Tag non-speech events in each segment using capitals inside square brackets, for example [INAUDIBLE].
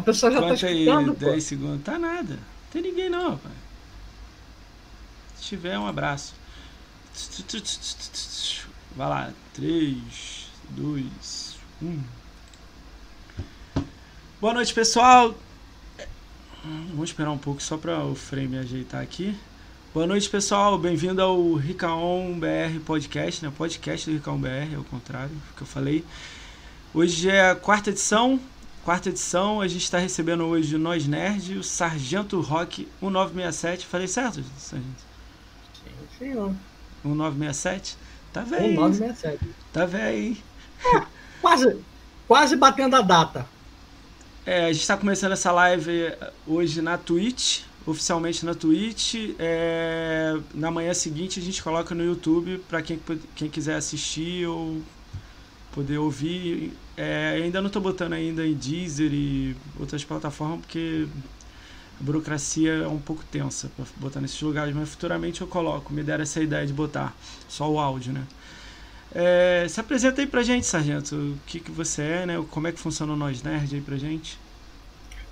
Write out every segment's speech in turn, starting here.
A pessoa já Conta tá escutando, aí, 10 segundos. Tá nada. Não tem ninguém não, pai. Se tiver, um abraço. Vai lá. 3, 2, 1. Boa noite, pessoal. Vamos esperar um pouco só para o frame ajeitar aqui. Boa noite, pessoal. Bem-vindo ao Ricaon BR Podcast, né? Podcast do Ricaon BR, ao contrário que eu falei. Hoje é a quarta edição. Quarta edição, a gente está recebendo hoje o Nós Nerd, o Sargento Rock 1967. Falei certo, Sargento? Sim, senhor. 1967? Tá velho. 1967. Tá velho. É, quase, quase batendo a data. É, a gente está começando essa live hoje na Twitch, oficialmente na Twitch. É, na manhã seguinte a gente coloca no YouTube para quem, quem quiser assistir ou poder ouvir. É, ainda não estou botando ainda em Deezer e outras plataformas porque a burocracia é um pouco tensa para botar nesses lugares, mas futuramente eu coloco. Me deram essa ideia de botar só o áudio, né? É, se apresenta aí pra gente, Sargento. O que, que você é, né? Como é que funciona o Nós Nerd aí pra gente?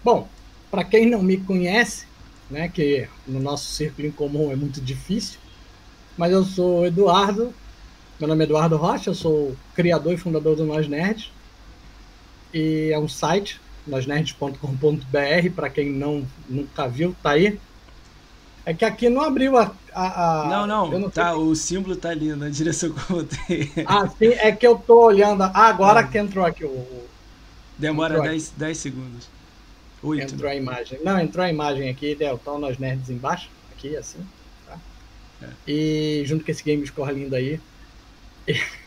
Bom, para quem não me conhece, né, que no nosso círculo em comum é muito difícil, mas eu sou Eduardo, meu nome é Eduardo Rocha, eu sou criador e fundador do Nós Nerd, e é um site, nosnerds.com.br, para quem não nunca viu, tá aí. É que aqui não abriu a. a, a não, não, não tá, o símbolo tá ali na direção que eu botei. [LAUGHS] Ah, sim, é que eu tô olhando. Ah, agora é. que entrou aqui o. Demora 10, 10 segundos. Oito. Entrou a imagem. Não, entrou a imagem aqui, Delton, nós nerds embaixo, aqui, assim. Tá? É. E junto com esse game score lindo aí. [LAUGHS]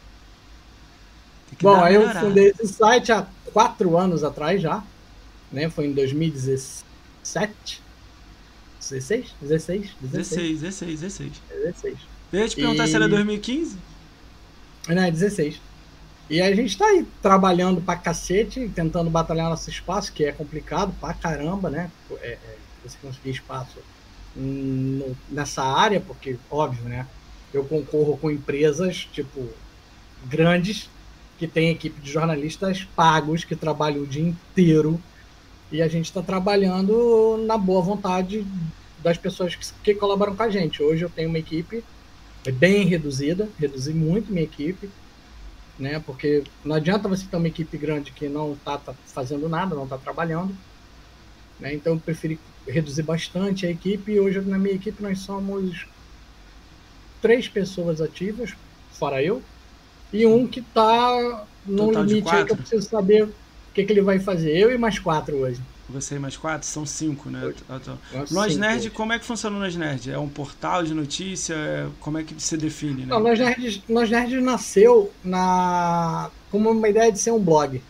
Bom, aí eu fundei esse site há quatro anos atrás já. Né? Foi em 2017. 16? 16? 16, 16, 16. 16. Eu ia te perguntar e... se era 2015? Não, é 16. E a gente tá aí trabalhando pra cacete, tentando batalhar nosso espaço, que é complicado pra caramba, né? É, é, você conseguir espaço no, nessa área, porque, óbvio, né? Eu concorro com empresas, tipo, grandes, que tem equipe de jornalistas pagos, que trabalham o dia inteiro e a gente está trabalhando na boa vontade das pessoas que, que, colaboram com a gente. Hoje eu tenho uma equipe bem reduzida, reduzi muito minha equipe, né? Porque não adianta você ter uma equipe grande que não está tá fazendo nada, não está trabalhando. Né? Então eu preferi reduzir bastante a equipe e hoje na minha equipe nós somos três pessoas ativas, fora eu, e um que está no limite aí que eu preciso saber o que, que ele vai fazer? Eu e mais quatro hoje. Você e mais quatro? São cinco, né? Nós Nerd, como é que funciona o Nós Nerd? É um portal de notícia? É, como é que se define? Né? Não, Nós Nerd, Nós Nerd nasceu na como uma ideia de ser um blog,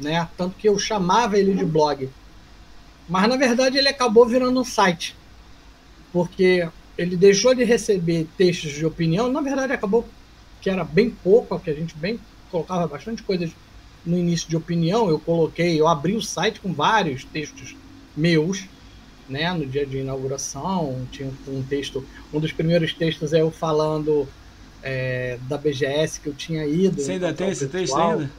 né? Tanto que eu chamava ele de blog. Mas na verdade ele acabou virando um site. Porque ele deixou de receber textos de opinião, na verdade acabou que era bem pouco, que a gente bem colocava bastante coisas no início de opinião, eu coloquei, eu abri o site com vários textos meus, né, no dia de inauguração, tinha um texto, um dos primeiros textos é eu falando é, da BGS que eu tinha ido. Você ainda tem esse texto ainda?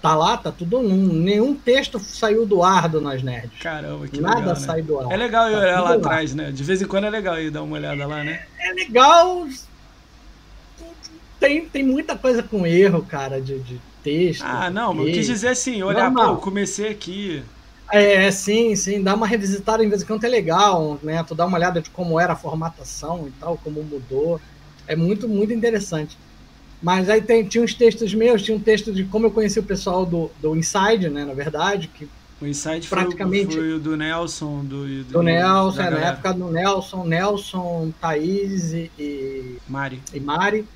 Tá lá, tá tudo num. Nenhum texto saiu do ar do Nós Nerds. Caramba, que Nada legal, né? sai do ar. É legal tá olhar lá atrás, né? De vez em quando é legal ir dar uma olhada lá, né? É, é legal. Tem, tem muita coisa com erro, cara, de, de texto. Ah, não, mas eu quis dizer assim, olha, pô, comecei aqui. É, sim, sim, dá uma revisitada em vez em quando é legal, né? Tu dá uma olhada de como era a formatação e tal, como mudou. É muito, muito interessante. Mas aí tem, tinha uns textos meus, tinha um texto de como eu conheci o pessoal do, do Inside, né? Na verdade, que o Inside praticamente foi, foi o do Nelson, do, do, do Nelson, é, na época do Nelson, Nelson, Thaís e, e Mari. E Mari.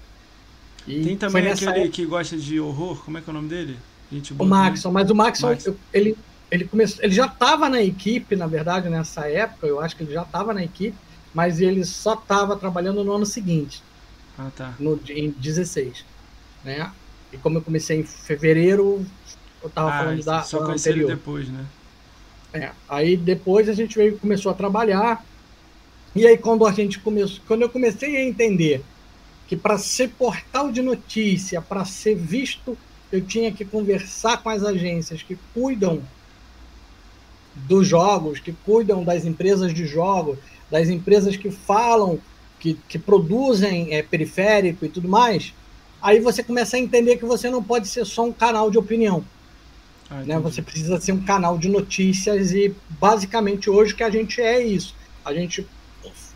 E Tem também aquele época... que gosta de horror, como é que é o nome dele? Gente o Maxon, mas o Maxon, Max. ele, ele, começou, ele já estava na equipe, na verdade, nessa época, eu acho que ele já estava na equipe, mas ele só estava trabalhando no ano seguinte. Ah, tá. No, em 16. Né? E como eu comecei em fevereiro, eu estava ah, falando da. Só conheci ele depois, né? É, aí depois a gente veio, começou a trabalhar. E aí quando a gente começou, quando eu comecei a entender que para ser portal de notícia, para ser visto, eu tinha que conversar com as agências que cuidam dos jogos, que cuidam das empresas de jogos, das empresas que falam, que, que produzem é, periférico e tudo mais, aí você começa a entender que você não pode ser só um canal de opinião. Ah, né? Você precisa ser um canal de notícias e basicamente hoje que a gente é isso. A gente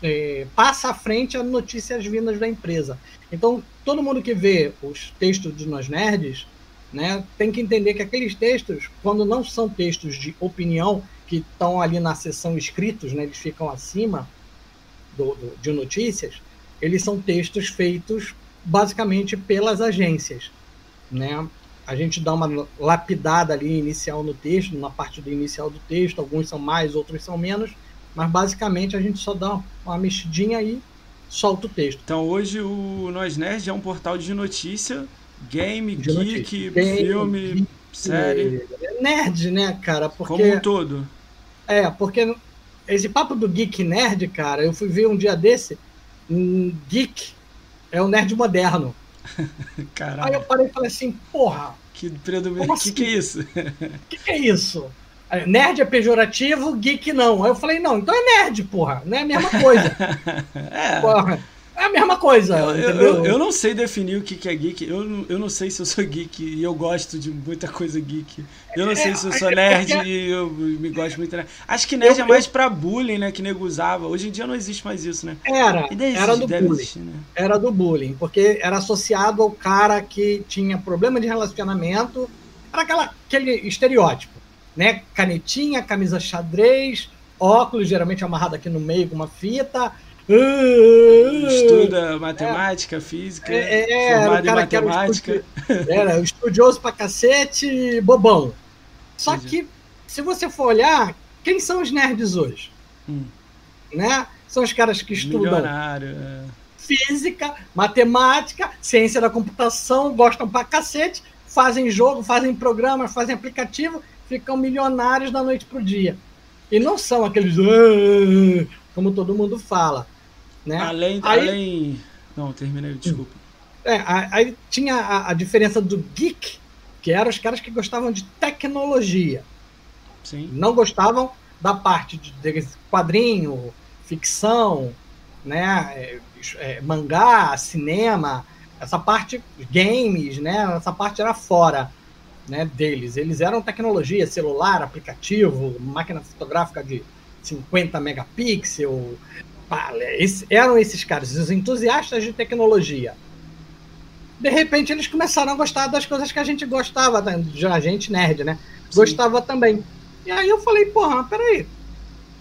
é, passa à frente as notícias vindas da empresa. Então, todo mundo que vê os textos de nós nerds, né, tem que entender que aqueles textos, quando não são textos de opinião, que estão ali na seção escritos, né, eles ficam acima do, do, de notícias, eles são textos feitos basicamente pelas agências. Né? A gente dá uma lapidada ali inicial no texto, na parte do inicial do texto, alguns são mais, outros são menos, mas basicamente a gente só dá uma mexidinha e solta o texto. Então hoje o Nós Nerd é um portal de notícia, game, de geek, notícia. Game, filme, geek, série. É nerd, né, cara? Porque, Como um todo. É, porque esse papo do geek nerd, cara, eu fui ver um dia desse, um geek é o nerd moderno. [LAUGHS] Caralho. Aí eu parei e falei assim, porra. Que predomínio. O que, que é isso? O que, que é isso? Nerd é pejorativo, geek não. Aí eu falei, não, então é nerd, porra. Não é a mesma coisa. [LAUGHS] é. Porra. É a mesma coisa. Eu, eu, eu, não sei definir o que é geek. Eu, eu não sei se eu sou geek e eu gosto de muita coisa geek. Eu não é, sei se eu sou é, nerd é, e eu me gosto muito. Nerd. Acho que nerd é mais pra bullying, né? Que nego usava. Hoje em dia não existe mais isso, né? Era. Existe, era do bullying. Existir, né? Era do bullying. Porque era associado ao cara que tinha problema de relacionamento. Era aquela, aquele estereótipo. Né? Canetinha, camisa xadrez, óculos geralmente amarrado aqui no meio com uma fita Estuda matemática, é, física, é, é, formado em matemática. Era, era estudioso pra cacete, bobão. Só que, se você for olhar, quem são os nerds hoje? Hum. Né? São os caras que estudam é. física, matemática, ciência da computação, gostam pra cacete, fazem jogo, fazem programa, fazem aplicativo, ficam milionários da noite pro dia. E não são aqueles ah", como todo mundo fala. Né? Além, aí, além. Não, terminei, desculpa. É, aí tinha a, a, diferença do geek, que eram os caras que gostavam de tecnologia. Sim. Não gostavam da parte de, de quadrinho, ficção, né? É, é, mangá, cinema, essa parte, games, né? Essa parte era fora né, deles. Eles eram tecnologia, celular, aplicativo, máquina fotográfica de 50 megapixels, esse, eram esses caras, os entusiastas de tecnologia. De repente eles começaram a gostar das coisas que a gente gostava, a gente nerd, né? Sim. Gostava também. E aí eu falei, porra, peraí,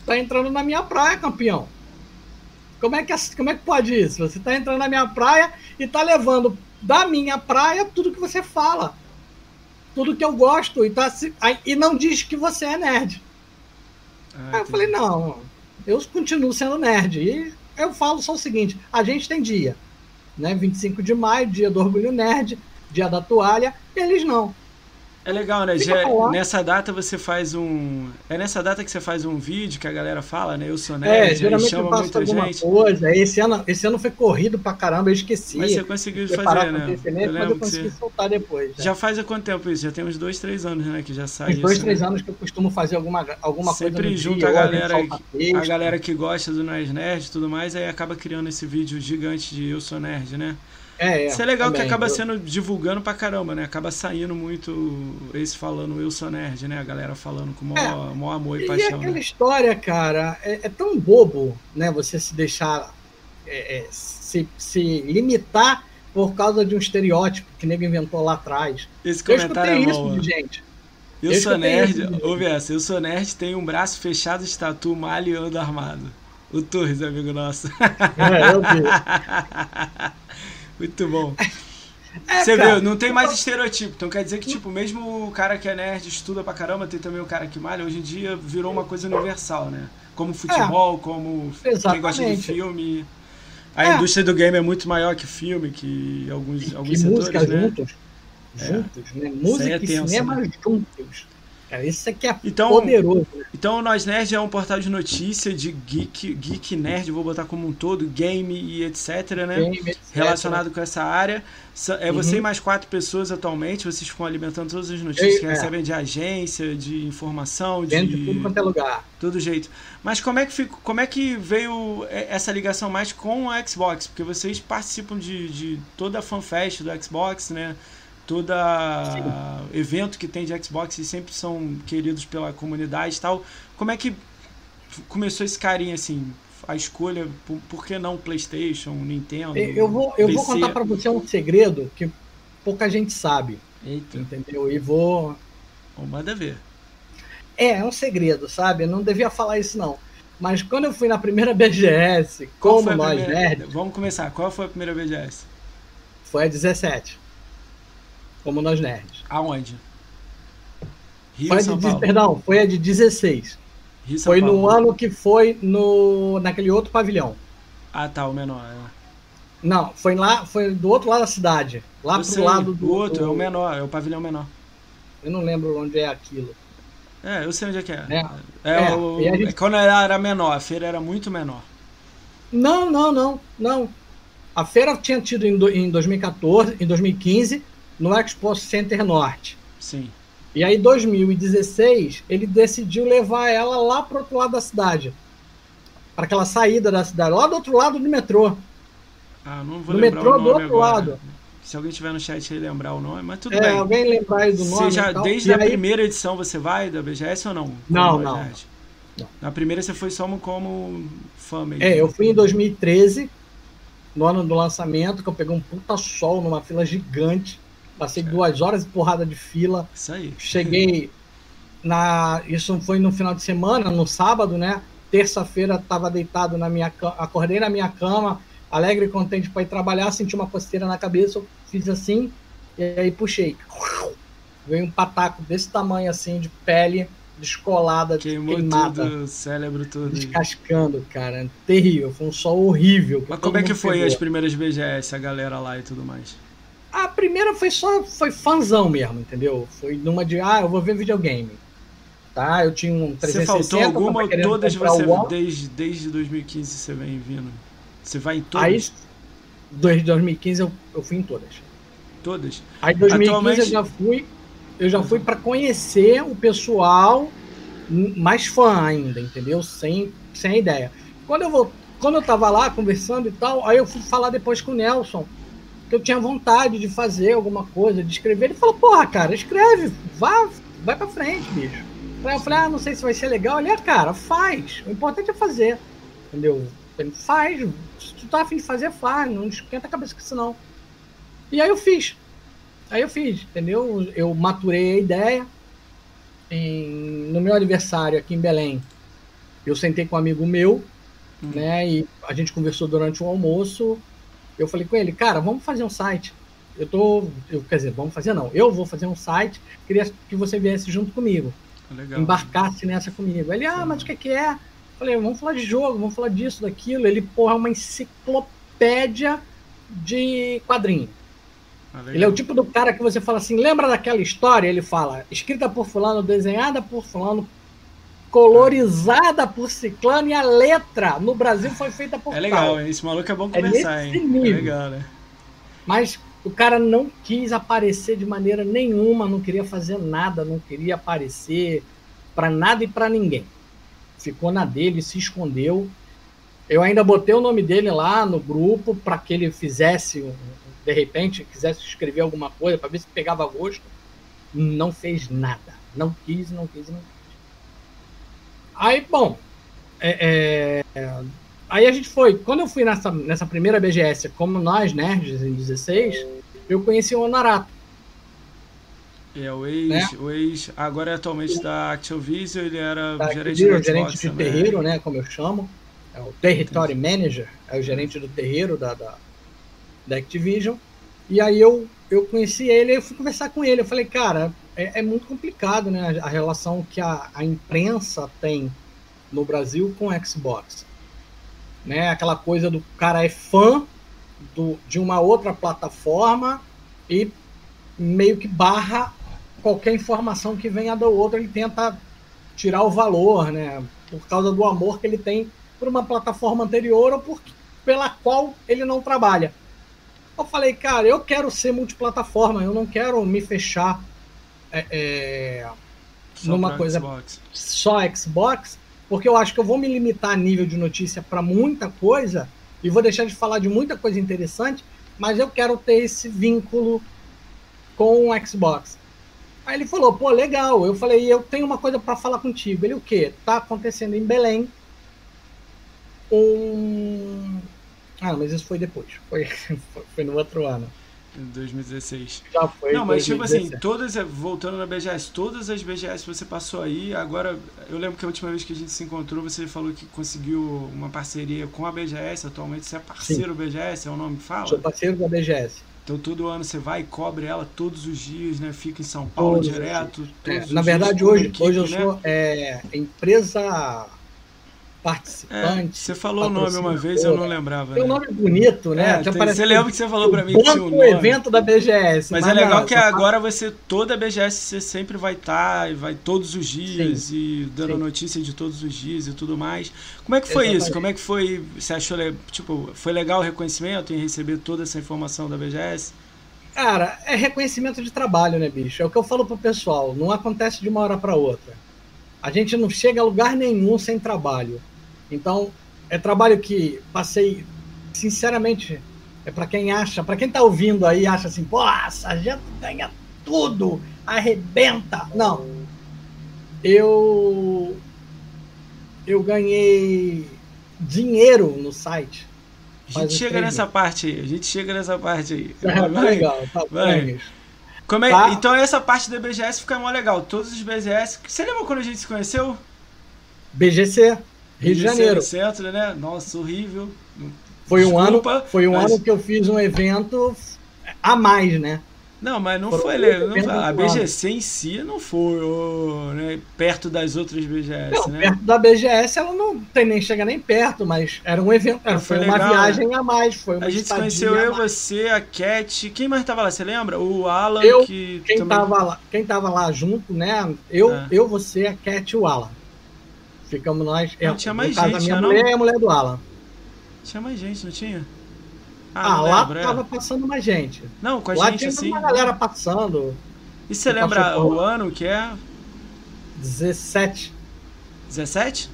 tá entrando na minha praia, campeão. Como é que, como é que pode isso? Você tá entrando na minha praia e tá levando da minha praia tudo que você fala. Tudo que eu gosto e, tá, e não diz que você é nerd. Ah, aí eu falei, não, eu continuo sendo nerd. E eu falo só o seguinte: a gente tem dia, né? 25 de maio, dia do orgulho nerd, dia da toalha, eles não. É legal, né? Já, nessa data você faz um. É nessa data que você faz um vídeo que a galera fala, né? Eu sou nerd, é, geralmente chama eu muita gente. Coisa. Esse ano, esse ano foi corrido pra caramba, eu esqueci. Mas você conseguiu fazer, né? Eu mas eu consegui você... soltar depois. Já. já. faz há quanto tempo isso? Já tem uns dois, três anos, né? Que já sai. Uns dois, isso, três né? anos que eu costumo fazer alguma, alguma Sempre coisa. Sempre junto a galera, a galera que gosta do Nós Nerd e tudo mais, aí acaba criando esse vídeo gigante de Eu Sou Nerd, né? É, é, Isso é legal também, que acaba eu... sendo divulgando pra caramba, né? Acaba saindo muito esse falando eu sou nerd, né? A galera falando com o maior, é, maior amor e, e paixão. E aquela né? história, cara, é, é, tão bobo, né? Você se deixar é, é, se, se limitar por causa de um estereótipo que nego inventou lá atrás. Esse comentário eu é isso de gente. Eu, eu sou nerd, ouve essa, eu sou nerd, tenho um braço fechado de tatu, malho e ando armado. O Torres, amigo nosso. É, eu vi. [LAUGHS] Muito bom. [LAUGHS] É, Você viu, não tem mais estereotipo. Então quer dizer que, tipo, mesmo o cara que é nerd estuda pra caramba, tem também o cara que malha, hoje em dia virou uma coisa universal, né? Como futebol, é, como exatamente. quem gosta de filme. A é. indústria do game é muito maior que filme, que alguns, e, alguns setores, música né? juntos. É. Juntos, né? Música é tenso, e cinema né? juntos. Cara, isso aqui é então, poderoso. Então, Nós Nerd é um portal de notícia de geek, geek nerd, vou botar como um todo, game e etc, né? Game, etc. Relacionado com essa área. É você uhum. e mais quatro pessoas atualmente, vocês ficam alimentando todas as notícias que é. recebem de agência, de informação, de... de tudo quanto é lugar. Todo jeito. Mas como é que, fico, como é que veio essa ligação mais com o Xbox? Porque vocês participam de, de toda a fanfest do Xbox, né? Todo evento que tem de Xbox e sempre são queridos pela comunidade e tal. Como é que começou esse carinho assim? A escolha, por, por que não PlayStation, Nintendo? Eu vou, eu vou contar para você um segredo que pouca gente sabe. Eita. Entendeu? E vou. Bom, manda ver. É, é um segredo, sabe? Eu não devia falar isso, não. Mas quando eu fui na primeira [LAUGHS] BGS, como nós primeira... nerds. Vamos começar. Qual foi a primeira BGS? Foi a 17 como nós nerds. Aonde? Rio foi São de, Paulo? Perdão, foi a de 16. Rio, São foi Paulo. no ano que foi no naquele outro pavilhão. Ah, tá, o menor. É. Não, foi lá, foi do outro lado da cidade. Lá eu pro sei, lado do. O outro, do... é o menor, é o pavilhão menor. Eu não lembro onde é aquilo. É, eu sei onde é que é. É, é, é o... gente... Quando era menor, a feira era muito menor. Não, não, não, não. A feira tinha tido em, do, em 2014, em 2015, no Expo Center Norte. Sim. E aí, em 2016, ele decidiu levar ela lá para outro lado da cidade. Para aquela saída da cidade, lá do outro lado do metrô. Ah, não vou no lembrar metrô o nome do outro agora. lado. Se alguém tiver no chat aí lembrar o nome, mas tudo é, bem. alguém lembrar aí do nome. Já, desde a aí... primeira edição você vai da BGS ou não? Não, não, não. Na primeira você foi só como fã mesmo. É, eu fui em 2013, no ano do lançamento, que eu peguei um puta sol numa fila gigante. Passei duas horas de porrada de fila. Isso aí. Cheguei na. Isso foi no final de semana, no sábado, né? Terça-feira estava deitado na minha cama, acordei na minha cama, alegre e contente para ir trabalhar, senti uma costeira na cabeça, eu fiz assim, e aí puxei. Veio um pataco desse tamanho assim, de pele descolada, Queimou queimada. Tudo, cérebro todo. Descascando, cara. Terrível. Foi um sol horrível. Mas como é que foi pegou. as primeiras BGS, a galera lá e tudo mais? A primeira foi só, foi fanzão mesmo, entendeu? Foi numa de, ah, eu vou ver videogame. Tá? Eu tinha um 360. Você faltou alguma ou todas você, desde, desde 2015 você vem vindo? Você vai em todas? Aí, desde 2015 eu, eu fui em todas. Todas? Aí 2015 Atualmente... eu já fui, eu já fui para conhecer o pessoal mais fã ainda, entendeu? Sem, sem ideia. Quando eu vou, quando eu tava lá conversando e tal, aí eu fui falar depois com o Nelson que eu tinha vontade de fazer alguma coisa, de escrever. Ele falou, porra, cara, escreve, vá, vai pra frente, bicho. Aí eu falei, ah, não sei se vai ser legal. Ele, ah, cara, faz. O importante é fazer. Entendeu? Ele faz. Se tu tá afim de fazer, faz. Não esquenta a cabeça com isso, não. E aí eu fiz. Aí eu fiz, entendeu? Eu maturei a ideia. Em, no meu aniversário aqui em Belém, eu sentei com um amigo meu, hum. né? E a gente conversou durante o almoço eu falei com ele, cara, vamos fazer um site. Eu tô. Eu, quer dizer, vamos fazer não. Eu vou fazer um site, queria que você viesse junto comigo. Legal. Embarcasse nessa comigo. Ele, ah, mas o que, que é? Falei, vamos falar de jogo, vamos falar disso, daquilo. Ele, porra, é uma enciclopédia de quadrinho. Ah, ele é o tipo do cara que você fala assim, lembra daquela história? Ele fala, escrita por fulano, desenhada por fulano, colorizada por Ciclano e a letra no Brasil foi feita por É legal, tal. esse maluco é bom é conversar, é hein? Nível. É legal, né? Mas o cara não quis aparecer de maneira nenhuma, não queria fazer nada, não queria aparecer para nada e para ninguém. Ficou na dele, se escondeu. Eu ainda botei o nome dele lá no grupo para que ele fizesse, de repente, quisesse escrever alguma coisa para ver se pegava gosto. Não fez nada. Não quis, não quis, não quis. Aí, bom, é, é, aí a gente foi. Quando eu fui nessa, nessa primeira BGS, como nós, nerds, em 16, eu conheci o Onarato. É, o ex, né? o ex agora é atualmente da Activision, ele era da gerente, Activision, gerente de também. terreiro, né, como eu chamo. É o Territory Entendi. Manager, é o gerente do terreiro da, da, da Activision. E aí eu, eu conheci ele, eu fui conversar com ele. Eu falei, cara, é, é muito complicado, né? A relação que a, a imprensa tem no Brasil com o Xbox. Né? Aquela coisa do cara é fã do, de uma outra plataforma e meio que barra qualquer informação que venha do outro, ele tenta tirar o valor, né? Por causa do amor que ele tem por uma plataforma anterior ou por, pela qual ele não trabalha. Eu falei, cara, eu quero ser multiplataforma, eu não quero me fechar é, é, numa coisa Xbox. só Xbox, porque eu acho que eu vou me limitar a nível de notícia para muita coisa e vou deixar de falar de muita coisa interessante, mas eu quero ter esse vínculo com o Xbox. Aí ele falou, pô, legal. Eu falei, eu tenho uma coisa para falar contigo. Ele, o quê? Tá acontecendo em Belém um. Ah, mas isso foi depois. Foi, [LAUGHS] foi no outro ano. Em 2016. Já foi. Não, mas 2017. tipo assim, todas, voltando na BGS, todas as BGS que você passou aí, agora, eu lembro que a última vez que a gente se encontrou, você falou que conseguiu uma parceria com a BGS, atualmente você é parceiro Sim. BGS, é o nome que fala? Sou parceiro da BGS. Então todo ano você vai e cobre ela todos os dias, né? Fica em São Paulo todos direto. É, na verdade, hoje, equipe, hoje eu né? sou é, empresa participante. É, você falou o nome uma vez, eu não lembrava. Tem um né? nome bonito, né? É, tem, você lembra que você falou para mim que tinha um nome. evento da BGS. Mas, mas é legal não, que agora você, toda a BGS, você sempre vai estar tá, e vai todos os dias sim, e dando sim. notícia de todos os dias e tudo mais. Como é que foi Exatamente. isso? Como é que foi? Você achou, tipo, foi legal o reconhecimento em receber toda essa informação da BGS? Cara, é reconhecimento de trabalho, né, bicho? É o que eu falo pro pessoal. Não acontece de uma hora para outra. A gente não chega a lugar nenhum sem trabalho. Então, é trabalho que passei, sinceramente, é para quem acha, para quem tá ouvindo aí, acha assim, pô, sargento ganha tudo, arrebenta. Não. Eu eu ganhei dinheiro no site. A gente chega nessa parte aí, a gente chega nessa parte aí. É, [LAUGHS] tá legal, tá vai. Como é, tá? Então essa parte da BGS fica mó legal. Todos os BGS. Você lembra quando a gente se conheceu? BGC. Rio de Janeiro. Centro, né? Nossa, horrível. Foi um ano, foi um mas... ano que eu fiz um evento a mais, né? Não, mas não Foram foi, não, a BGC em si não foi né, perto das outras BGS, não, né? Perto da BGS ela não tem nem chega nem perto, mas era um evento, era, foi, foi legal, uma viagem né? a mais, foi uma A gente conheceu eu, você, a Cat, quem mais tava lá, você lembra? O Alan eu, que quem também... tava lá, quem tava lá junto, né? Eu, é. eu, você, a Cat e o Alan. Ficamos nós. Não, é, tinha mais gente, a minha mulher não? e a mulher do Alan. Tinha mais gente, não tinha? Ah, ah lá lembro, tava é. passando mais gente. Não, com a lá gente tinha assim. uma galera passando. E você lembra o ano que é? 17. 17?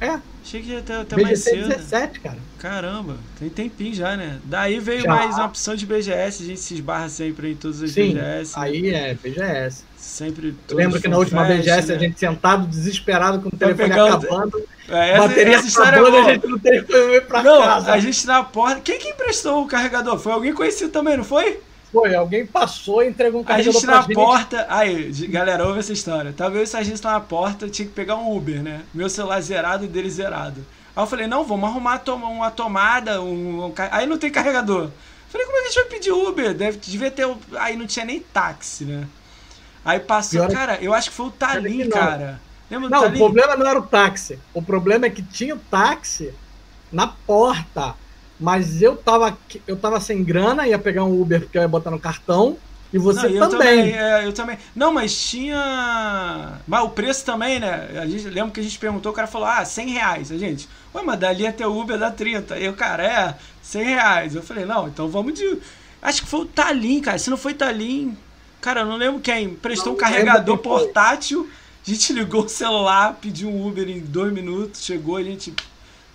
É. Achei que ia até, até mais cedo. 17, cara. Caramba, tem tempinho já, né? Daí veio já. mais uma opção de BGS, a gente se esbarra sempre em todas as Sim, BGS. Aí é, BGS. Sempre Lembro que na última fest, BGS né? a gente sentado, desesperado, com o telefone pegando... acabando. É, essa, bateria essa história acabando, é a gente não teve como ir pra não, casa. A gente na porta. Quem que emprestou o carregador? Foi alguém conhecido também, não foi? Foi, alguém passou e entregou um carregador A gente na gente. porta. Aí, galera, ouve essa história. Tava eu e o sargento na porta, tinha que pegar um Uber, né? Meu celular zerado e dele zerado. Aí eu falei, não, vamos arrumar uma tomada, um, um, aí não tem carregador. Falei, como é que a gente vai pedir Uber? Deve, devia ter. Aí não tinha nem táxi, né? Aí passou, Pior é cara, eu acho que foi o Talim, cara. Lembra não, o problema não era o táxi. O problema é que tinha o táxi na porta. Mas eu tava, eu tava sem grana, ia pegar um Uber porque eu ia botar no cartão. E você não, também. também é, eu também. Não, mas tinha. Mas o preço também, né? A gente lembra que a gente perguntou, o cara falou, ah, 100 reais. A gente, ué, mas dali até o Uber dá 30. Aí o cara, é, 100 reais. Eu falei, não, então vamos de. Acho que foi o Talim, cara. Se não foi Talim. Cara, eu não lembro quem. Prestou não, um carregador portátil. A gente ligou o celular, pediu um Uber em dois minutos, chegou, a gente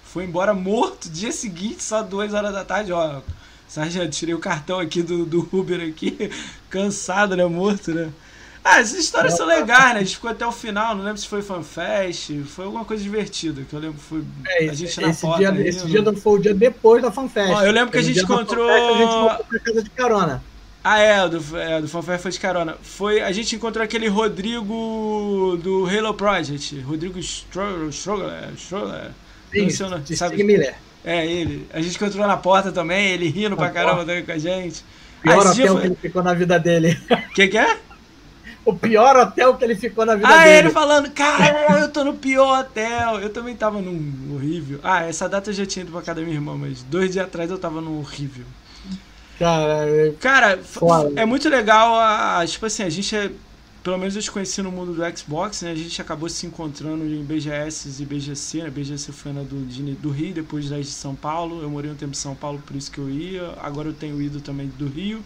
foi embora morto. Dia seguinte, só duas horas da tarde, ó. Sargento, tirei o cartão aqui do, do Uber aqui, [LAUGHS] cansado, né? Morto, né? Ah, essas histórias são legais, né? A gente ficou até o final, não lembro se foi fanfest, foi alguma coisa divertida, que eu lembro que foi é, a gente na esse porta. Dia, ali, esse né? dia foi o dia depois da fanfest. Ó, eu lembro que a gente encontrou... Fanfest, a gente voltou pra casa de carona. Ah, é, do, é, do fanfare foi de carona. Foi, a gente encontrou aquele Rodrigo do Halo Project. Rodrigo Stroller. Sim, não sei, sabe? Miller. É, ele. A gente encontrou na porta também, ele rindo na pra caramba também com a gente. Pior ah, hotel foi... que ele ficou na vida dele. O [LAUGHS] que, que é? O pior hotel que ele ficou na vida ah, dele. Ah, ele falando, cara, eu tô no pior hotel. Eu também tava num horrível. Ah, essa data eu já tinha ido pra casa da minha irmã, mas dois dias atrás eu tava num horrível. Cara, é... cara é muito legal. A, tipo assim, a gente é pelo menos eu te conheci no mundo do Xbox, né? A gente acabou se encontrando em BGS e BGC, né? BGC foi na do, do Rio, depois da de São Paulo. Eu morei um tempo em São Paulo, por isso que eu ia. Agora eu tenho ido também do Rio.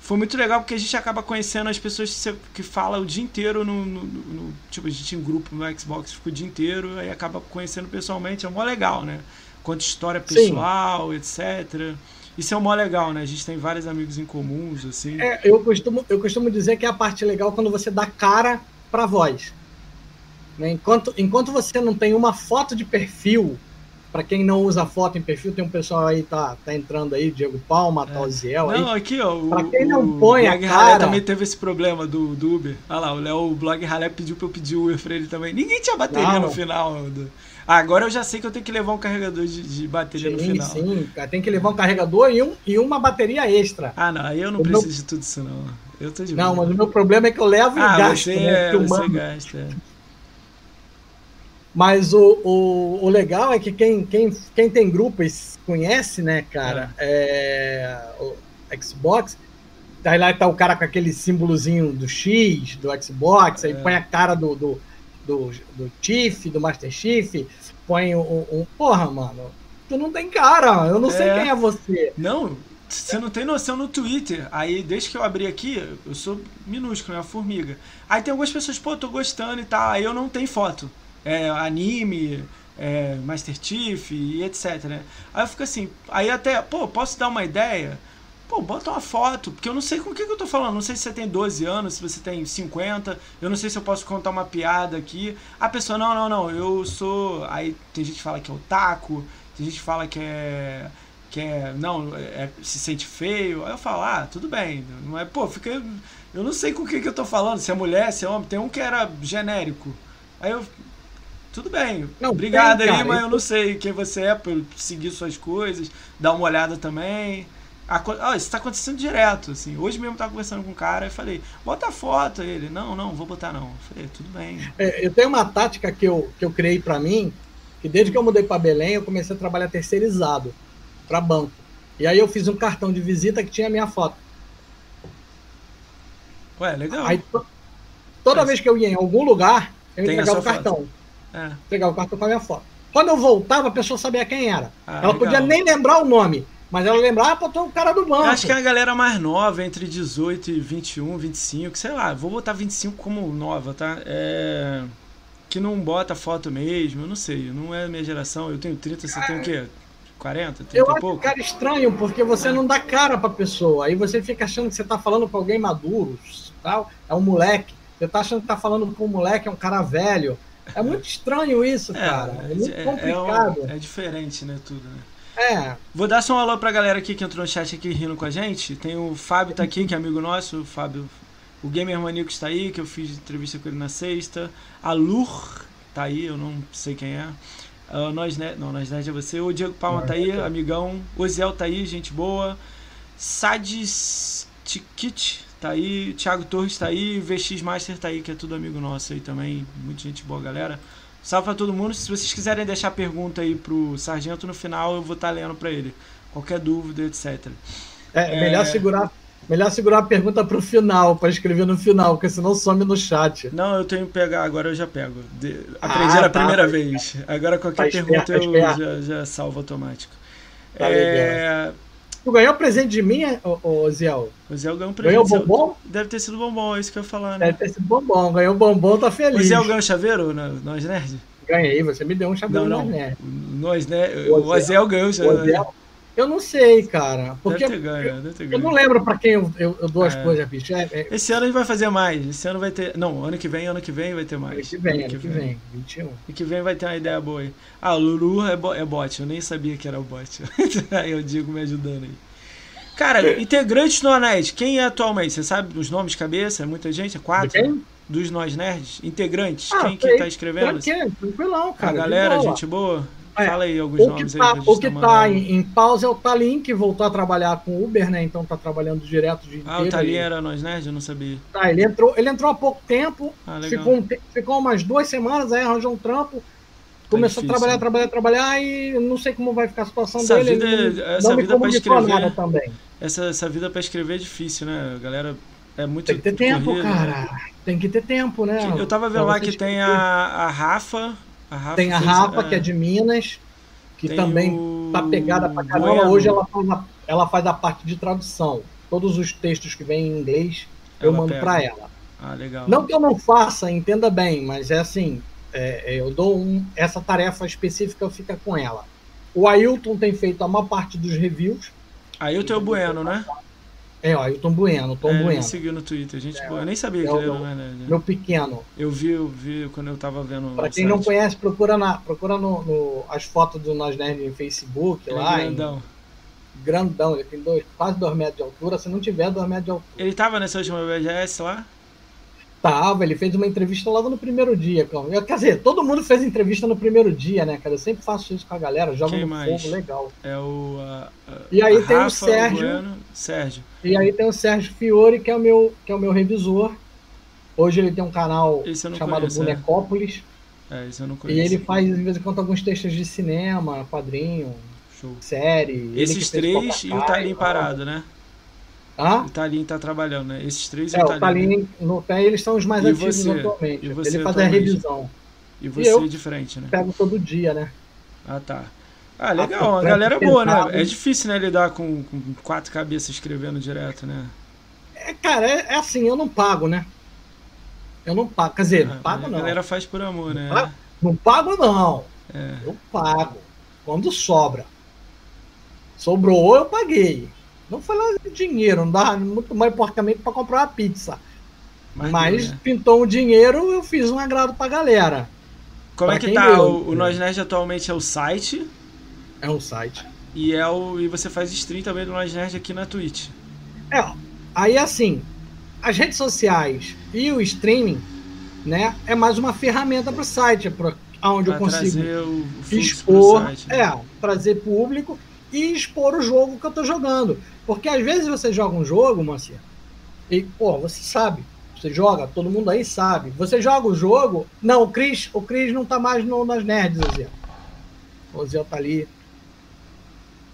Foi muito legal porque a gente acaba conhecendo as pessoas que falam o dia inteiro no, no, no Tipo, a gente em grupo no Xbox fica o dia inteiro, aí acaba conhecendo pessoalmente, é mó legal, né? Conta história pessoal, Sim. etc. Isso é o mó legal, né? A gente tem vários amigos em comuns, assim. É, eu costumo, eu costumo dizer que é a parte legal quando você dá cara pra voz. Né? Enquanto, enquanto você não tem uma foto de perfil, para quem não usa foto em perfil, tem um pessoal aí tá, tá entrando aí, Diego Palma, é. Talziel aí. Não, aqui, ó. Pra quem não põe a cara... também teve esse problema do, do Uber. Olha lá, o Léo, o Blog Ralé pediu pra eu pedir o Uber pra ele também. Ninguém tinha bateria não. no final do... Agora eu já sei que eu tenho que levar um carregador de, de bateria sim, no final. Sim, tem que levar um carregador e, um, e uma bateria extra. Ah, não, aí eu não o preciso meu... de tudo isso, não. Eu tô de Não, mas o meu problema é que eu levo e ah, gasto, você, né? É, você gasta, é. Mas o, o, o, legal é que quem, quem, quem tem grupos conhece, né, cara, é. É, o Xbox. Aí lá tá o cara com aquele símbolozinho do X, do Xbox, aí é. põe a cara do, do, do, do Chief, do Master Chief, põe um, um, Porra, mano, tu não tem cara, eu não sei é. quem é você. Não, você não tem noção no Twitter. Aí, desde que eu abri aqui, eu sou minúsculo, é uma formiga. Aí tem algumas pessoas, pô, tô gostando e tal. Aí eu não tenho foto. É, anime, é, Master Chief e etc, né? Aí eu fico assim, aí até, pô, posso dar uma ideia? Pô, bota uma foto, porque eu não sei com o que, que eu tô falando. Não sei se você tem 12 anos, se você tem 50. Eu não sei se eu posso contar uma piada aqui. A pessoa, não, não, não, eu sou. Aí tem gente que fala que é otaku, tem gente que fala que é. Que é. Não, é, se sente feio. Aí eu falo, ah, tudo bem. Não é, pô, fica. Eu não sei com o que, que eu tô falando, se é mulher, se é homem. Tem um que era genérico. Aí eu. Tudo bem. Não, Obrigado tem, aí, mas eu não sei quem você é por seguir suas coisas, dar uma olhada também. Ah, isso está acontecendo direto, assim. Hoje mesmo eu estava conversando com um cara e falei, bota a foto. Ele, não, não, vou botar não. Eu falei, tudo bem. É, eu tenho uma tática que eu, que eu criei para mim, que desde que eu mudei para Belém, eu comecei a trabalhar terceirizado para banco. E aí eu fiz um cartão de visita que tinha a minha foto. Ué, legal. Aí, toda vez que eu ia em algum lugar, eu Tem entregava o cartão. É. Entregava o cartão com a minha foto. Quando eu voltava, a pessoa sabia quem era. Ah, Ela legal. podia nem lembrar o nome mas ela lembrava, ah, pô, tô o cara do banco. Acho que é a galera mais nova, entre 18 e 21, 25, sei lá, vou botar 25 como nova, tá? É... Que não bota foto mesmo, eu não sei, não é a minha geração, eu tenho 30, você tem o quê? 40, 30 eu e pouco? acho cara estranho, porque você é. não dá cara pra pessoa, aí você fica achando que você tá falando com alguém maduro, tal, é um moleque, você tá achando que tá falando com um moleque, é um cara velho, é muito estranho isso, é, cara, é muito é, complicado. É, é diferente, né, tudo, né? É. Vou dar só um alô pra galera aqui que entrou no chat aqui rindo com a gente. Tem o Fábio tá aqui, que é amigo nosso. O Fábio, o Gamer Maníaco está aí, que eu fiz entrevista com ele na sexta. A Lur tá aí, eu não sei quem é. Uh, nós, né? Não, nós Nerd é você. O Diego Palma tá aí, amigão. O Zel tá aí, gente boa. Sadis Tikit tá aí. Thiago Torres tá aí. VX Master tá aí, que é tudo amigo nosso aí também. Muita gente boa, galera. Salve pra todo mundo. Se vocês quiserem deixar pergunta aí pro Sargento no final, eu vou estar tá lendo para ele. Qualquer dúvida, etc. É, é... melhor segurar. Melhor segurar a pergunta pro final, para escrever no final, porque senão some no chat. Não, eu tenho que pegar, agora eu já pego. De... Aprendi ah, na tá, primeira tá. vez. Agora qualquer tá pergunta esperto, eu já, já salvo automático. Tá é... Tu ganhou presente de mim, ô, Ziel? O Ziel ganhou um presente. Ganhou bombom? Deve ter sido bombom, é isso que eu ia falar, né? Deve ter sido bombom. Ganhou bombom, tá feliz. O Ziel ganhou chaveiro, nós nerd? Ganhei, você me deu um chaveiro não, não. nerd. Nós, né? O Azel ganhou o chaveiro. Eu não sei, cara. Porque deve ter ganho, deve ter ganho. Eu não lembro pra quem eu, eu, eu dou as é. coisas, bicho. É, é... Esse ano a gente vai fazer mais. Esse ano vai ter. Não, ano que vem, ano que vem vai ter mais. Ano que vem, ano, ano que, vem. vem. 21. Ano que vem vai ter uma ideia boa aí. Ah, Lulu é, bo é bot. Eu nem sabia que era o bot. [LAUGHS] aí o Diego me ajudando aí. Cara, integrantes do Anéis, quem é atualmente? Você sabe os nomes de cabeça? É muita gente? É quatro? quem? Dos Nós Nerds? Integrantes? Ah, quem que tá escrevendo? Tranquilão, cara. A galera, gente boa? É, Fala aí alguns nomes tá, aí. O que tá em, em, pausa é o Talim, que voltou a trabalhar com Uber, né? Então tá trabalhando direto de Ah, o Talim era Nós Nerds? Eu não sabia. Tá, ele entrou, ele entrou há pouco tempo, ah, ficou, um, ficou umas duas semanas aí, arranjou um trampo, Começou tá difícil, a trabalhar, né? trabalhar, trabalhar e não sei como vai ficar a situação essa dele. Vida, essa não vida para escrever também. Essa, essa vida para escrever é difícil, né? A galera é muito Tem que ter tempo, corrida, cara. Tem tem que ter tempo, né? Eu tava vendo lá que tem a, a Rafa. A Rafa tem a fez, Rafa, é, que é de Minas, que tem também o tá pegada pra caramba. Bueno. Hoje ela faz, a, ela faz a parte de tradução. Todos os textos que vêm em inglês, eu Ela mando pega. pra ela. Ah, legal. Não que eu não faça, entenda bem, mas é assim, é, é, eu dou um, essa tarefa específica fica com ela. O Ailton tem feito a maior parte dos reviews. Aí o teu Bueno, né? É, o Ailton Bueno, Tom é, Bueno, me seguiu no Twitter, gente boa. Eu nem sabia que é o ele era meu- no Nerd. meu pequeno. Eu vi, eu vi quando eu tava vendo. Pra quem não site. conhece, procura, na, procura no, no- as fotos do Nós Nerd em Facebook, Ele é lá, grandão. em grandão, ele tem dois, quase 2 metros de altura. Se não tiver 2 metros de altura. Ele tava nessa última BGS lá? Tava, ele fez uma entrevista logo no primeiro dia. Eu, quer dizer, todo mundo fez entrevista no primeiro dia, né, cara? Eu sempre faço isso com a galera, jogo Quem no mais? fogo, legal. É o. a- a- E aí tem o Rafa, Sérgio. Bueno, Sérgio. E aí tem o Sérgio Fiore, que é o meu, que é o meu revisor. Hoje ele tem um canal Esse chamado conheço, é. Bonecópolis. É, isso eu não E conheço. ele faz, de vez em quando, alguns textos de cinema, quadrinho, Show. série. Esses três e o tal. parado, né? Hã? O Talim tá trabalhando, né? Esses três e É, o. Talim no pé, eles são os mais E ativos você? atualmente. E você ele faz a revisão. E você eu? de frente, né? Pego todo dia, né? Ah, tá. Ah, legal. A frente galera é boa, né? É difícil, né, lidar com, com quatro cabeças escrevendo direto, né? É, cara, é, é assim, eu não pago, né? Eu não pago. Quer dizer, Ah, não pago a não. galera faz por amor, né? Ah, Não pago não. É. Eu pago. Quando sobra. Sobrou, eu paguei. Não foi lá de dinheiro, não dá muito mais porcamente para comprar uma pizza. Mas, Mas né? pintou o dinheiro, eu fiz um agrado pra galera. Como é pra que quem tá? deu, O, o? Nós Nerd atualmente é o site É um site. e é o e você faz stream também do Nós Nerd aqui na Twitch. É, aí assim, as redes sociais e o streaming, né, é mais uma ferramenta para o site, é pra, onde eu Pra consigo o fluxo pro expor, site. né? é, trazer público e expor o jogo que eu tô jogando. Porque às vezes você joga um jogo, Mancia, e, pô, você sabe, você joga, todo mundo aí sabe. Você joga o jogo, não, o Cris, o Cris não tá mais no, nas nerds, Zé. O Zé tá ali.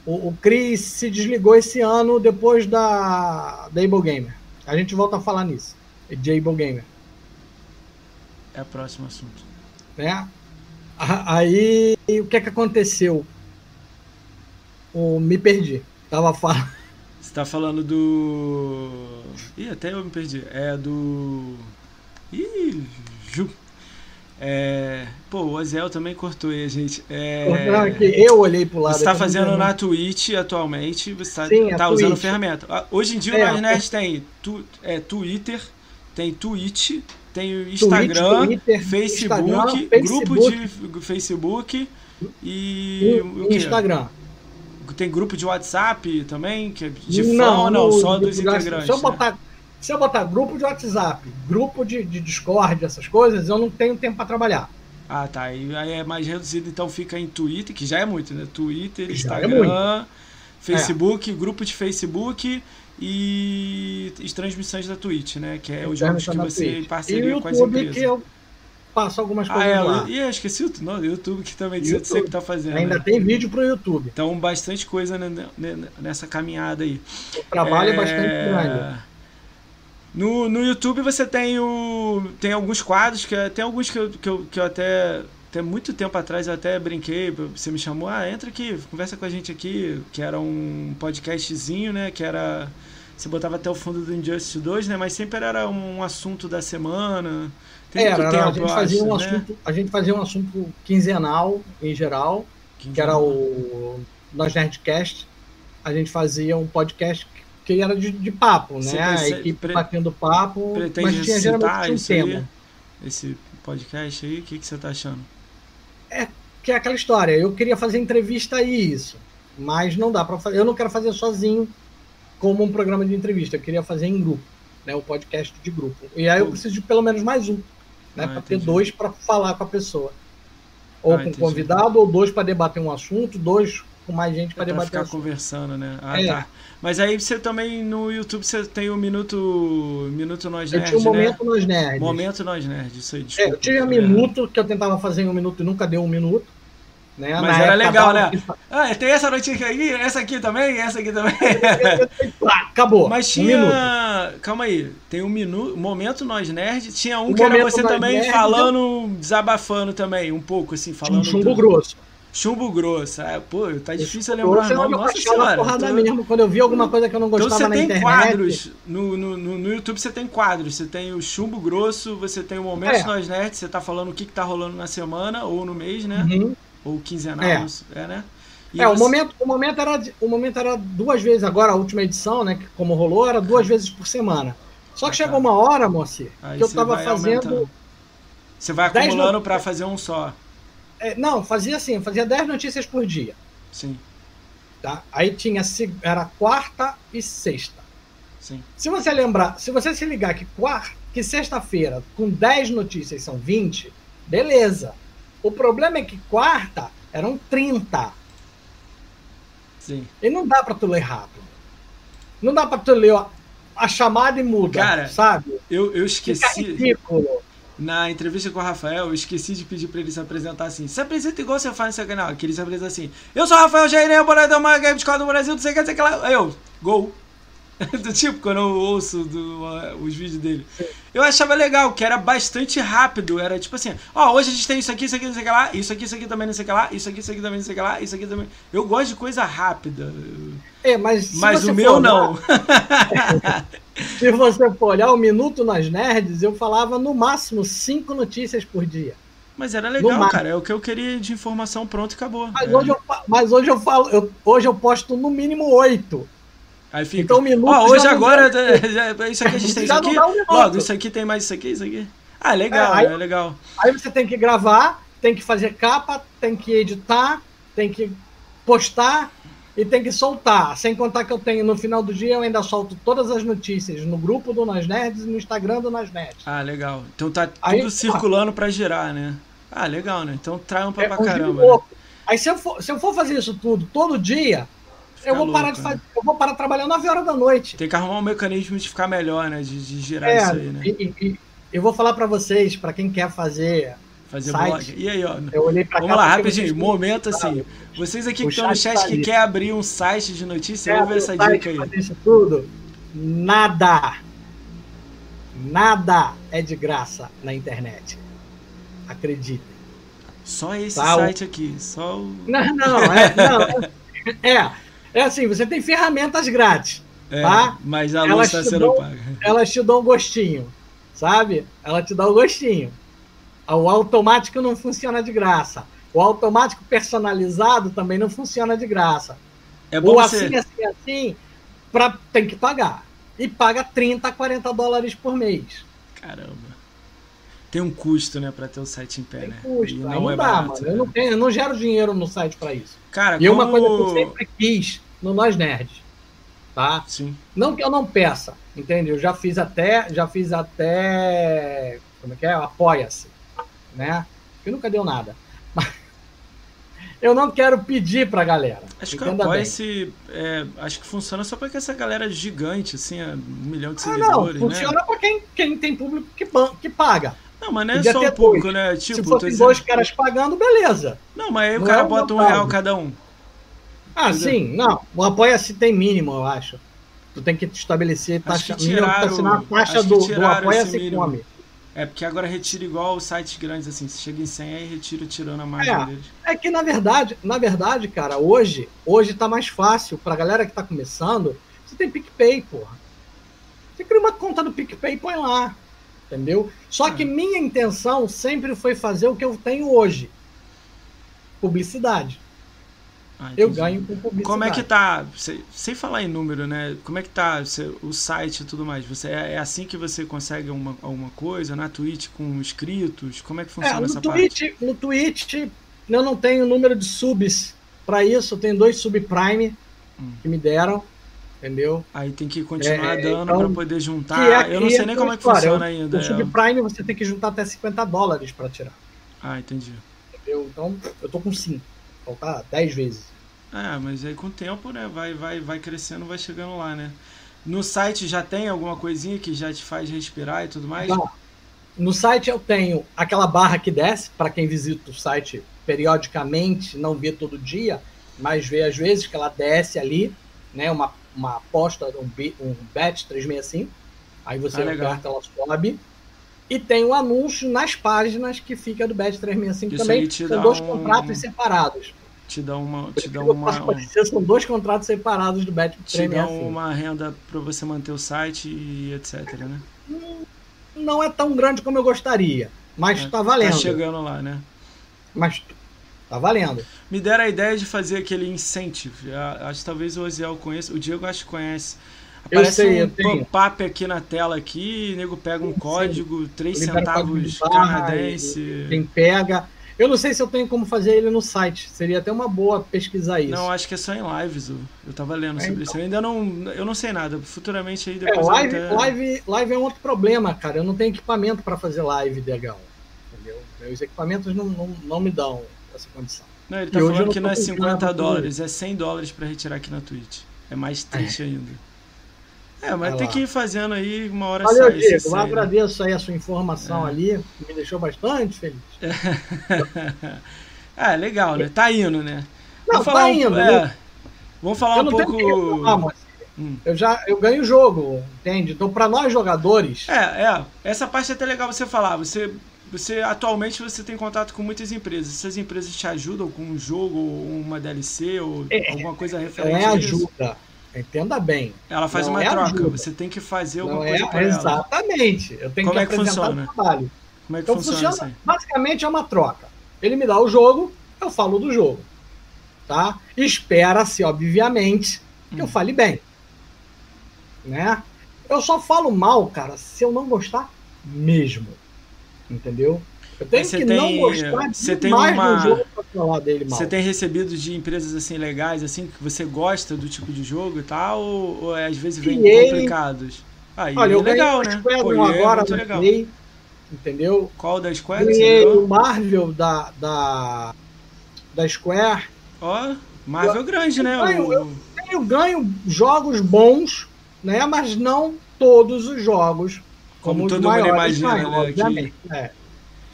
O, o Cris se desligou esse ano depois da, da Able Gamer. A gente volta a falar nisso. De Able Gamer. É o próximo assunto. né? Aí o que é que aconteceu? O, me perdi. Tava falando. [LAUGHS] Você tá falando do. Ih, até eu me perdi. É do. Ih, Ju. É... Pô, o Ozel também cortou aí, gente. É... Não, é eu olhei pro lado. Você não fazendo na. Twitch atualmente, você está Sim, a usando Twitch. ferramenta. Ah, Hoje em dia É, o Nerd tem tu, é, Twitter, tem Twitch, tem Twitch, Instagram, Twitter, Facebook, Instagram, grupo Facebook. de Facebook e, E- o? Instagram. Tem grupo de WhatsApp também, que é de não, fã, não, no só dos integrantes. Se eu né? botar, se eu botar grupo de WhatsApp, grupo de, de Discord, essas coisas, eu não tenho tempo para trabalhar. Ah, tá. E aí é mais reduzido, então fica em Twitter, que já é muito, né? Twitter, é Instagram, Facebook, grupo de Facebook e as transmissões da Twitch, né? Que é os jogos que você Twitch. em e parceria com as empresas. que eu passo algumas Ah, coisas é, lá. e eu esqueci o não, YouTube que também você YouTube. sempre tá fazendo. Ainda né? tem vídeo pro YouTube. Então, bastante coisa nessa caminhada aí. O trabalho é, bastante grande. No, no YouTube você tem o. Tem alguns quadros, que é- tem alguns que eu, que eu, que eu até. Até muito tempo atrás eu até brinquei, você me chamou, ah, entra aqui, conversa com a gente aqui, que era um podcastzinho, né? Que era. Você botava até o fundo do Injustice 2, né? Mas sempre era um assunto da semana. Muito Era, tempo, a, gente fazia acho, um né? assunto, a gente fazia um assunto quinzenal, em geral, que era o Nós Nerdcast. A gente fazia um podcast que era de, de papo, Você né? A prece- equipe pre- batendo papo, Pretende mas tinha geralmente um isso aí? tema. Esse podcast aí, o que, que você tá achando? Que é aquela história, eu queria fazer entrevista e isso, mas não dá para fazer. Eu não quero fazer sozinho como um programa de entrevista, eu queria fazer em grupo, né? O podcast de grupo. E aí eu preciso de pelo menos mais um, né? Ah, para ter dois para falar com a pessoa. Ou Ah, com um entendi. convidado, ou dois para debater um assunto, dois com mais gente para É debater um ficar assunto. conversando, né? Ah, É. tá. Mas aí você também no YouTube você tem o Minuto Minuto Nós Eu Nerd, tinha um né? momento nos nerds. Momento Nós Nerd, isso aí, É, desculpa. eu tinha falei errado. minuto, que eu tentava fazer em um minuto e nunca deu um minuto. Né? Mas Na era legal, né? Ah, tem essa notícia aqui, essa aqui também, essa aqui também. [LAUGHS] Acabou. Mas Um tinha. Calma aí. Tem um minuto. Momento Nós Nerd. Tinha um O que era você também Nerd, falando, desabafando também, um pouco, assim, falando. um chumbo grosso. Chumbo grosso. Ah, pô, tá difícil eu lembrar o nome. meu Nossa senhora. porrada tô- mesmo. Quando eu vi alguma coisa que eu não Então gostava você na tem internet. quadros. No, no, no, YouTube você tem quadros. Você tem o chumbo grosso, você tem o Momento É. Nós Nerd, você tá falando o que, que tá rolando na semana ou no mês, né? Uhum. Ou quinzenal, É. é, né? E É, o você- momento, o, momento era, o momento era duas vezes, agora a última edição, né? Que como rolou, era duas vezes por semana. Só que Ah, tá. chegou uma hora, moça, que eu tava fazendo. aumentando. Você vai acumulando pra fazer um só. é, não, fazia assim, fazia 10 notícias por dia. Sim, Tá? Aí tinha era quarta e sexta. sim. Se você lembrar, se você se ligar que quarta, que sexta-feira com 10 notícias são 20, beleza. O problema é que quarta eram 30. Sim. E não dá pra tu ler rápido. Não dá pra tu ler ó, a chamada e muda, Cara, sabe? Eu, eu Fica esqueci. ridículo. Na entrevista com o Rafael, eu esqueci de pedir pra ele se apresentar assim. Se apresenta igual você faz no seu canal. Que ele se apresenta assim. Eu sou o Rafael Jairé, boladão mais game Escola do Brasil, não sei o que, não sei o que lá. Eu, gol. [LAUGHS] do tipo, quando eu ouço do, uh, os vídeos dele. Eu achava legal, que era bastante rápido. Era tipo assim, ó, hoje a gente tem isso aqui, isso aqui, não sei o que lá, isso aqui, isso aqui também, não sei o que lá, isso aqui, isso aqui também, não sei o que lá, isso aqui também. Eu gosto de coisa rápida. É, mas Mas o meu olhar- não. [LAUGHS] Se você for olhar o Minuto nas Nerds, eu falava no máximo cinco notícias por dia. Mas era legal, cara. É o que eu queria de informação, pronto e acabou. Mas, É. hoje, eu, mas hoje eu falo, eu- hoje eu posto no mínimo oito. Aí fica. Então, o minuto Ó, hoje agora. dá- já- isso aqui a [LAUGHS] gente tem isso Já não aqui. um. Logo, isso aqui tem mais isso aqui, isso aqui. Ah, legal, É, aí- é legal. Aí você tem que gravar, tem que fazer capa, tem que editar, tem que postar e tem que soltar. Sem contar que eu tenho no final do dia eu ainda solto todas as notícias no grupo do Nas Nerds e no Instagram do Nas Nerds. Ah, legal. Então tá Aí, tudo circulando pra girar, né? Ah, legal, né? Então trampa É pra um caramba. Né? Aí se eu, for, se eu for fazer isso tudo todo dia, eu vou parar louco, de né? fazer, eu vou parar trabalhando 9 horas da noite. Tem que arrumar um mecanismo de ficar melhor, né? De, de girar É, isso aí, né? e, e- eu vou falar pra vocês, pra quem quer fazer, Fazer site. blog. E aí, ó. eu olhei pra Vamos lá, rapidinho. Momento assim. Vocês aqui que estão no chat tá que ali. quer abrir um site de notícia, Quer ouve abrir essa dica aí. isso tudo? Nada. Nada é de graça na internet. Acreditem. Só esse Tá, site aqui. Só o. Não, não, é, não, [LAUGHS] é, é assim, você tem ferramentas grátis, É, Tá? mas a luz tá te sendo paga. [LAUGHS] elas te dão gostinho, sabe? Ela te dá o gostinho. O automático não funciona de graça. O automático personalizado também não funciona de graça. É bom Ou você. assim, assim, assim, pra, tem que pagar. E paga 30, 40 dólares por mês. Caramba. Tem um custo, né, pra ter o site em pé, Tem né? custo. E não não é dá, barato. mano. né? Eu não, tenho, eu não gero dinheiro no site pra isso. Cara, E é uma como- coisa que eu sempre quis no Nós Nerds. Tá? Sim. Não que eu não peça, entende? Eu já fiz até, já fiz até, como é que é? Apoia-se, né? Que nunca deu nada. Mas [LAUGHS] eu não quero pedir pra galera. Acho que entenda apoia bem. esse. é, acho que funciona só pra que essa galera gigante, assim, é um milhão de Ah, não, seguidores, né? funciona pra quem, quem tem público que, que paga. Não, mas não é Podia só o público, dois. né? Tipo, Se fossem dizendo- dois caras pagando, beleza. Não, mas aí o Não cara é o bota um real cada um. Ah, Entendeu? sim, não. O apoia-se tem mínimo, eu acho. Tu tem que estabelecer Acho taxa que mínima tiraram- assinar a taxa que do, do apoia-se come. É porque agora retira igual os sites grandes, assim. Se chega em 100, aí retira tirando a margem É. deles. É que na verdade, na verdade, cara, hoje, hoje tá mais fácil pra galera que tá começando. Você tem PicPay, porra. Você cria uma conta do PicPay e põe lá. Entendeu? Só É. que minha intenção sempre foi fazer o que eu tenho hoje. Publicidade. Ah, Eu ganho com publicidade. Como é que tá, sem, sem falar em número, né? Como é que tá você- o site e tudo mais? Você, é, é assim que você consegue uma, alguma coisa? Na Twitch com inscritos? Como é que É, funciona no essa parte? Twitch, no Twitch eu não tenho número de subs para isso. Eu tenho dois subprime Hum. que me deram, entendeu? Aí tem que continuar É, dando então, pra poder juntar. é- eu não sei é nem como é que história, funciona O ainda. é. subprime você tem que juntar até 50 dólares para tirar, Ah, entendi. entendeu? Então eu tô com 5, faltar 10 vezes. Ah, mas aí com o tempo, né? Vai, vai, vai crescendo, vai chegando lá, né? No site já tem alguma coisinha que já te faz respirar e tudo mais? Não. no site eu tenho aquela barra que desce, para quem visita o site periodicamente, não vê todo dia, mas vê às vezes que ela desce ali, né? Uma, uma aposta, um, um bet 365. Aí você ah, aperta, ela sobe. E tem o um anúncio nas páginas que fica do Bet 365 Isso também. São dois um... contratos separados. Te dá uma. Te dá uma São dois contratos separados do Bet 365. Te dá uma renda para você manter o site e etc, né? Não é tão grande como eu gostaria, mas é, tá valendo. Tá chegando lá, né? Mas Tá valendo. Me deram a ideia de fazer aquele incentive. Acho que talvez o Oziel conheça. O Diego acho que conhece. Aparece sei, um pop-up aqui na tela aqui, o nego pega um código, 3 centavos canadense. Quem pega. Eu não sei se eu tenho como fazer ele no site. Seria até uma boa pesquisar isso. Não, acho que é só em lives. Eu tava lendo é, sobre então. isso. Eu ainda não. Eu não sei nada. Futuramente aí é, depois. É, live, até... live, live é um outro problema, cara. Eu não tenho equipamento para fazer live legal. Entendeu? Meus equipamentos não, não, não me dão essa condição. Não, ele tá e falando que não é 50 dólares, é 100 dólares para retirar aqui na Twitch. É mais triste é. ainda. É, mas tem que ir fazendo aí, uma hora Valeu, sai. Diego, eu né? agradeço aí a sua informação é. ali, me deixou bastante feliz. é, [LAUGHS] legal, né? Tá indo, né? Não, Vamos tá indo. Um, é, vamos falar um pouco. Hum. Eu já eu ganho o jogo, entende? Então, para nós jogadores. É, é. Essa parte é até legal você falar. Você você atualmente você tem contato com muitas empresas. Essas empresas te ajudam com um jogo, uma DLC ou é, alguma coisa referente é ajuda. Entenda bem. Ela faz uma é troca. Ajuda. Você tem que fazer alguma não coisa é, para ela. Exatamente. Eu tenho Como que é que apresentar funciona? o trabalho. Como é que então, funciona? funciona basicamente é uma troca. Ele me dá o jogo, eu falo do jogo. Tá? Espera-se, obviamente, que hum. eu fale bem. Né? Eu só falo mal, cara, se eu não gostar mesmo entendeu? Eu tenho que tem, não gostar você tem uma, do jogo pra falar dele mal. Você tem recebido de empresas assim legais, assim, que você gosta do tipo de jogo e tal, ou, ou é, às vezes vem complicados? Ah, Olha, eu é legal, né? Pô, é agora é legal. Play, entendeu? Qual da Square? Ganhei o Marvel da, da, da Square. Ó, Marvel eu, grande, né? Ganho, o... Eu ganho jogos bons, né? Mas não todos os jogos como, como todo mundo imagina, né? Que... É.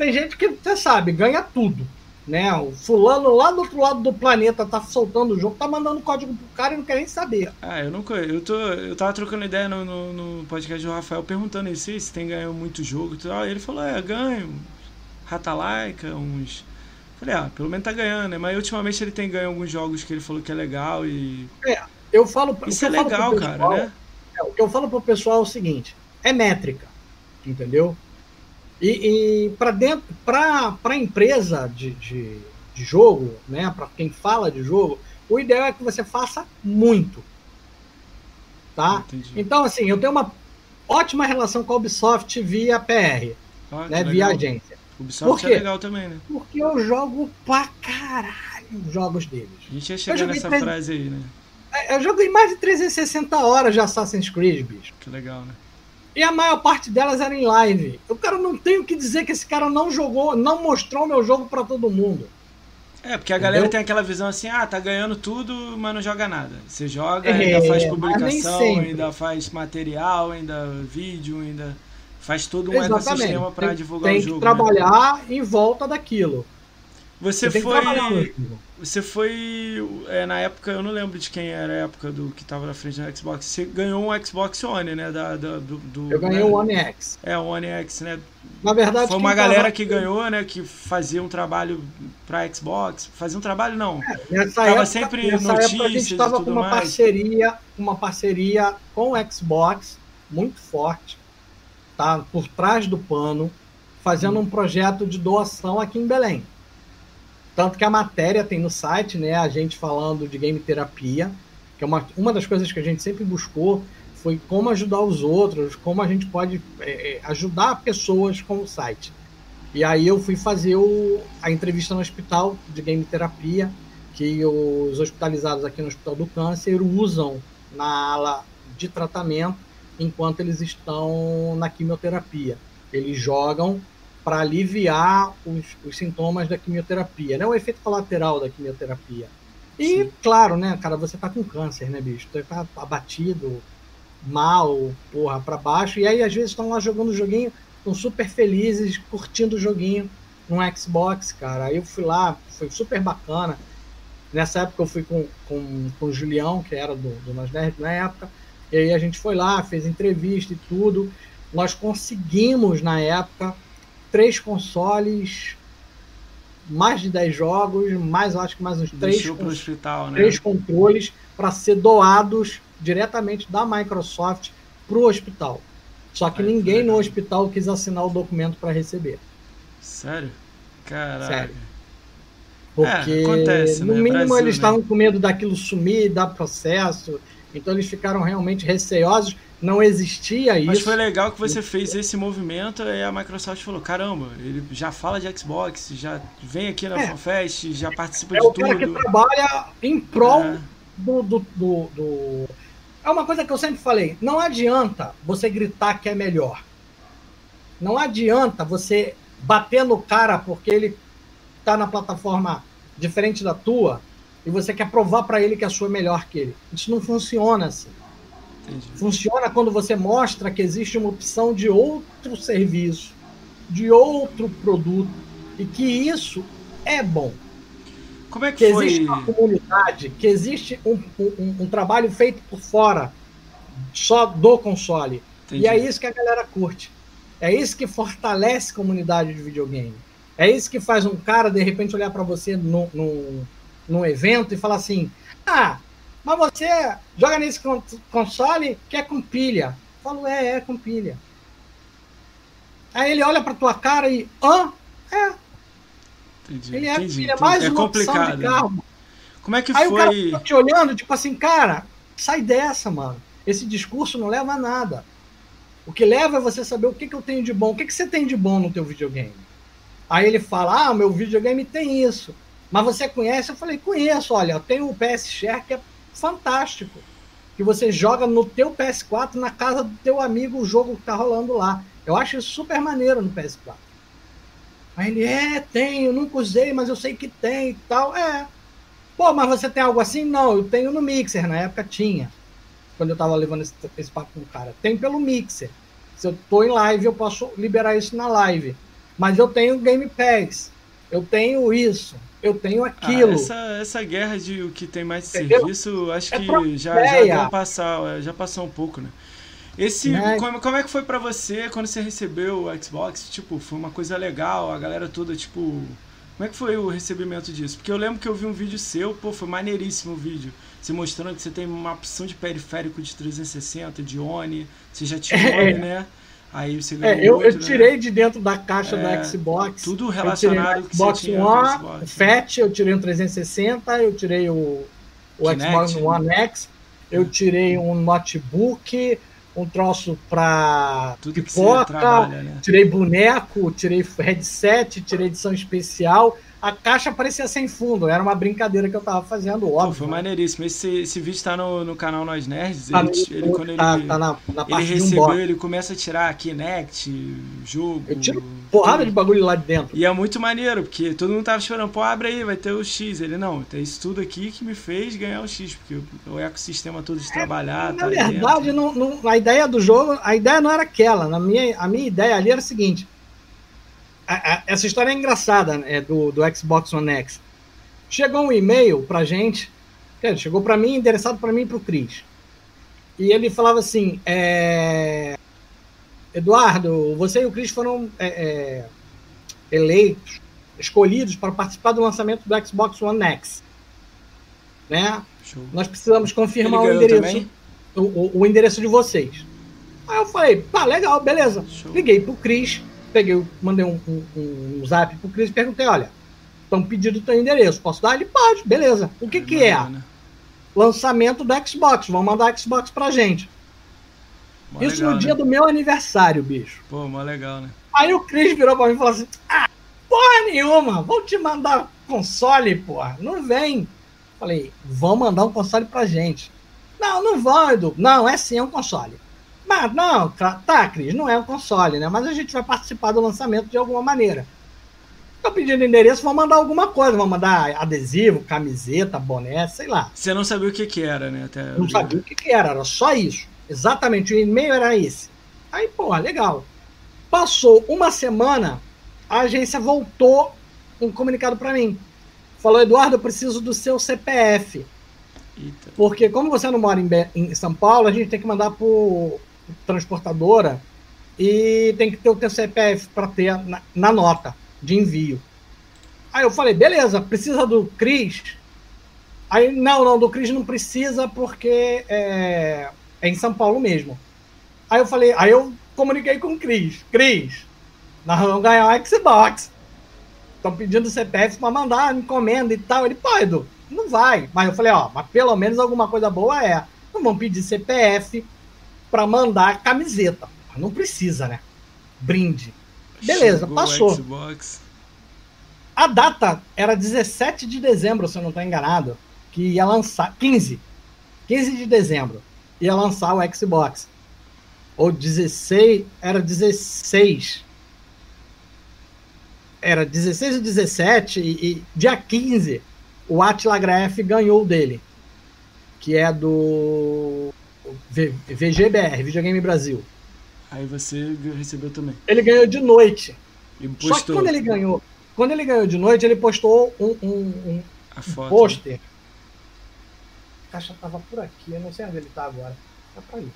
Tem gente que, você sabe, ganha tudo. Né? O fulano lá do outro lado do planeta tá soltando o jogo, tá mandando código pro cara e não quer nem saber. Ah, eu nunca. Eu, tô, eu tava trocando ideia no, no, no podcast do Rafael perguntando isso, se tem ganho muito jogo. Ah, ele falou, é, ganho. Ratalaika, uns. Falei, ah, pelo menos tá ganhando, né? Mas ultimamente ele tem ganho alguns jogos que ele falou que é legal e. É, eu falo. Isso é legal, pessoal, cara, né? É, o que eu falo pro pessoal é o seguinte: é métrica entendeu? E, e para dentro, para a empresa de, de, de, jogo, né, para quem fala de jogo, o ideal é que você faça muito, tá? Entendi. Então, assim, eu tenho uma ótima relação com a Ubisoft via PR, ah, né, via agência. Ubisoft é legal também, né? Porque eu jogo pra caralho os jogos deles. A gente ia chegar nessa 3... frase aí, né? É, eu joguei mais de 360 horas de Assassin's Creed, bicho. Que legal, né? E a maior parte delas era em live. O cara não tem o que dizer que esse cara não jogou, não mostrou meu jogo para todo mundo. É, porque a Entendeu? galera tem aquela visão assim, ah, tá ganhando tudo, mas não joga nada. Você joga, é, ainda faz publicação, ainda faz material, ainda vídeo, ainda faz todo um Exatamente. ecossistema para divulgar o jogo. Tem que trabalhar né? em volta daquilo. Você, Você foi. Você foi. É, na época, eu não lembro de quem era a época do que tava na frente do Xbox. Você ganhou um Xbox One, né? Da, da do, do, eu ganhei o né? One X. É, o One X, né? Na verdade, foi uma galera tava... que ganhou, né? Que fazia um trabalho pra Xbox. Fazia um trabalho, não. É, nessa tava época, sempre nessa notícias época a gente tava com uma mais. parceria, uma parceria com o Xbox muito forte, tá? Por trás do pano, fazendo hum. um projeto de doação aqui em Belém. Tanto que a matéria tem no site, né? A gente falando de game terapia, que é uma, uma das coisas que a gente sempre buscou foi como ajudar os outros, como a gente pode é, é, ajudar pessoas com o site. E aí eu fui fazer o, a entrevista no hospital de game terapia, que os hospitalizados aqui no Hospital do Câncer usam na ala de tratamento enquanto eles estão na quimioterapia. Eles jogam para aliviar os, os, sintomas da quimioterapia, né? O efeito colateral da quimioterapia. E, Sim. claro, né, cara, você tá com câncer, né, bicho? Você tá abatido, mal, porra, para baixo, e aí às vezes estão lá jogando o joguinho, estão super felizes, curtindo o joguinho no Xbox, cara. Aí eu fui lá, foi super bacana. Nessa época eu fui com, com, com o Julião, que era do, do Nós Nerd na época, e aí a gente foi lá, fez entrevista e tudo. Nós conseguimos, na época, três consoles, mais de 10 jogos, mais acho que mais uns três, hospital, né? três controles para ser doados diretamente da Microsoft para o hospital. Só que ninguém no hospital quis assinar o documento para receber. Sério? Caralho. Sério. Porque, é, acontece, no né? mínimo, Brasil, eles né? estavam com medo daquilo sumir, dar processo. Então, eles ficaram realmente receosos. Não existia isso. Mas foi legal que você fez esse movimento e a Microsoft falou: caramba, ele já fala de Xbox, já vem aqui na é. FanFest, já participa é de tudo. É o cara que trabalha em prol é. do, do, do, do. É uma coisa que eu sempre falei: não adianta você gritar que é melhor. Não adianta você bater no cara porque ele está na plataforma diferente da tua e você quer provar para ele que a sua é melhor que ele. Isso não funciona assim. Entendi. Funciona quando você mostra que existe uma opção de outro serviço, de outro produto e que isso é bom. Como é que, que foi? existe uma comunidade, que existe um, um, um, trabalho feito por fora só do console. Entendi. E é isso que a galera curte. É isso que fortalece a comunidade de videogame. É isso que faz um cara, de repente, olhar para você no, no, num evento e falar assim: Ah, mas você joga nesse console que é com pilha. Eu falo, é, é com pilha. Aí ele olha para tua cara e, hã? É. Entendi, ele é, entendi, é mais é uma complicado. opção de carro. Como é que Aí foi? o cara te olhando, tipo assim, cara, sai dessa, mano. Esse discurso não leva a nada. O que leva é você saber o que, que eu tenho de bom. O que, que você tem de bom no teu videogame? Aí ele fala, ah, meu videogame tem isso. Mas você conhece? Eu falei, conheço. Olha, eu tenho o PS Share que é fantástico. Que você joga no teu PS4 na casa do teu amigo o jogo que tá rolando lá. Eu acho isso super maneiro no PS4. Aí ele, é, tem, eu nunca usei, mas eu sei que tem e tal. É. Pô, mas você tem algo assim? Não, eu tenho no Mixer, na época tinha quando eu tava levando esse, esse papo com o cara. Tem pelo Mixer. Se eu tô em live, eu posso liberar isso na live. Mas eu tenho Game Pass. Eu tenho isso. Eu tenho aquilo. Ah, essa, essa guerra de o que tem mais Entendeu? serviço, acho é que já, já deu passar, já passou um pouco, né? Esse, né? como, como é que foi para você quando você recebeu o Xbox? Tipo, foi uma coisa legal, a galera toda, tipo, como é que foi o recebimento disso? Porque eu lembro que eu vi um vídeo seu, pô, foi maneiríssimo o vídeo. Você mostrando que você tem uma opção de periférico de 360, de ONI, você já tinha é, [LAUGHS] ONI, né? Aí você ganhou é, eu, outro, eu né? tirei né? de dentro da caixa é, do Xbox. Tudo relacionado com Xbox One, Xbox, né? Fat, eu tirei um 360, eu tirei o, o Xbox One X, eu tirei um notebook, um troço para pipoca, trabalha, né? tirei boneco, tirei headset, tirei edição especial a caixa parecia sem fundo. Era uma brincadeira que eu tava fazendo, óbvio. Pô, foi maneiríssimo. Esse, esse vídeo tá no, no canal Nós Nerds. Tá ele, ele, quando tá, ele, tá na, na ele recebeu, ele começa a tirar Kinect, jogo. Eu tiro porrada de bagulho lá de dentro. E é muito maneiro, porque todo mundo tava chorando, pô, abre aí, vai ter o X. Ele, não, tem isso tudo aqui que me fez ganhar o X, porque o, o ecossistema todo de é, trabalhar. Na tá verdade, não, não, a ideia do jogo, a ideia não era aquela. Na minha, a minha ideia ali era a essa história é engraçada né, do, do Xbox One X. Chegou um e-mail pra gente, chegou para mim, endereçado para mim e pro Cris. E ele falava assim: é, Eduardo, você e o Cris foram é, é, eleitos, escolhidos para participar do lançamento do Xbox One X. Né? Nós precisamos confirmar o endereço, o, o, o, endereço de vocês. Aí eu falei, tá, legal, beleza. Show. Liguei pro Cris, peguei, mandei um, um, um zap pro Cris e perguntei, olha, estão pedindo o teu endereço, posso dar? Ele pode, beleza. O que é, que é? Né? Lançamento do Xbox, vão mandar Xbox pra gente. Mó Isso legal, no dia né? do meu aniversário, bicho. Pô, mó legal, né? Aí o Cris virou pra mim e falou assim, ah, porra nenhuma, vou te mandar console, porra, não vem. Falei, vão mandar um console pra gente. Não, não vão, Edu. Não, é sim, é um console. Mas não, tá, Cris, não é um console, né? Mas a gente vai participar do lançamento de alguma maneira. Tô pedindo endereço, vão mandar alguma coisa, vão mandar adesivo, camiseta, boné, sei lá. Você não sabia o que, que era, né? Até não sabia o que, que era, era só isso. Exatamente, o e-mail era esse. Aí, porra, legal. Passou uma semana, a agência voltou um comunicado para mim. Falou, Eduardo, eu preciso do seu CPF. Eita. Porque como você não mora em, em, São Paulo, a gente tem que mandar por transportadora e tem que ter o teu CPF para ter na, na, nota de envio. Aí eu falei, beleza, precisa do CRIS? Aí, não, não, do CRIS não precisa porque é, é em São Paulo mesmo. Aí eu falei, aí eu comuniquei com o Cris. Cris, nós vamos ganhar um Xbox. Estão pedindo CPF para mandar encomenda e tal. Ele, pô, Edu, não vai. Mas eu falei, ó, mas pelo menos alguma coisa boa é. Não vão pedir CPF para mandar camiseta. Não precisa, né? Brinde. Beleza, Chegou passou. A data era 17 de dezembro, se eu não estou enganado, que ia lançar. 15. 15 de dezembro. Ia lançar o Xbox. Ou 16. Era 16. Era 16 e 17. E, e dia 15, o Atila Graf ganhou dele. Que é do. VGBR, Videogame Brasil. Aí você recebeu também. Ele ganhou de noite. Só que quando ele ganhou, quando ele ganhou de noite, ele postou um, um, um, um pôster. A caixa tava por aqui, eu não sei onde ele tá agora. Tá pra aí.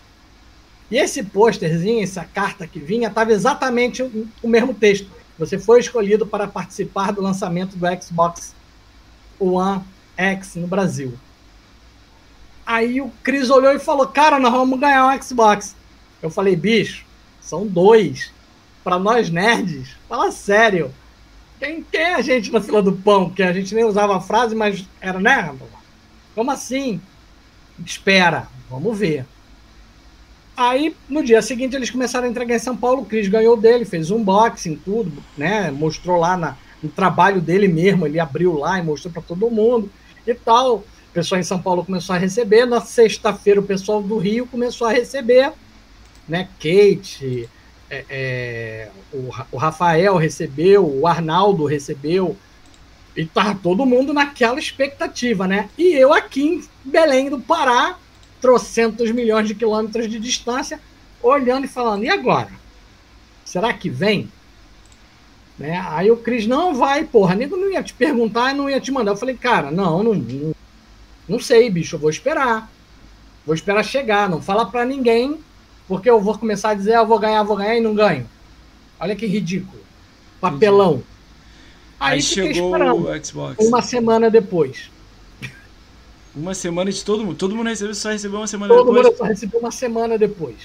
E esse pôsterzinho, essa carta que vinha, tava exatamente o mesmo texto. Você foi escolhido para participar do lançamento do Xbox One X no Brasil. Aí o Cris olhou e falou: Cara, nós vamos ganhar um Xbox. Eu falei, bicho, são dois. Para nós nerds, fala sério. Quem, é a gente na fila do pão? Que a gente nem usava a frase, mas era, né? Como assim? Espera, vamos ver. Aí, no dia seguinte, eles começaram a entregar em São Paulo. O Cris ganhou dele, fez um unboxing, tudo, né? Mostrou lá na, no trabalho dele mesmo. Ele abriu lá e mostrou para todo mundo e tal. Pessoal em São Paulo começou a receber. Na sexta-feira, o pessoal do Rio começou a receber né? Kate, é, é, o, o, Rafael recebeu, o Arnaldo recebeu, e tá todo mundo naquela expectativa, né? E eu aqui em Belém do Pará, trocentos milhões de quilômetros de distância, olhando e falando, e agora? Será que vem? Né? Aí o Cris, não vai, porra, nego não ia te perguntar, não ia te mandar. Eu falei, cara, não, não, não, não sei, bicho, eu vou esperar. Vou esperar chegar, não fala para ninguém porque eu vou começar a dizer, ah, eu vou ganhar, vou ganhar e não ganho. Olha que ridículo. Papelão. Aí, Aí chegou o Xbox. Uma semana depois. Uma semana de todo mundo. Todo mundo recebeu, só recebeu uma semana todo depois. Todo mundo só recebeu uma semana depois.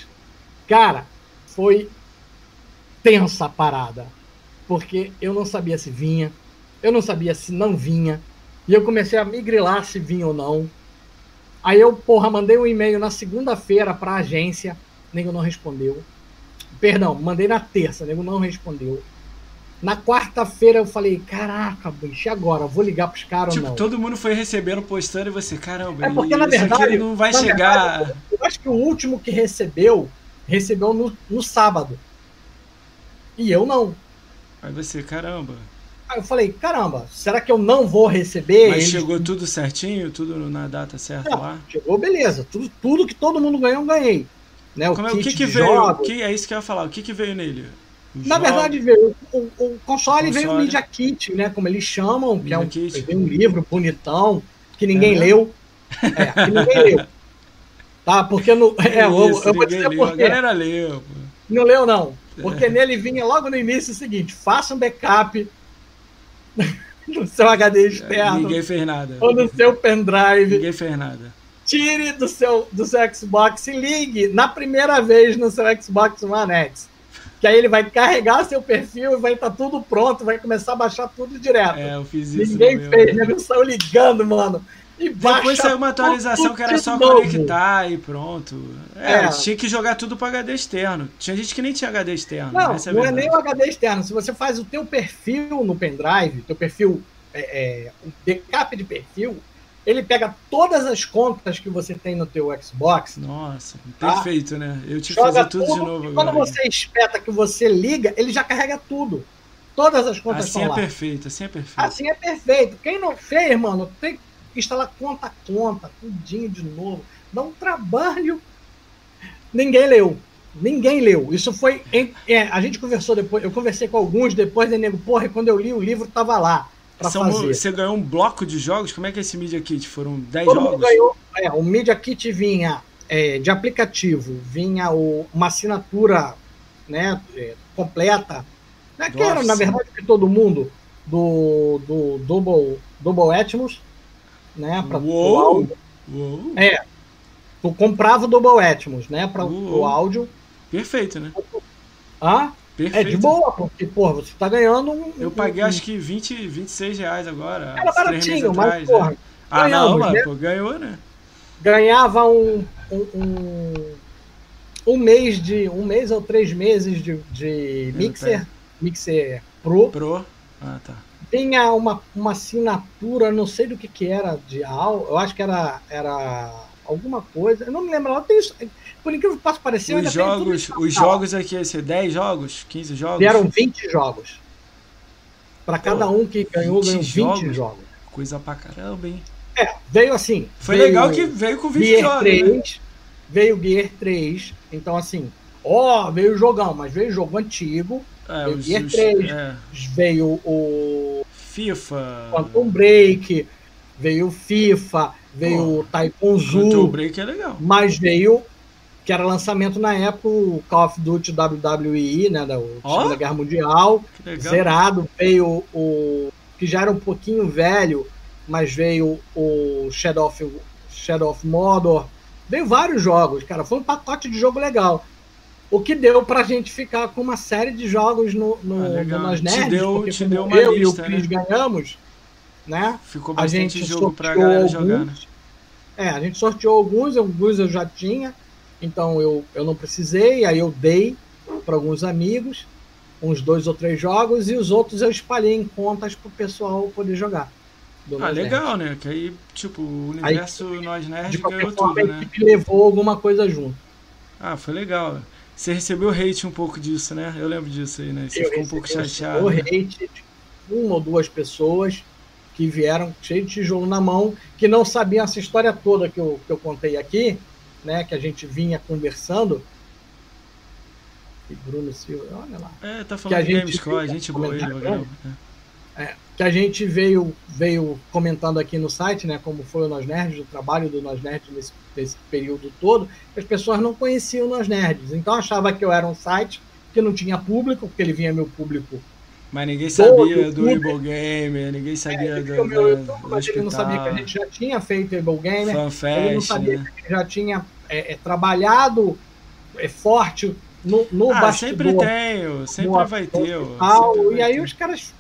Cara, foi tensa a parada. Porque eu não sabia se vinha, eu não sabia se não vinha. E eu comecei a me grilar se vinha ou não. Aí eu, porra, mandei um e-mail na segunda-feira para a agência nego não respondeu. Perdão, mandei na terça, nego não respondeu. Na quarta-feira eu falei, caraca, bicho, e agora? Vou ligar pros caras tipo, ou não? todo mundo foi recebendo, postando e você, caramba, é porque, na verdade, não vai chegar. Verdade, eu acho que o último que recebeu, recebeu no, no sábado. E eu não. Aí você, caramba. Aí eu falei, caramba, será que eu não vou receber? Mas Eles... chegou tudo certinho, tudo na data certa não, lá? Chegou, beleza. Tudo, tudo que todo mundo ganhou, eu ganhei. Né, o, é, o que, que veio? Que, é isso que eu ia falar. O que, que veio nele? Na verdade, veio, o, o, o console, console, veio o Media Kit, né? Como eles chamam, Media que é um, Kit. um livro bonitão, que ninguém é. leu. É, que ninguém leu. [LAUGHS] Tá? Porque no. [LAUGHS] É, eu, isso, eu vou dizer leu. por quê. A galera leu. Pô. Não leu, não. Porque é. nele vinha logo no início o seguinte: faça um backup [LAUGHS] no seu HD externo. Ninguém fez nada. Ou no seu pendrive. Ninguém fez nada tire do seu, do seu Xbox e ligue na primeira vez no seu Xbox One X. Que aí ele vai carregar seu perfil e vai estar tá tudo pronto, vai começar a baixar tudo direto. É, eu fiz isso. Ninguém fez, né? Saiu ligando, mano. E Depois saiu uma atualização que era só novo. conectar e pronto. É, é, tinha que jogar tudo para HD externo. Tinha gente que nem tinha HD externo. Não, é não é nem o HD externo. Se você faz o teu perfil no pendrive, teu perfil, é, é, backup de perfil, ele pega todas as contas que você tem no teu Xbox. Nossa, tá? perfeito, né? Eu te fazer tudo, tudo, de novo agora. Quando você espeta que você liga, ele já carrega tudo. Todas as contas assim estão é lá. perfeito, assim é perfeito. Assim é perfeito. Quem não fez, mano, tem que instalar conta a conta, tudinho de novo. Dá um trabalho. Ninguém leu. Ninguém leu. Isso foi. Em, é, a gente conversou depois. Eu conversei com alguns depois, de nego, porra, quando eu li o livro, tava lá. São, fazer. Você ganhou um bloco de jogos? Como é que é esse Media Kit? Foram 10 Todo jogos? Ganhou, é, o Media Kit vinha é, de aplicativo, vinha o, uma assinatura né, é, completa. Né, que era, na verdade, que todo mundo do, do Double, Double Atmos, né? Para o É. Tu comprava o Double Atmos, né? Para o áudio. Perfeito, né? Ah? Perfeito. É de boa, porque, porra, você tá ganhando um. Eu paguei um, acho que 20, 26 reais agora. Era baratinho, mas, atrás, porra. Né? Ah, não, mano, né? pô, ganhou, né? Ganhava um, um, um, um, mês de. Um mês ou três meses de, de mixer. Mixer Pro. Pro. Ah, tá. Tinha uma, uma assinatura, não sei do que que era, de AL, eu acho que era, era alguma coisa, eu não me lembro, tem isso, por incrível que possa parecer, os jogos, os jogos aqui, esse 10 jogos, 15 jogos? Vieram 20 jogos. Para cada um que ganhou, ganhou 20 jogos. jogos. Coisa pra caramba, hein? É, veio assim. Foi veio legal que veio com 20 Gear jogos. 3, né? Veio Gear 3, então assim, ó, veio o jogão, mas veio jogo antigo. É, veio os, Gear 3, é. veio o. FIFA. Quantum Break, veio o FIFA, veio o Taikon Zoo. Quantum Break é legal. Mas veio que era lançamento na época o Call of Duty WWE, né, da oh, Segunda Guerra Mundial, zerado, veio o que já era um pouquinho velho, mas veio o Shadow of, Shadow of Mordor, veio vários jogos, cara, foi um pacote de jogo legal. O que deu pra gente ficar com uma série de jogos no, no, ah, no Nas Nerds, te deu, porque te deu uma eu lista, e o Chris né? ganhamos, né? Ficou bastante a gente jogo pra galera alguns, jogar, né? É, a gente sorteou alguns, alguns eu já tinha, então eu, eu não precisei, aí eu dei para alguns amigos, uns dois ou três jogos, e os outros eu espalhei em contas para o pessoal poder jogar. Ah, legal, né? Que aí, tipo, o universo aí, Nós Nerds ganhou forma, tudo, né? levou alguma coisa junto. Ah, foi legal. Você recebeu hate um pouco disso, né? Eu lembro disso aí, né? Você eu ficou um pouco chateado. Eu né? hate de uma ou duas pessoas que vieram cheio de tijolo na mão, que não sabiam essa história toda que eu, que eu contei aqui, né, que a gente vinha conversando. E Bruno Silva, olha lá. É, tá falando que a gente Gamescore, a gente boa ele, né? é, que a gente veio, veio comentando aqui no site, né, como foi o Nós Nerds, o trabalho do Nós Nerds nesse, nesse período todo, as pessoas não conheciam o Nós Nerds, então achava que eu era um site que não tinha público, porque ele vinha meu público mas ninguém sabia do Able Gamer, ninguém sabia é, do, meu YouTube, do mas ele não sabia que a gente já tinha feito Able Gamer. Fanfest, ele não sabia né? que já tinha é, é, trabalhado é, forte no, no ah, bastidor. sempre tem, sempre vai ter. Sempre e aí ter. os caras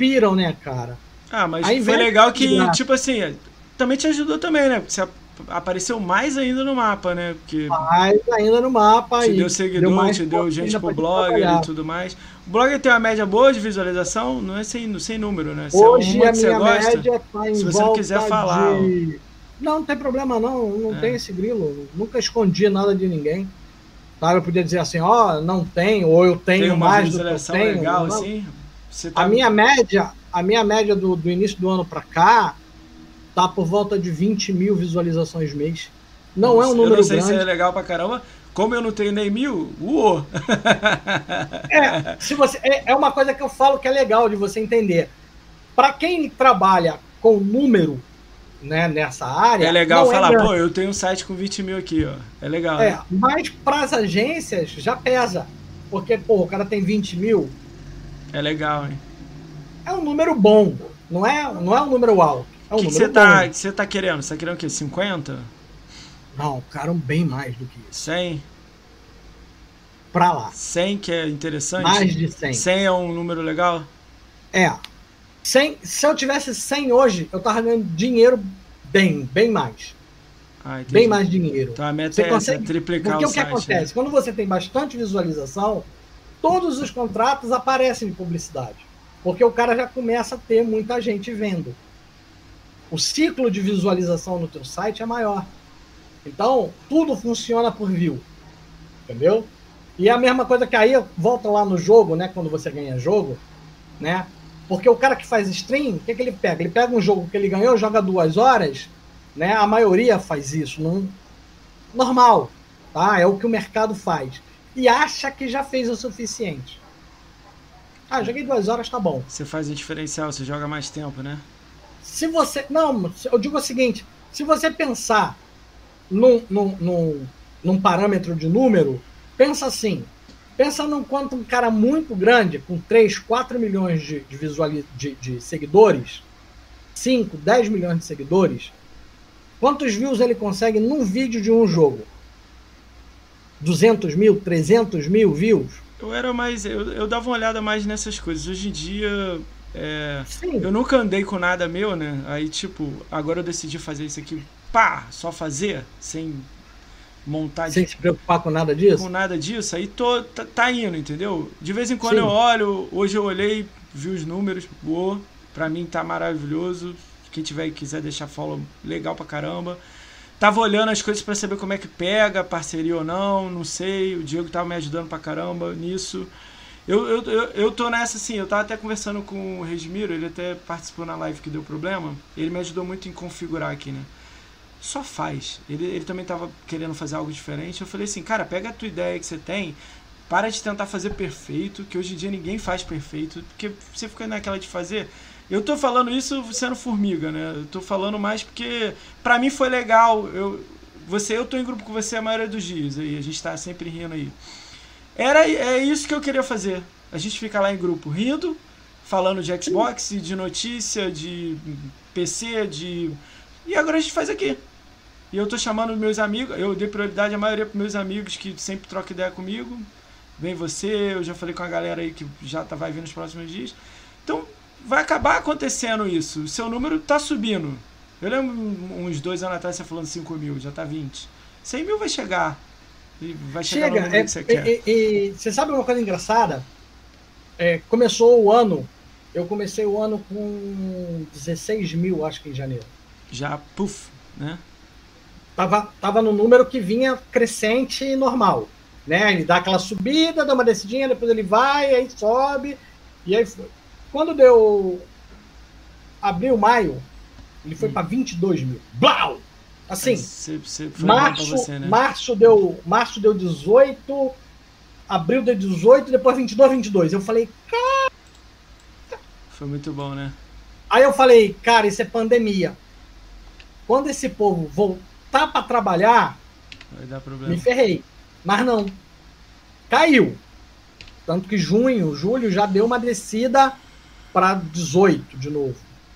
piram, né, cara? Ah, mas aí foi legal que, tipo assim, também te ajudou também, né? Você apareceu mais ainda no mapa, né? Porque mais ainda no mapa. Te deu seguidor, deu te deu gente pro blogger e tudo mais. O blogger tem uma média boa de visualização, não é sem, sem número, né? Se é Hoje é a minha gosta, média tá em Se você não quiser falar. De... Não, não tem problema não, não é. tem esse grilo. Nunca escondi nada de ninguém. Tá? Eu podia dizer assim, ó, oh, não tem, ou eu tenho mais do que eu tenho. legal, não. assim? Tá... A minha média, a minha média do, do início do ano para cá, tá por volta de 20 mil visualizações mês. Não Nossa, é um número grande. Eu não sei grande. se é legal pra caramba. Como eu não tenho nem mil, uou! [LAUGHS] é, se você, é, é uma coisa que eu falo que é legal de você entender. Para quem trabalha com número né, nessa área. É legal é falar, é pô, eu tenho um site com 20 mil aqui, ó. É legal. É, né? mas para as agências já pesa. Porque, pô, o cara tem 20 mil. É legal, hein? É um número bom. Não é, não é um número alto. O que você tá, que você tá querendo? Você tá querendo o quê? 50? Não, cara, bem mais do que isso. 100? Pra lá. 100 que é interessante? Mais de 100. 100 é um número legal? É. 100, se eu tivesse 100 hoje, eu tava ganhando dinheiro bem, bem mais. Ah, bem mais dinheiro. Então a meta você é consegue... triplicar Porque o, o que site, acontece? Né? Quando você tem bastante visualização, todos os contratos aparecem de publicidade. Porque o cara já começa a ter muita gente vendo. O ciclo de visualização no teu site é maior. Então, tudo funciona por view. Entendeu? E é a mesma coisa que aí volta lá no jogo, né? Quando você ganha jogo, né? Porque o cara que faz stream, o que, que ele pega? Ele pega um jogo que ele ganhou, joga duas horas, né? A maioria faz isso, não... normal, tá? É o que o mercado faz. E acha que já fez o suficiente. Ah, joguei duas horas, tá bom. Você faz um diferencial, você joga mais tempo, né? Se você. Não, eu digo o seguinte: se você pensar num, num, num, num parâmetro de número, pensa assim. Pensa num quanto um cara muito grande, com 3, 4 milhões de, de, de, de seguidores, 5, 10 milhões de seguidores, quantos views ele consegue num vídeo de um jogo? 200 mil, 300 mil views? Eu era mais. Eu, eu dava uma olhada mais nessas coisas. Hoje em dia. É, eu nunca andei com nada meu, né? Aí, tipo, agora eu decidi fazer isso aqui, pá, só fazer, sem montar. Sem de, se preocupar com nada disso? Com nada disso, aí tô, tá, tá indo, entendeu? De vez em quando Sim. eu olho, hoje eu olhei, vi os números, boa, pra mim tá maravilhoso. Quem tiver e quiser deixar follow, legal pra caramba. Tava olhando as coisas para saber como é que pega, parceria ou não, não sei. O Diego tava me ajudando pra caramba nisso. Eu, eu, eu, eu tô nessa assim, eu tava até conversando com o Regimiro, ele até participou na live que deu problema. Ele me ajudou muito em configurar aqui, né? Só faz. Ele, ele também tava querendo fazer algo diferente. Eu falei assim, cara, pega a tua ideia que você tem, para de tentar fazer perfeito, que hoje em dia ninguém faz perfeito, porque você fica naquela de fazer. Eu tô falando isso sendo formiga, né? Eu tô falando mais porque para mim foi legal. Eu, você, eu tô em grupo com você a maioria dos dias aí, a gente tá sempre rindo aí. Era é isso que eu queria fazer. A gente fica lá em grupo rindo, falando de Xbox, de notícia, de PC, de e agora a gente faz aqui. E eu tô chamando meus amigos, eu dei prioridade a maioria pros meus amigos que sempre trocam ideia comigo. Vem você, eu já falei com a galera aí que já tá, vai vir nos próximos dias. Então, vai acabar acontecendo isso. O seu número está subindo. Eu lembro uns dois anos atrás você falando 5 mil, já está 20. 100 mil vai chegar. E vai chegar Chega, no é, que você quer. E, e, você sabe uma coisa engraçada? É, começou o ano, eu comecei o ano com 16 mil, acho que em janeiro. Já, puf, né? Tava, tava no número que vinha crescente e normal. Né? Ele dá aquela subida, dá uma descidinha, depois ele vai, aí sobe, e aí foi. Quando deu abril, maio, ele foi hum. para 22 mil. Blau! Assim, março, você, né? março, deu, março deu 18, abril deu 18, depois 22, 22. Eu falei, cara. Foi muito bom, né? Aí eu falei, cara, isso é pandemia. Quando esse povo voltar para trabalhar, Vai dar problema. me ferrei. Mas não. Caiu. Tanto que junho, julho já deu uma descida para 18 de novo.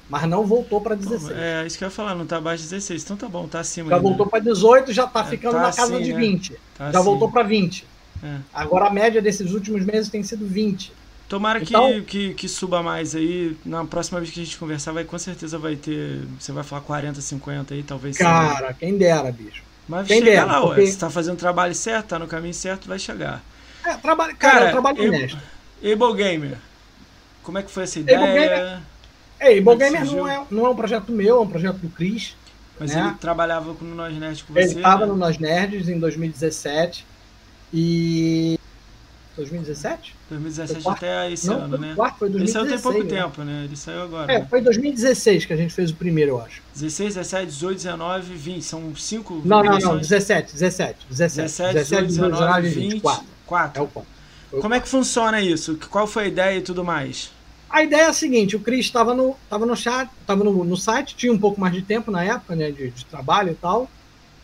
Mas não voltou para 16. É, isso que eu ia falar, não tá abaixo de 16. Então tá bom, tá acima. Já ainda. voltou para 18, já tá é, ficando tá na casa assim, de 20. Né? Tá já assim. voltou para 20. É. Agora a média desses últimos meses tem sido 20. Tomara então, que, que, que, suba mais aí. Na próxima vez que a gente conversar, vai, com certeza vai ter. Você vai falar 40, 50 aí, talvez. Cara, seja. quem dera, bicho. Mas quem chega dera, lá, porque... Você tá fazendo o trabalho certo, tá no caminho certo, vai chegar. É, trabalho, cara, cara é trabalho honesto. Able Gamer. Como é que foi essa ideia? Gamer, é, Able Gamer não é, não é um projeto meu, é um projeto do Cris. Mas né? ele trabalhava com o Nós Nerds com você? Ele estava né? no Nós Nerds em 2017. E. 2017? 2017 até esse não, ano, né? Quarto, foi 2016, ele saiu tem pouco né? tempo, né? Ele saiu agora. É, foi 2016 que a gente fez o primeiro, eu acho. 16, 17, 18, 19, 20. São cinco. Não, não, não. 17, 17. 17, 17 17 18, 19, 20. 24. 4. É o 4. Como é que funciona isso? Qual foi a ideia e tudo mais? A ideia é a seguinte: o Cris estava no, tava no chat, estava no, no, site, tinha um pouco mais de tempo na época, né, de, de trabalho e tal.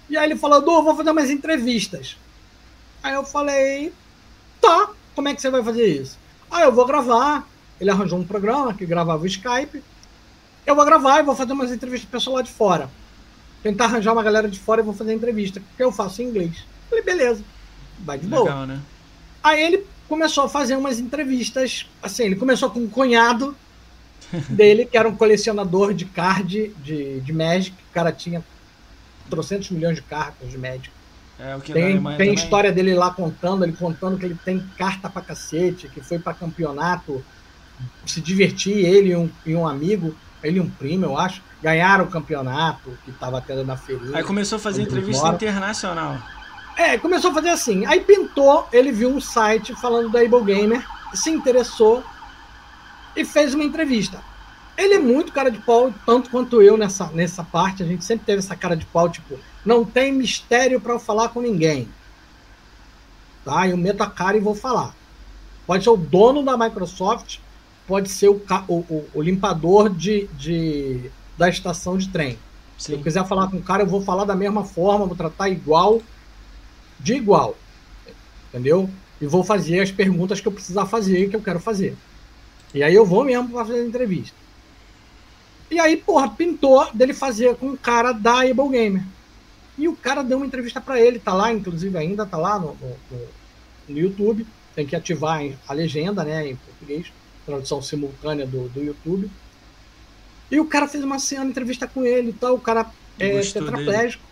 E aí ele falou: Du, vou fazer umas entrevistas. Aí eu falei: tá, como é que você vai fazer isso? Aí eu vou gravar. Ele arranjou um programa que gravava o Skype. Eu vou gravar e vou fazer umas entrevistas pro pessoal lá de fora. Tentar arranjar uma galera de fora e vou fazer entrevista, porque eu faço em inglês. Eu falei, beleza, vai de Legal, boa. Né? Aí ele começou a fazer umas entrevistas. Assim, ele começou com um cunhado dele, que era um colecionador de card de, de Magic. O cara tinha trocentos milhões de cartas de Magic. É, o que tem tem história dele lá contando, ele contando que ele tem carta pra cacete, que foi para campeonato se divertir, ele e um, e um amigo, ele e um primo, eu acho, ganharam o campeonato que tava tendo na feirinha. Aí começou a fazer entrevista internacional. É, começou a fazer assim. Aí pintou, ele viu um site falando da Able Gamer, se interessou e fez uma entrevista. Ele é muito cara de pau, tanto quanto eu nessa, nessa parte. A gente sempre teve essa cara de pau, tipo, não tem mistério para eu falar com ninguém. tá? Eu meto a cara e vou falar. Pode ser o dono da Microsoft, pode ser o, o, o limpador de, de, da estação de trem. Sim. Se eu quiser falar com o cara, eu vou falar da mesma forma, vou tratar igual, de igual. Entendeu? E vou fazer as perguntas que eu precisar fazer, que eu quero fazer. E aí eu vou mesmo para fazer a entrevista. E aí, porra, pintou dele fazer com o cara da Able Gamer. E o cara deu uma entrevista para ele, tá lá, inclusive ainda tá lá no, no, no, YouTube. Tem que ativar a legenda, né, em português, tradução simultânea do, do YouTube. E o cara fez uma cena, entrevista com ele e tal. O cara é tetraplégico. Dele.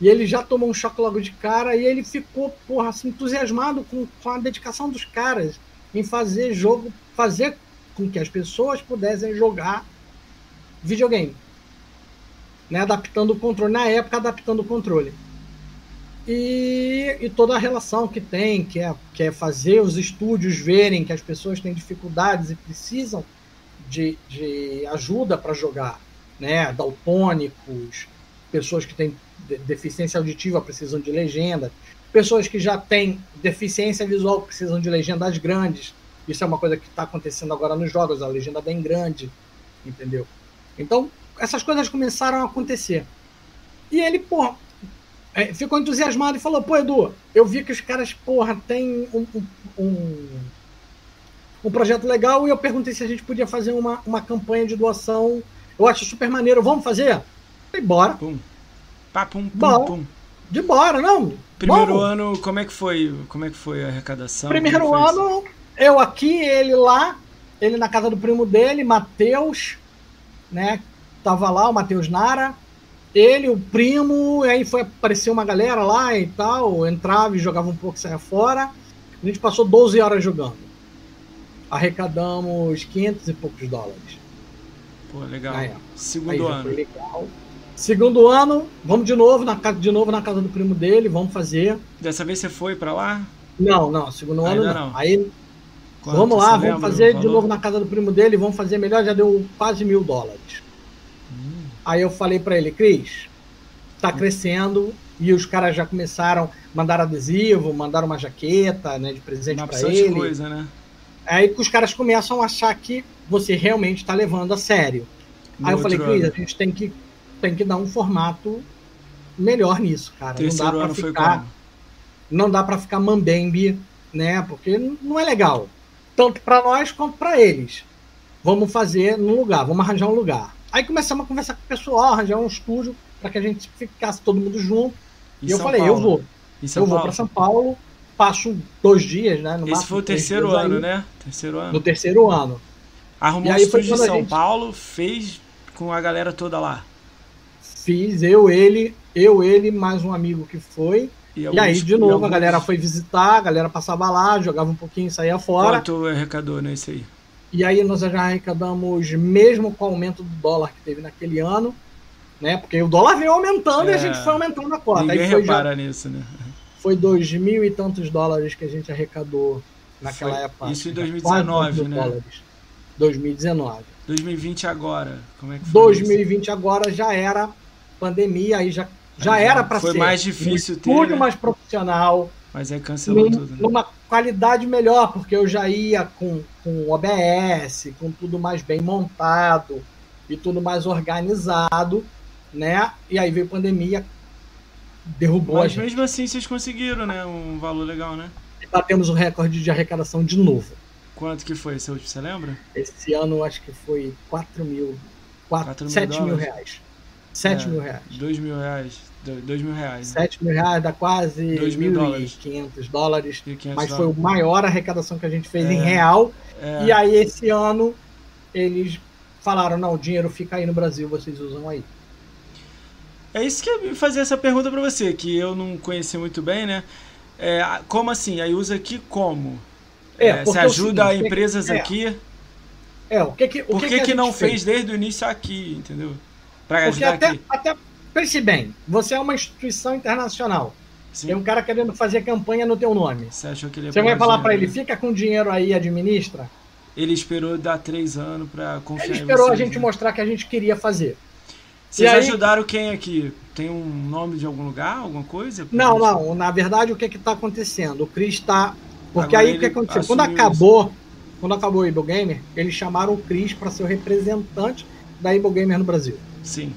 E ele já tomou um choque logo de cara. E ele ficou, porra, assim, entusiasmado com, com a dedicação dos caras em fazer jogo, fazer com que as pessoas pudessem jogar videogame. Né, adaptando o controle, na época adaptando o controle. E, e, toda a relação que tem, que é, que é fazer os estúdios verem que as pessoas têm dificuldades e precisam de, de ajuda para jogar, né? Daltônicos, pessoas que têm deficiência auditiva precisam de legenda, pessoas que já têm deficiência visual precisam de legendas grandes. Isso é uma coisa que está acontecendo agora nos jogos, a legenda bem grande, entendeu? Então, essas coisas começaram a acontecer. E ele, porra, é, ficou entusiasmado e falou: pô, Edu, eu vi que os caras, porra, tem um, um, um, projeto legal e eu perguntei se a gente podia fazer uma, uma campanha de doação. Eu acho super maneiro, vamos fazer? Falei, bora. Pum. Pá, pum, pum, pum. De bora, não. Primeiro ano, como é que foi? Como é que foi a arrecadação? Primeiro ano, eu aqui, ele lá, ele na casa do primo dele, Matheus, né? Tava lá o Matheus Nara, ele, o primo, aí foi aparecer uma galera lá e tal, entrava e jogava um pouco, saia fora. A gente passou 12 horas jogando. Arrecadamos 500 e poucos dólares. Pô, legal. Aí, Segundo aí ano. Segundo ano, vamos de novo na casa de novo na casa do primo dele, vamos fazer. Dessa vez você foi para lá? Não, não, segundo ano não. não. Aí Quanto vamos lá, vamos fazer de novo na casa do primo dele, vamos fazer melhor, já deu quase mil dólares. Hum. Aí eu falei para ele, Cris, tá hum. crescendo e os caras já começaram, mandar adesivo, mandaram uma jaqueta, né, de presente para ele. coisa, né? Aí que os caras começam a achar que você realmente está levando a sério. Aí eu falei, Cris, a gente tem que, tem que dar um formato melhor nisso, cara. Terceiro não dá para ficar, não dá para ficar mambembe, né? Porque não é legal tanto para nós quanto para eles. Vamos fazer no lugar, vamos arranjar um lugar. Aí começamos a conversar com o pessoal, arranjar um estúdio para que a gente ficasse todo mundo junto. E, e eu falei, Paulo. eu vou. eu vou para São Paulo, passo dois dias, né? No Esse foi o terceiro ano, aí, né? Terceiro ano. No terceiro ano. Arrumou um estúdio em São gente... Paulo, fez com a galera toda lá. Fiz, eu, ele, eu, ele, mais um amigo que foi. E, e aí, de novo, alguns... a galera foi visitar, a galera passava lá, jogava um pouquinho e saía fora. Quanto arrecadou nesse aí? E aí nós já arrecadamos, mesmo com o aumento do dólar que teve naquele ano, né? Porque o dólar veio aumentando é, e a gente foi aumentando a cota. Ninguém aí foi repara já, nisso, né? Foi dois mil e tantos dólares que a gente arrecadou naquela foi, época. Isso em 2019, né? Dólares. 2019. 2020 agora, como é que foi 2020 isso? agora já era pandemia, aí já já era para ser. Foi mais difícil um ter. Né? mais profissional. Mas aí cancelou num, tudo. Né? Numa qualidade melhor, porque eu já ia com, com OBS, com tudo mais bem montado e tudo mais organizado, né? E aí veio a pandemia, derrubou Mas a gente. mesmo assim vocês conseguiram, né? Um valor legal, né? E batemos o recorde de arrecadação de novo. Quanto que foi esse último, você lembra? Esse ano acho que foi 4 mil, 4, 4 mil 7 dólares. mil reais. 7 é, mil reais. 2 mil reais. 2 mil reais. 7 né? mil reais dá quase 1.500 dólares. Mas foi a maior arrecadação que a gente fez é, em real. É. E aí, esse ano, eles falaram: não, o dinheiro fica aí no Brasil, vocês usam aí. É isso que eu fazer essa pergunta para você, que eu não conheci muito bem, né? É, como assim? Aí usa aqui como? É, é você ajuda seguinte, empresas é, aqui? É, o que que, o Por que, que, que, que não fez? fez desde o início aqui, entendeu? Ajudar até. Até, pense bem, você é uma instituição internacional. Sim. Tem um cara querendo fazer campanha no teu nome. Você achou que ele Você vai falar para ele, fica com dinheiro aí e administra? Ele esperou dar três anos para confiar Ele esperou a gente né? mostrar que a gente queria fazer. Vocês aí... ajudaram quem aqui? tem um nome de algum lugar, alguma coisa? Não, não. Na verdade, o que está acontecendo? O Chris está. Porque Agora aí o que aconteceu? Quando acabou, isso. quando acabou o Able Gamer, eles chamaram o Chris para ser o representante da Able Gamer no Brasil. Sim.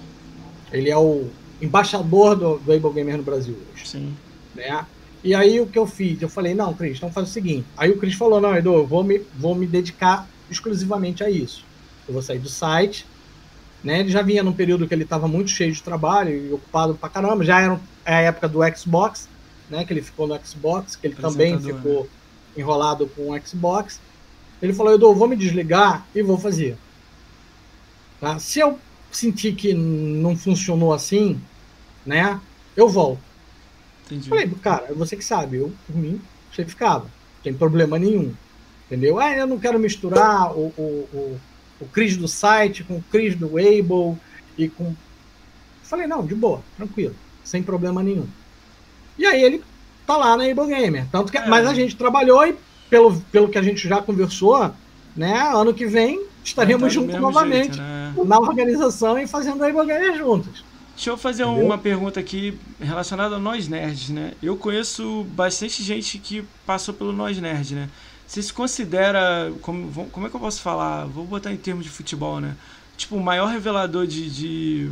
Ele é o embaixador do, do Able Gamer no Brasil hoje. Sim. Né? E aí o que eu fiz? Eu falei, não, Cris, então faz o seguinte. Aí o Cris falou, não, Edu, eu vou me, vou me dedicar exclusivamente a isso. Eu vou sair do site. Né? Ele já vinha num período que ele estava muito cheio de trabalho e ocupado pra caramba. Já era é a época do Xbox, né? Que ele ficou no Xbox, que ele também ficou né? enrolado com o Xbox. Ele falou, Edu, eu vou me desligar e vou fazer. Tá? Se eu sentir que não funcionou assim, né? Eu volto. Entendi. Falei, cara, você que sabe, eu, por mim, você ficava. Não tem problema nenhum. Entendeu? Ah, eu não quero misturar o, o, o, o Cris do site com o Cris do Able e com. Falei, não, de boa, tranquilo, sem problema nenhum. E aí ele tá lá na Able Gamer. Tanto que, é. Mas a gente trabalhou e, pelo, pelo que a gente já conversou, né, ano que vem estaremos juntos novamente jeito, né? Na organização e fazendo a Gamer juntos. Deixa eu fazer Entendeu? uma pergunta aqui relacionada a nós nerds, né? Eu conheço bastante gente que passou pelo nós nerd, né? Você se considera, como, como é que eu posso falar? Vou botar em termos de futebol, né? Tipo, o maior revelador de, de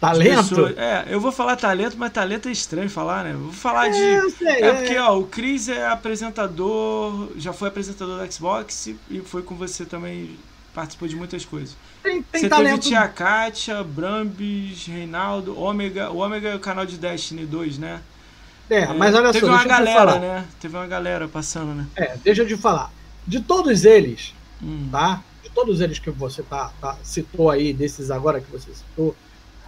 Talento? é, eu vou falar talento, mas talento é estranho falar, né? vou falar é, de. Sei, é, é, porque, ó, o Chris é apresentador, já foi apresentador do Xbox e foi com você também participou de muitas coisas. Tem, tem Você talento. teve Tia Kátia, Brambis, Reinaldo, Ômega. O Ômega é o canal de Destiny 2, né? É, é mas olha teve só. Teve uma galera, né? Teve uma galera passando, né? É, deixa eu te falar. De todos eles, hum. tá? De todos eles que você tá, tá, citou aí, desses agora que você citou,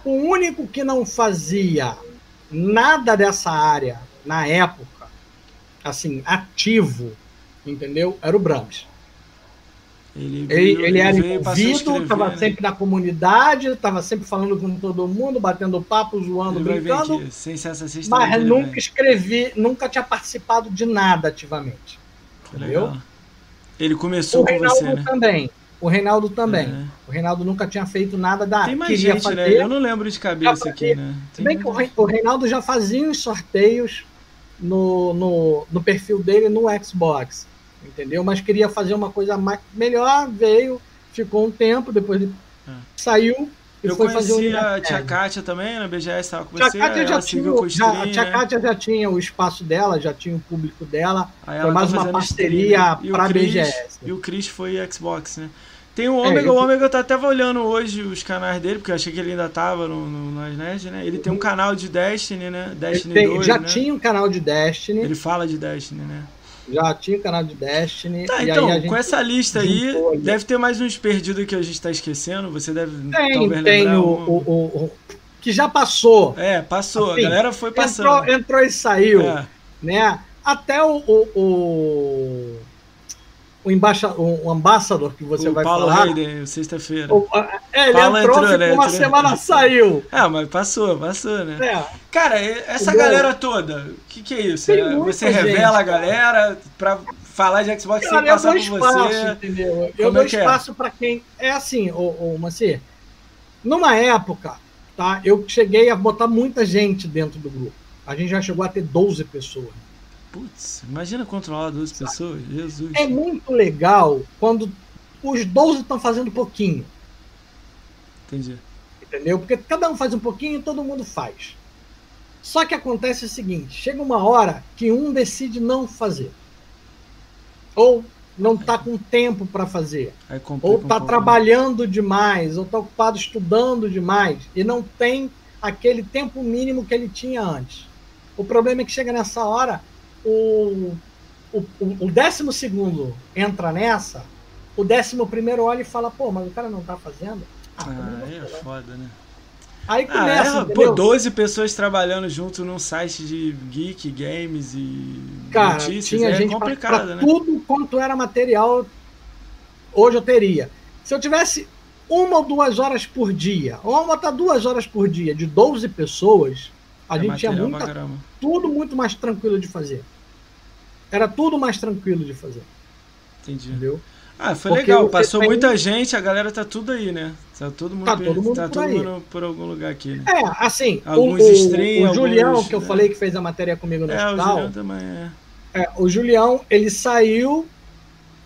o único que não fazia nada dessa área na época, assim, ativo, entendeu? Era o Brahms. Ele, ele, ele era envolvido, estava né? sempre na comunidade, estava sempre falando com todo mundo, batendo papo, zoando, ele brincando. Sem mas nunca escrevi, nunca tinha participado de nada ativamente. Entendeu? Legal. Ele começou o com você, né? também. O Reinaldo também. É. O Reinaldo nunca tinha feito nada da Tem mais queria gente, né? fazer, né? Eu não lembro de cabeça aqui, né? Se bem que o Reinaldo já fazia os sorteios no, no, no perfil dele no Xbox entendeu? Mas queria fazer uma coisa mais, melhor, veio, ficou um tempo, depois ele é. saiu e eu foi fazer a tia Kátia também na BGS, estava com tia você. Kátia já tinha, já, a tia Kátia já tinha o espaço dela, já tinha o público dela. Aí foi mais tá uma parceria para a BGS. E o Chris foi Xbox, né? Tem o Ômega, é, eu... o Ômega tá até olhando hoje os canais dele, porque eu achei que ele ainda tava no, no, nas Nerd, né? Ele tem um canal de Destiny, né? Destiny tem, 2, Já né? tinha um canal de Destiny. Ele fala de Destiny, né? Já tinha canal de Destiny. Tá, então, com essa lista aí, deve ter mais uns perdidos que a gente tá esquecendo. Você deve tem, talvez tem lembrar. O, um... o, o, o, que já passou. É, passou. Assim, a galera foi passando. Entrou, entrou e saiu. É. Né? Até o, o o, embaixa, o, ambassador que você o vai Paulo falar. Hayden, sexta-feira. É, ele Paulo entrou, entrou né? uma semana saiu. [LAUGHS] É, mas passou, passou, né? É. Cara, essa Entendeu? galera toda, o que, que é isso? É, você revela a galera pra falar de Xbox Cara, sem passar por espaço, você. Entendeu? Eu Como dou é, é? espaço é? para quem. É assim, ô, ô Maci, numa época, tá? Eu cheguei a botar muita gente dentro do grupo. A gente já chegou a ter 12 pessoas. Putz, imagina controlar 12 pessoas, Jesus. É muito legal quando os 12 estão fazendo pouquinho. Entendi. Entendeu? Porque cada um faz um pouquinho e todo mundo faz. Só que acontece o seguinte: chega uma hora que um decide não fazer. Ou não está com tempo para fazer. Ou está um trabalhando demais, ou está ocupado estudando demais, e não tem aquele tempo mínimo que ele tinha antes. O problema é que chega nessa hora, o, o, o décimo segundo entra nessa, o décimo primeiro olha e fala, pô, mas o cara não tá fazendo. Ah, ah é foda, né? Aí começa. Ah, é, pô, 12 pessoas trabalhando junto num site de geek, games e Cara, notícias. Tinha é gente complicado, pra, pra né? Tudo quanto era material, hoje eu teria. Se eu tivesse uma ou duas horas por dia, ou botar duas horas por dia de 12 pessoas, a é gente tinha muita, tudo muito mais tranquilo de fazer. Era tudo mais tranquilo de fazer. Entendi. Entendeu? Ah, foi legal. Passou tem... muita gente, a galera tá tudo aí, né? Tá todo mundo, tá todo mundo, tá por, todo mundo por algum lugar aqui, né? É, assim, alguns o, stream, o Julião, alguns, que eu né? falei que fez a matéria comigo no é, hospital. O Julião também é. é. O Julião, ele saiu,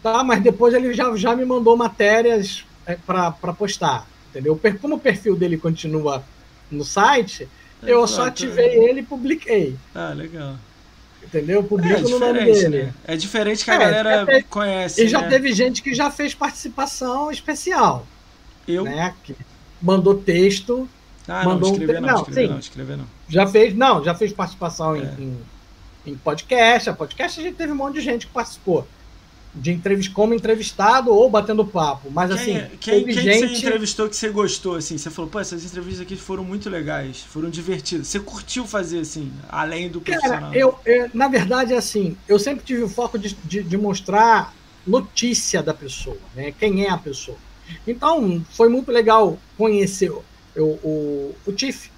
tá? Mas depois ele já, já me mandou matérias é, para postar, entendeu? Como o perfil dele continua no site, é, eu só ativei ele e publiquei. Ah, legal. Entendeu? Publico é, no nome dele. Né? É diferente que a é, galera teve, conhece. E já né? teve gente que já fez participação especial. Eu? Né? Que mandou texto. Ah, mandou não, escrever um... não, escrever não, não, escrever não. Já fez, não, já fez participação É. em, em, em podcast. A podcast a gente teve um monte de gente que participou. De entrevista, como entrevistado ou batendo papo. Mas Quem, assim, é- quem, quem gente. você entrevistou que você gostou, assim? Você falou, pô, essas entrevistas aqui foram muito legais, foram divertidas. Você curtiu fazer, assim, além do profissional? Cara, eu, eu- na verdade, assim, eu sempre tive o foco de, de, de mostrar notícia da pessoa, né? Quem é a pessoa. Então, foi muito legal conhecer o, o, o Tiff.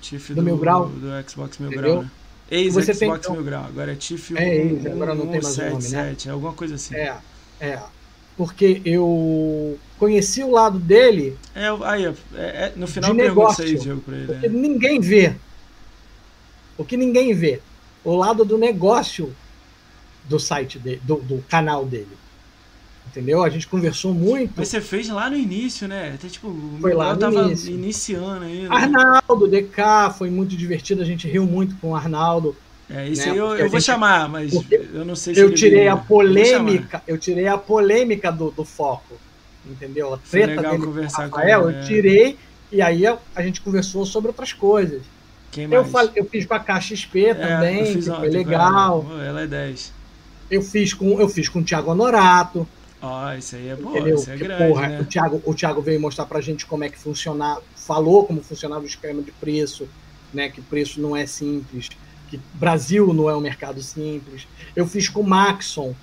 Tiff do Mil Grau. Do Xbox Entendeu? Grau, né? Ex Você tem, Xbox então- Mil Grau. Agora é Tiff É, ex, agora não tem mais o nome, né? 177, é alguma coisa assim. É, é. Porque eu conheci o lado dele É, aí, é, é- no final De isso aí, negócio. Diego, pra ele. porque né? ninguém vê. O que ninguém vê. O lado do negócio do site dele, do, do canal dele. Entendeu? A gente conversou muito. Mas você fez lá no início, né? Até tipo, Foi lá no tava início. iniciando ainda. Arnaldo, DK, foi muito divertido, a gente riu muito com o Arnaldo. É, isso né? aí eu, eu a vou gente- chamar, mas eu não sei se Eu tirei viu. a Eu polêmica, eu tirei a polêmica do, do foco. Entendeu? A Foi treta legal dele com o conversar com Rafael, ele, eu é. tirei e aí a, gente conversou sobre outras coisas. Eu, falei, eu fiz com a KXP É, também, eu que foi legal. Ela. Ela é 10. Eu fiz com eu fiz com o Thiago Honorato, Ó, isso aí é bom, entendeu? isso é Que, grande, porra, né? o Thiago, o Thiago veio mostrar pra gente como é que funcionava, falou como funcionava o esquema de preço, né, que preço não é simples, que Brasil não é um mercado simples. Eu fiz com o Maxon,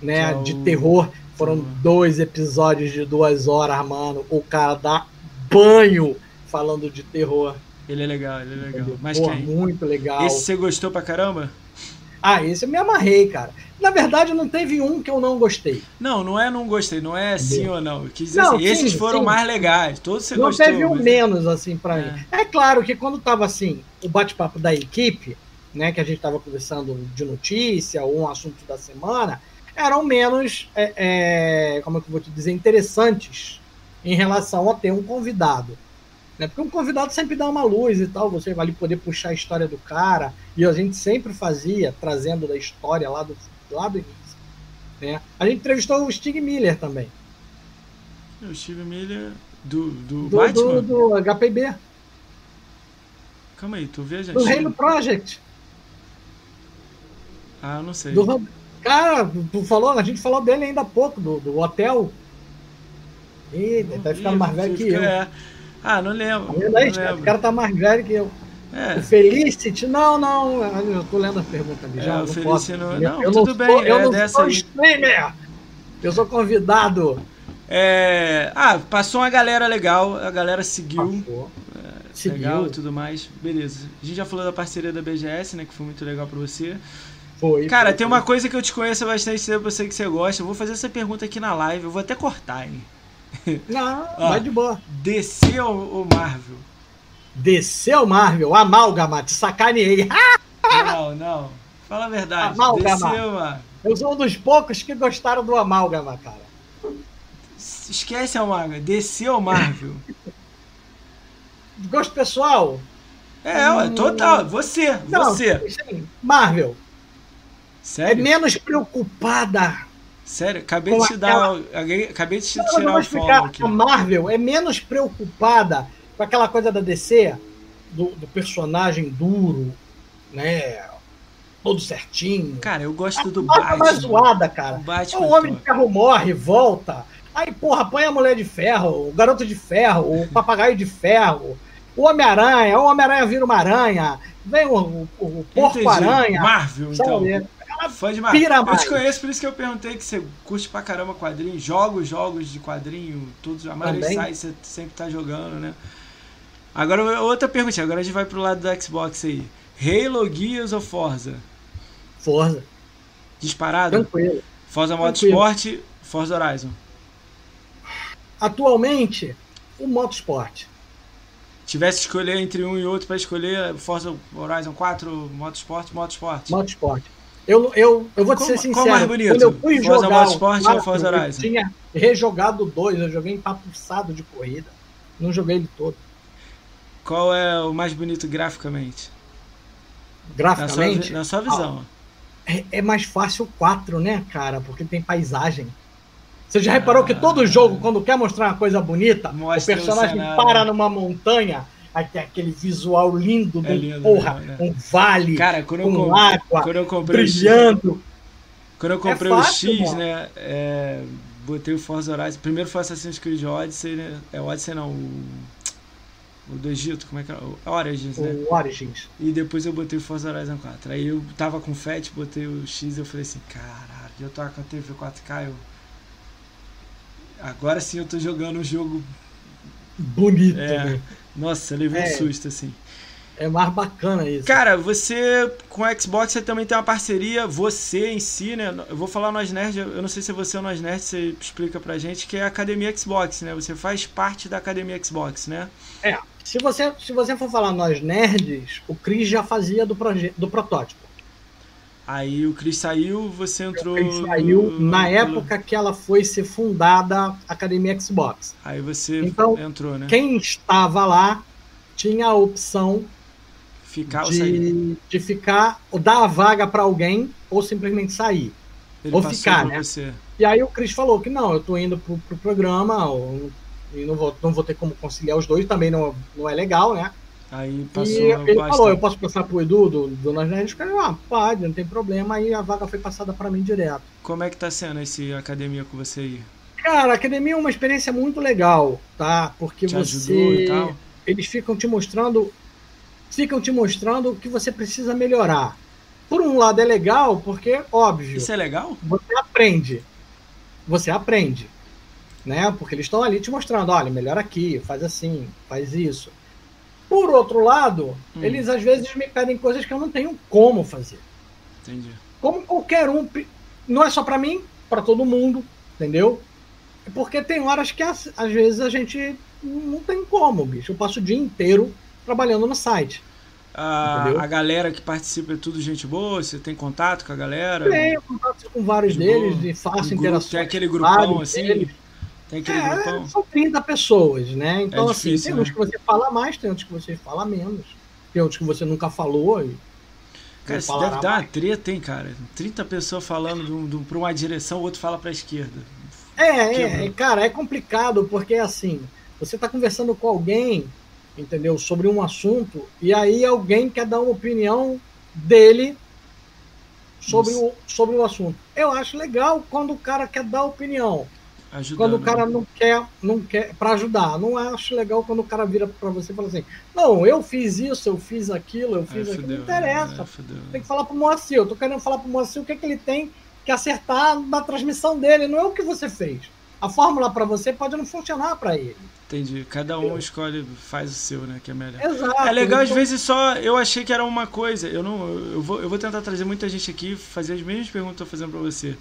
né, Que é o- de terror. Foram Terror. dois episódios de duas horas, mano. O cara dá banho falando de terror. Ele é legal, ele é legal. Mas Porra, quem? Muito legal. Esse você gostou pra caramba? Ah, esse eu me amarrei, cara. Na verdade, não teve um que eu não gostei. Não, não é não gostei, não é sim ou não. Eu quis dizer Não, assim, esses sim, foram sim. mais legais. Todos você não gostou. teve um mas- menos, assim, pra É. mim. É claro que quando tava assim, o bate-papo da equipe, né, que a gente tava conversando de notícia ou um assunto da semana, eram menos, é, é, como é que eu vou te dizer, interessantes em relação a ter um convidado. Né? Porque um convidado sempre dá uma luz e tal, você vai ali poder puxar a história do cara, e a gente sempre fazia, trazendo da história lá do, lá do início. Né? A gente entrevistou o Stig Miller também, O Steve Miller do, do, do, Batman? do, do HPB, Calma aí, tu viajando. do Reino Project. Ah, eu não sei. Do Cara, tu falou, a gente falou dele ainda há pouco, do, do hotel. Ih, tá ficando mais velho que eu. é. Ah, não lembro. Aí, não cara? O lembro. cara tá mais velho que eu. É, O Felicity? Não, não. Eu tô lendo as perguntas ali É, já. o não Felicity não- Eu não, eu tudo sou- bem, Eu é não dessa sou aí. streamer. Eu sou convidado. é, ah, passou uma galera legal, a galera seguiu. Passou. Legal e Seguiu. tudo mais. Beleza. A gente já falou da parceria da BGS, né? Que foi muito legal pra você. Foi. Cara, foi, tem foi. uma coisa que eu te conheço bastante eu sei que você gosta. Eu vou fazer essa pergunta aqui na live, eu vou até cortar, hein? [LAUGHS] Não, Ó. vai de boa. Ou, ou Marvel? Desceu Marvel, amálgama, te sacaneei. [LAUGHS] Não, não. Fala a verdade. Amálgama. DC ou Marvel? Eu sou um dos poucos que gostaram do amálgama, cara. Esquece a Marvel. DC ou Marvel? Gosto pessoal? É, ué, total. Você, Hum. Não, você. sim, Marvel. É Sério? menos preocupada. Sério? Acabei de te dar. alguém- Acabei de te Não, tirar o explicar. aqui. A Marvel é menos preocupada com aquela coisa da DC, do, do personagem duro, né? Todo certinho. Cara, eu gosto do Nossa, mais Batman. zoada, cara. O Batman. o Homem de. Ferro morre, volta. Aí, porra, põe a Mulher de Ferro, o Garoto de Ferro, o Papagaio de Ferro, o Homem-Aranha, o Homem-Aranha vira uma aranha, vem o, o, o. Porco-Aranha, Marvel, então. sabe? Fã de Marvel. pira Eu mais. te conheço, por isso que eu perguntei que você curte pra caramba quadrinho. Jogos, jogos de quadrinho, todos, a maioria Também. sai, você sempre tá jogando, né? Agora, outra pergunta, agora a gente vai pro lado do Xbox aí. Halo, Gears ou Forza? Forza, Disparado? tranquilo. Forza. Motorsport, Forza Horizon. Atualmente, o Motorsport. Tivesse que escolher entre um e outro para escolher Forza Horizon 4, Motorsport, Motorsport. Motorsport. Eu, eu, eu vou te ser sincero. Qual mais bonito? Quando eu fui Forza jogar Motorsport ou Forza Horizon? Eu tinha rejogado dois, eu joguei empapuçado de corrida. Não joguei ele todo. Qual é o mais bonito graficamente? Graficamente? Na sua, na sua visão. Ah, é, é, mais fácil o 4, né, cara? Porque tem paisagem. Você já reparou ah, que todo jogo, quando quer mostrar uma coisa bonita, o personagem o para numa montanha, aquele visual lindo, é lindo porra, né? um vale, Cara, quando com eu, água, quando eu comprei brilhando. O quando eu é comprei é fácil, o X, mano. né? É, botei o Forza Horizon. Primeiro foi Assassin's Creed Odyssey, né? É Odyssey não, o o do Egito, como é que é? O Origins, o né? Origins. E depois eu botei o Forza Horizon 4. Aí eu tava com o FAT, botei o X e eu falei assim, caralho, eu tô com a TV 4K, eu... Agora sim eu tô jogando um jogo... Bonito, é, né? Nossa, levei é. um susto, assim. É mais bacana isso. Cara, você com o Xbox você também tem uma parceria, você em si, né? Eu vou falar no Nerd, eu não sei se você é no Nerd, você explica pra gente, que é a Academia Xbox, né? Você faz parte da Academia Xbox, né? É. Se você, se você for falar nós nerds, o Chris já fazia do, do protótipo. Aí o Chris saiu, você entrou. Saiu no, na época que ela foi ser fundada a Academia Xbox. Aí você então, entrou, né? Quem estava lá tinha a opção ficar de, ou sair. de ficar, ou dar a vaga para alguém, ou simplesmente sair. Ele ou ficar, né? Você. E aí o Chris falou que não, eu tô indo pro, pro programa, ou e não vou, não vou ter como conciliar os dois, também não, não é legal, né? Aí passou e ele falou, eu posso passar pro Edu do, do Nós Nerds? Eu ah, pode, não tem problema. Aí a vaga foi passada para mim direto. Como é que tá sendo esse academia com você aí? Cara, a academia é uma experiência muito legal, tá? Porque te você... E tal? Eles ficam te mostrando... Ficam te mostrando o que você precisa melhorar. Por um lado é legal, porque, óbvio... Isso é legal? Você aprende. Você aprende né? Porque eles estão ali te mostrando, olha, melhor aqui, faz assim, faz isso. Por outro lado, hum. eles às vezes me pedem coisas que eu não tenho como fazer. Entendi. Como qualquer um, não é só para mim, para todo mundo, entendeu? Porque tem horas que às vezes a gente não tem como, bicho. Eu passo o dia inteiro trabalhando no site. A, a galera que participa é tudo gente boa? Você tem contato com a galera? Tenho contato com vários de deles boa. e faço interações. Tem aquele grupão assim? Deles. Tem aquele é, grupão? São 30 pessoas, né? Então, é assim, difícil, tem uns né? que você fala mais, tem outros que você fala menos. Tem outros que você nunca falou. E cara, isso deve dar uma treta, hein, cara? 30 pessoas falando de um, de um, pra uma direção, o outro fala pra esquerda. É, é, cara, é complicado, porque assim, você tá conversando com alguém, entendeu, sobre um assunto, e aí alguém quer dar uma opinião dele sobre, o, sobre o assunto. Eu acho legal quando o cara quer dar opinião. Ajudando. Quando o cara não quer, não quer para ajudar. Não acho legal quando o cara vira para você e fala assim: "Não, eu fiz isso, eu fiz aquilo, eu fiz aquilo". não interessa. tem que falar pro Moacir. Eu tô querendo falar pro Moacir o que é que ele tem que acertar na transmissão dele, não é o que você fez. A fórmula para você pode não funcionar para ele. Entendi. Cada um escolhe, faz o seu, né? Que é melhor. Exato. É legal, então... às vezes só. Eu achei que era uma coisa. Eu não. Eu vou, eu vou tentar trazer muita gente aqui, fazer as mesmas perguntas que eu tô fazendo para você.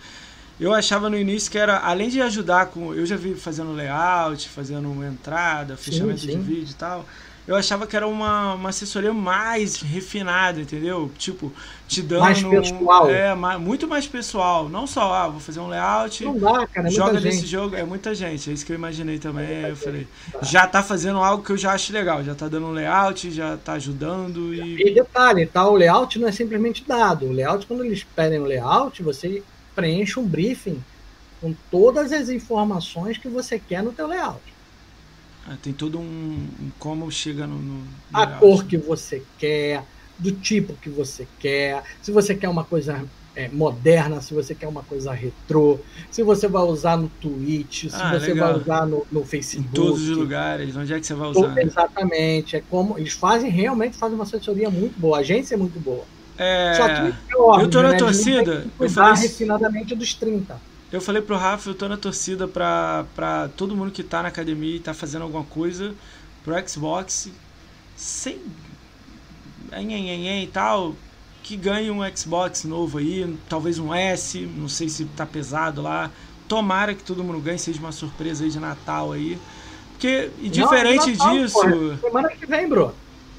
Eu achava no início que era, além de ajudar com. Eu já vi fazendo layout, fazendo entrada, fechamento sim, sim. de vídeo e tal. Eu achava que era uma, uma assessoria mais refinada, entendeu? Tipo, te dando. Mais pessoal. É, muito mais pessoal. Não só, ah, vou fazer um layout. Não dá, cara. É joga nesse gente. jogo. É muita gente. É isso que eu imaginei também. É eu falei, já tá fazendo algo que eu já acho legal. Já tá dando um layout, já tá ajudando. E, e detalhe, tá? O layout não é simplesmente dado. O layout, quando eles pedem o layout, você preenche um briefing com todas as informações que você quer no teu layout. Ah, tem todo um, um, como chega no, no, a layout. cor que você quer, do tipo que você quer, se você quer uma coisa é, moderna, se você quer uma coisa retrô, se você vai usar no Twitch, se ah, você legal. vai usar no, no, Facebook. Em todos os lugares, onde é que você vai usar? Exatamente, é como eles fazem realmente fazem uma assessoria muito boa, a agência é muito boa. É... Só que, óbvio, eu tô na né? torcida. Eu falei refinadamente dos 30. Eu falei pro Rafa, eu tô na torcida pra, pra todo mundo que tá na academia e tá fazendo alguma coisa pro Xbox sem e tal, que ganhe um Xbox novo aí, talvez um S, não sei se tá pesado lá, Tomara que todo mundo ganhe, seja uma surpresa aí de Natal aí. Porque, e diferente Natal, disso. Porra. Semana que vem, bro.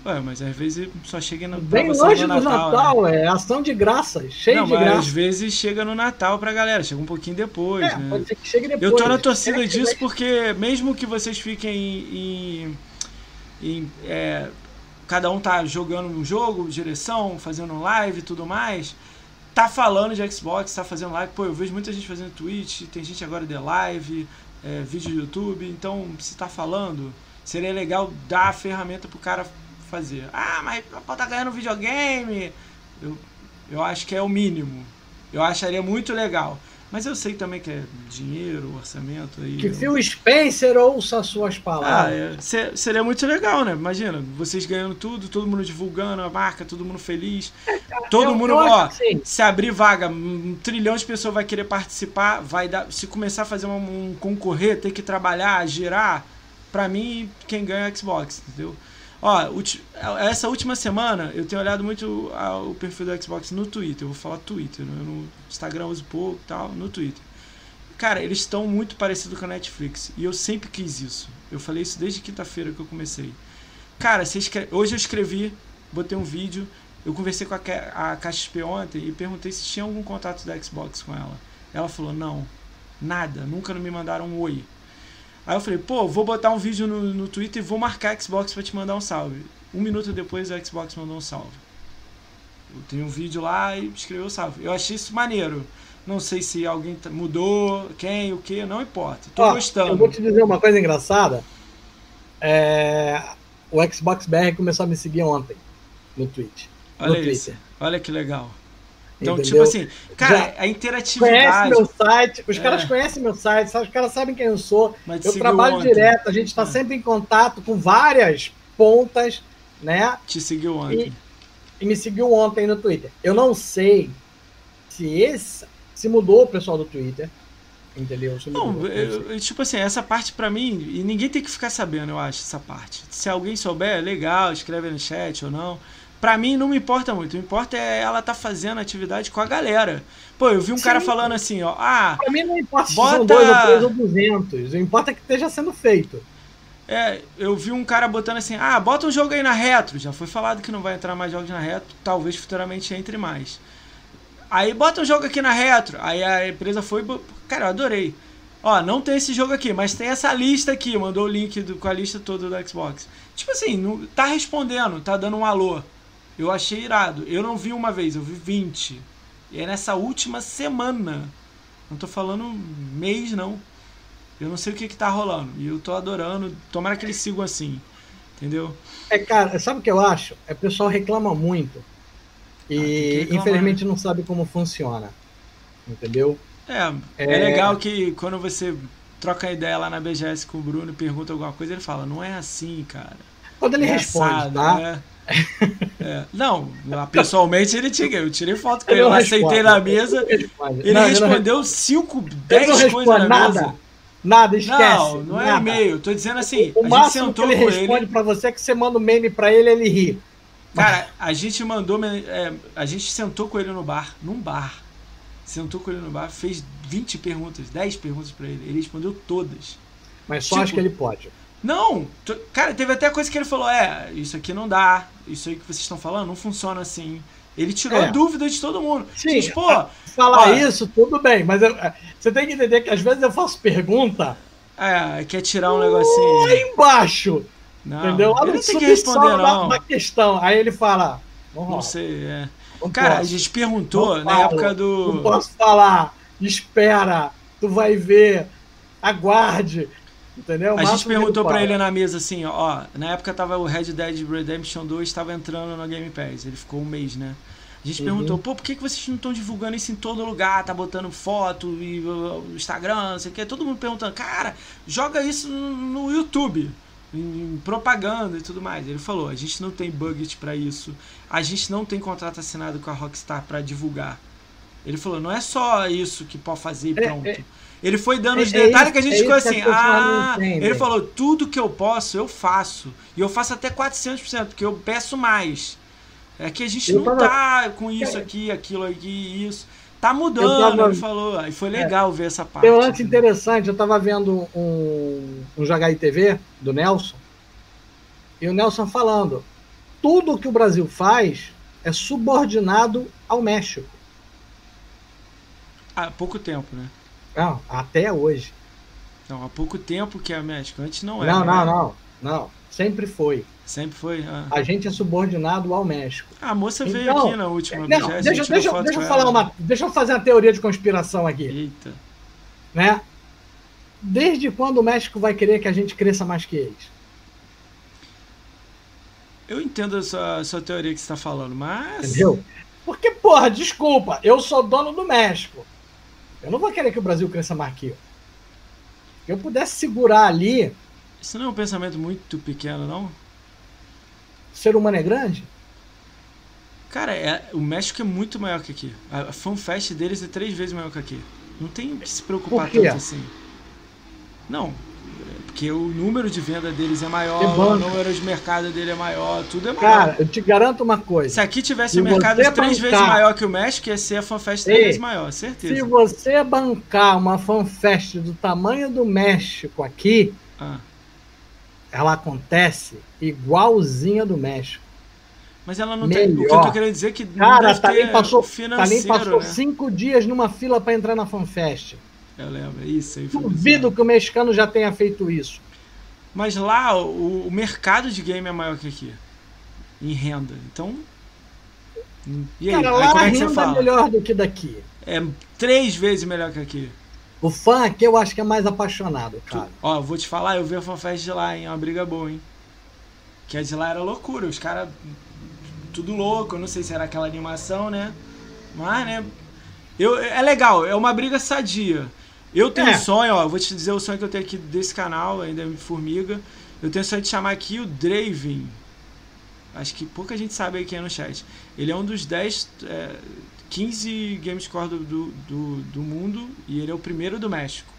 Ué, mas às vezes só chega no Bem longe do Natal, Natal né? é ação de graça, cheio não, de mas graça. Às vezes chega no Natal pra galera, chega um pouquinho depois, é, né? Pode ser que chegue depois. Eu tô na torcida disso porque, mesmo que vocês fiquem em. em, em é, cada um tá jogando um jogo, direção, fazendo live e tudo mais, tá falando de Xbox, tá fazendo live. Pô, eu vejo muita gente fazendo Twitch, tem gente agora de live, é, vídeo do YouTube, então se tá falando, seria legal dar a ferramenta pro cara fazer. Ah, mas tá ganhando videogame. Eu, eu acho que é o mínimo. Eu acharia muito legal. Mas eu sei também que é dinheiro, orçamento aí. Que eu... Phil Spencer ouça suas palavras. Ah, é, seria muito legal, né? Imagina, vocês ganhando tudo, todo mundo divulgando a marca, todo mundo feliz. É, todo eu, mundo, eu ó, assim. se abrir vaga, um trilhão de pessoas vai querer participar, vai dar. Se começar a fazer um, um concorrer, ter que trabalhar, girar, pra mim, quem ganha é Xbox, entendeu? Ó, essa última semana eu tenho olhado muito o perfil do Xbox no Twitter. Eu vou falar Twitter, né? no Instagram uso pouco tal, no Twitter. Cara, eles estão muito parecidos com a Netflix. E eu sempre quis isso. Eu falei isso desde quinta-feira que eu comecei. Cara, escreve... hoje eu escrevi, botei um vídeo. Eu conversei com a, a KXP ontem e perguntei se tinha algum contato da Xbox com ela. Ela falou: não, nada, nunca me mandaram um oi. Aí eu falei, pô, vou botar um vídeo no, no Twitter e vou marcar a Xbox pra te mandar um salve. Um minuto depois a Xbox mandou um salve. Eu tenho um vídeo lá e escreveu o salve. Eu achei isso maneiro. Não sei se alguém mudou, quem, o que, não importa. Tô Ó, gostando. Eu vou te dizer uma coisa engraçada. É... O Xbox BR começou a me seguir ontem no Twitch. Olha no isso. Twitter. Olha que legal. Então, tipo Entendeu? tipo assim, cara, Já a interatividade. Conhece meu site, os é. caras conhecem meu site, os caras sabem quem eu sou. Mas eu trabalho ontem. direto, a gente está é. sempre em contato com várias pontas, né? Te seguiu ontem. E, e, me seguiu ontem no Twitter. Eu não sei se esse se mudou o pessoal do Twitter. Entendeu? Não, eu, tipo assim, essa parte para mim, e ninguém tem que ficar sabendo, eu acho, essa parte. Se alguém souber, legal, escreve no chat ou não. Pra mim não me importa muito. O que importa é ela tá fazendo atividade com a galera. Pô, eu vi um Sim. cara falando assim, ó. Ah, pra mim não importa bota... se são dois ou três ou duzentos. O importa é que esteja sendo feito. É, eu vi um cara botando assim, ah, bota um jogo aí na retro. Já foi falado que não vai entrar mais jogos na retro, talvez futuramente entre mais. Aí bota um jogo aqui na retro. Aí a empresa foi. Cara, eu adorei. Ó, não tem esse jogo aqui, mas tem essa lista aqui. Mandou o link do, com a lista toda do Xbox. Tipo assim, não, tá respondendo, tá dando um alô. Eu achei irado. Eu não vi uma vez, eu vi 20. E é nessa última semana. Não tô falando mês, não. Eu não sei o que que tá rolando. E eu tô adorando. Tomara que eles sigam assim. Entendeu? É, cara, sabe o que eu acho? É o pessoal reclama muito. E ah, infelizmente não sabe como funciona. Entendeu? É, é, é legal que quando você troca ideia lá na BGS com o Bruno e pergunta alguma coisa, ele fala, não é assim, cara. Quando ele é responde, assado, tá? Né? É. Não, pessoalmente ele tinha. Eu tirei foto com ele, eu aceitei na mesa. Ele não, respondeu 5, 10 coisas na nada. mesa. Nada, esquece. Não, não é e-mail. Tô dizendo assim, o, o sentou que ele responde ele. pra você é que você manda um meme pra ele ele ri. Cara, a gente mandou. É, a gente sentou com ele no bar, num bar. Sentou com ele no bar, fez 20 perguntas, 10 perguntas pra ele. Ele respondeu todas. Mas só tipo, acho que ele pode. Não, cara, teve até coisa que ele falou: é, isso aqui não dá, isso aí que vocês estão falando não funciona assim. Ele tirou é. dúvida de todo mundo. Sim, Gente, pô, falar isso, tudo bem, mas eu, você tem que entender que às vezes eu faço pergunta. É, quer tirar um negocinho. Lá embaixo. Não, entendeu? Ele não tem que responder, não. Uma questão. Aí ele fala. Não sei, é. Não cara, posso. a gente perguntou não na falo, época do. Não posso falar. Espera, tu vai ver. Aguarde. Entendeu? A gente perguntou para ele na mesa assim, ó, na época tava o Red Dead Redemption 2 estava entrando no Game Pass, ele ficou um mês, né? A gente uhum. perguntou, pô, por que, que vocês não estão divulgando isso em todo lugar? Tá botando foto e uh, Instagram, não sei o que. Todo mundo perguntando, cara, joga isso no, no YouTube, em, em, propaganda e tudo mais. Ele falou, a gente não tem budget para isso, a gente não tem contrato assinado com a Rockstar para divulgar. Ele falou, não é só isso que pode fazer e pronto. É, é, ele foi dando é, os detalhes é que a gente é ficou assim. Ah, ele falou: tudo que eu posso, eu faço. E eu faço até 400%, porque eu peço mais. É que a gente eu não tava... tá com isso aqui, aquilo aqui, isso. Tá mudando, tava... ele falou. Aí foi legal é. ver essa parte. Tem um lance interessante, eu tava vendo um, um Jogai TV do Nelson, e o Nelson falando: tudo que o Brasil faz é subordinado ao México. Há pouco tempo, né? Não, até hoje. Não, há pouco tempo que é México. Antes não era. Não, não, né? não. Não. Sempre foi. Sempre foi. Ah. A gente é subordinado ao México. A moça então, veio aqui na última não. Deixa, deixa, deixa eu falar uma. Deixa eu fazer uma teoria de conspiração aqui. Eita. Né? Desde quando o México vai querer que a gente cresça mais que eles? Eu entendo a sua, a sua teoria que você está falando, mas. Entendeu? Porque, porra, desculpa, eu sou dono do México. Eu não vou querer que o Brasil cresça mais que eu. Eu pudesse segurar ali. Isso não é um pensamento muito pequeno, não? O ser humano é grande? Cara, é, o México é muito maior que aqui. A fanfest deles é três vezes maior que aqui. Não tem que se preocupar tanto assim. Não, porque o número de venda deles é maior, o número de mercado dele é maior, tudo é maior. Cara, eu te garanto uma coisa. Se aqui tivesse um mercado três bancar, vezes maior que o México, ia ser a FanFest três vezes maior, certeza. Se você bancar uma FanFest do tamanho do México aqui, ah. ela acontece igualzinha do México. Mas ela não Melhor. tem. O que eu tô querendo dizer é que Cara, não Talim passou, Talim passou né? cinco dias numa fila para entrar na FanFest. Eu lembro, isso aí Duvido que o mexicano já tenha feito isso. Mas lá o, o, mercado de game é maior que aqui. Em renda. Então. E aí, Cara, lá aí, como é que a renda é melhor do que daqui. É três vezes melhor que aqui. O fã aqui eu acho que é mais apaixonado, cara. Tu, ó, vou te falar, eu vi a fanfest de lá, hein? É uma briga boa, hein? Que a de lá era loucura. Os caras. Tudo louco. Eu não sei se era aquela animação, né? Mas, né? Eu, é legal, é uma briga sadia. Eu tenho é. um sonho, ó, vou te dizer o sonho que eu tenho aqui desse canal, ainda me formiga. Eu tenho o sonho de chamar aqui o Draven. Acho que pouca gente sabe aí quem é no chat. Ele é um dos 10, é, 15 Gamescore do, do, do, do mundo e ele é o primeiro do México.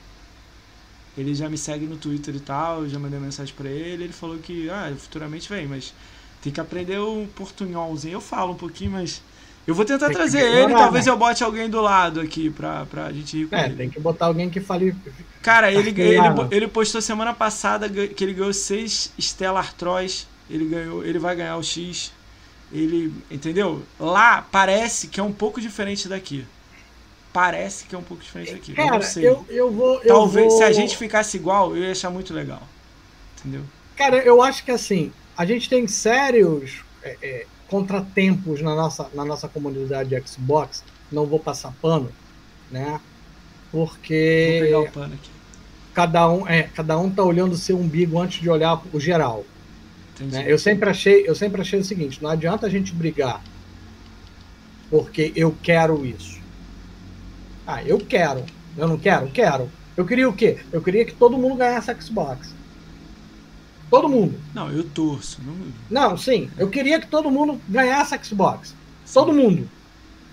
Ele já me segue no Twitter e tal, já mandei mensagem para ele. Ele falou que ah, futuramente vem, mas tem que aprender o portunholzinho. Eu falo um pouquinho, mas eu vou tentar tem trazer ele, talvez né? eu bote alguém do lado aqui pra, pra gente ir com é, ele. tem que botar alguém que fale. Cara, ele, ele, ele postou semana passada que ele ganhou seis Stellar Trois. Ele ganhou, ele vai ganhar o X. Ele, entendeu? Lá parece que é um pouco diferente daqui. Parece que é um pouco diferente daqui. Cara, eu não sei. Eu, eu vou. Eu Talvez vou... se a gente ficasse igual, eu ia achar muito legal. Entendeu? Cara, eu acho que assim, a gente tem sérios. É, é contratempos na nossa, na nossa comunidade de Xbox, não vou passar pano, né? Porque. Vou pegar o pano aqui. Cada um, é, cada um tá olhando o seu umbigo antes de olhar o geral. Né? Eu sempre achei, eu sempre achei o seguinte: não adianta a gente brigar porque eu quero isso. Ah, eu quero. Eu não quero? Quero. Eu queria o quê? Eu queria que todo mundo ganhasse Xbox. Todo mundo. Não, eu torço. Não, não sim. Eu queria que todo mundo ganhasse Xbox. Todo mundo.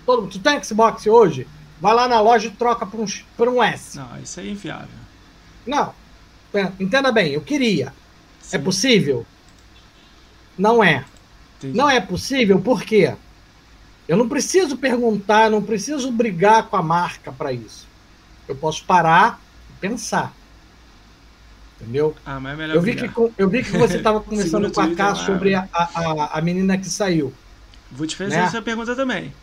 Todo, tu tem Xbox hoje? Vai lá na loja e troca por um, por um S. Não, isso é inviável. Não. É, entenda bem, eu queria. É sim. É possível? Não é. Entendi. Não é possível por quê? Eu não preciso perguntar, não preciso brigar com a marca para isso. Eu posso parar e pensar. Entendeu? Ah, mas é melhor eu vi, que, eu vi que você [LAUGHS] estava conversando com a K sobre a, a, a menina que saiu. Vou te fazer né? essa pergunta também.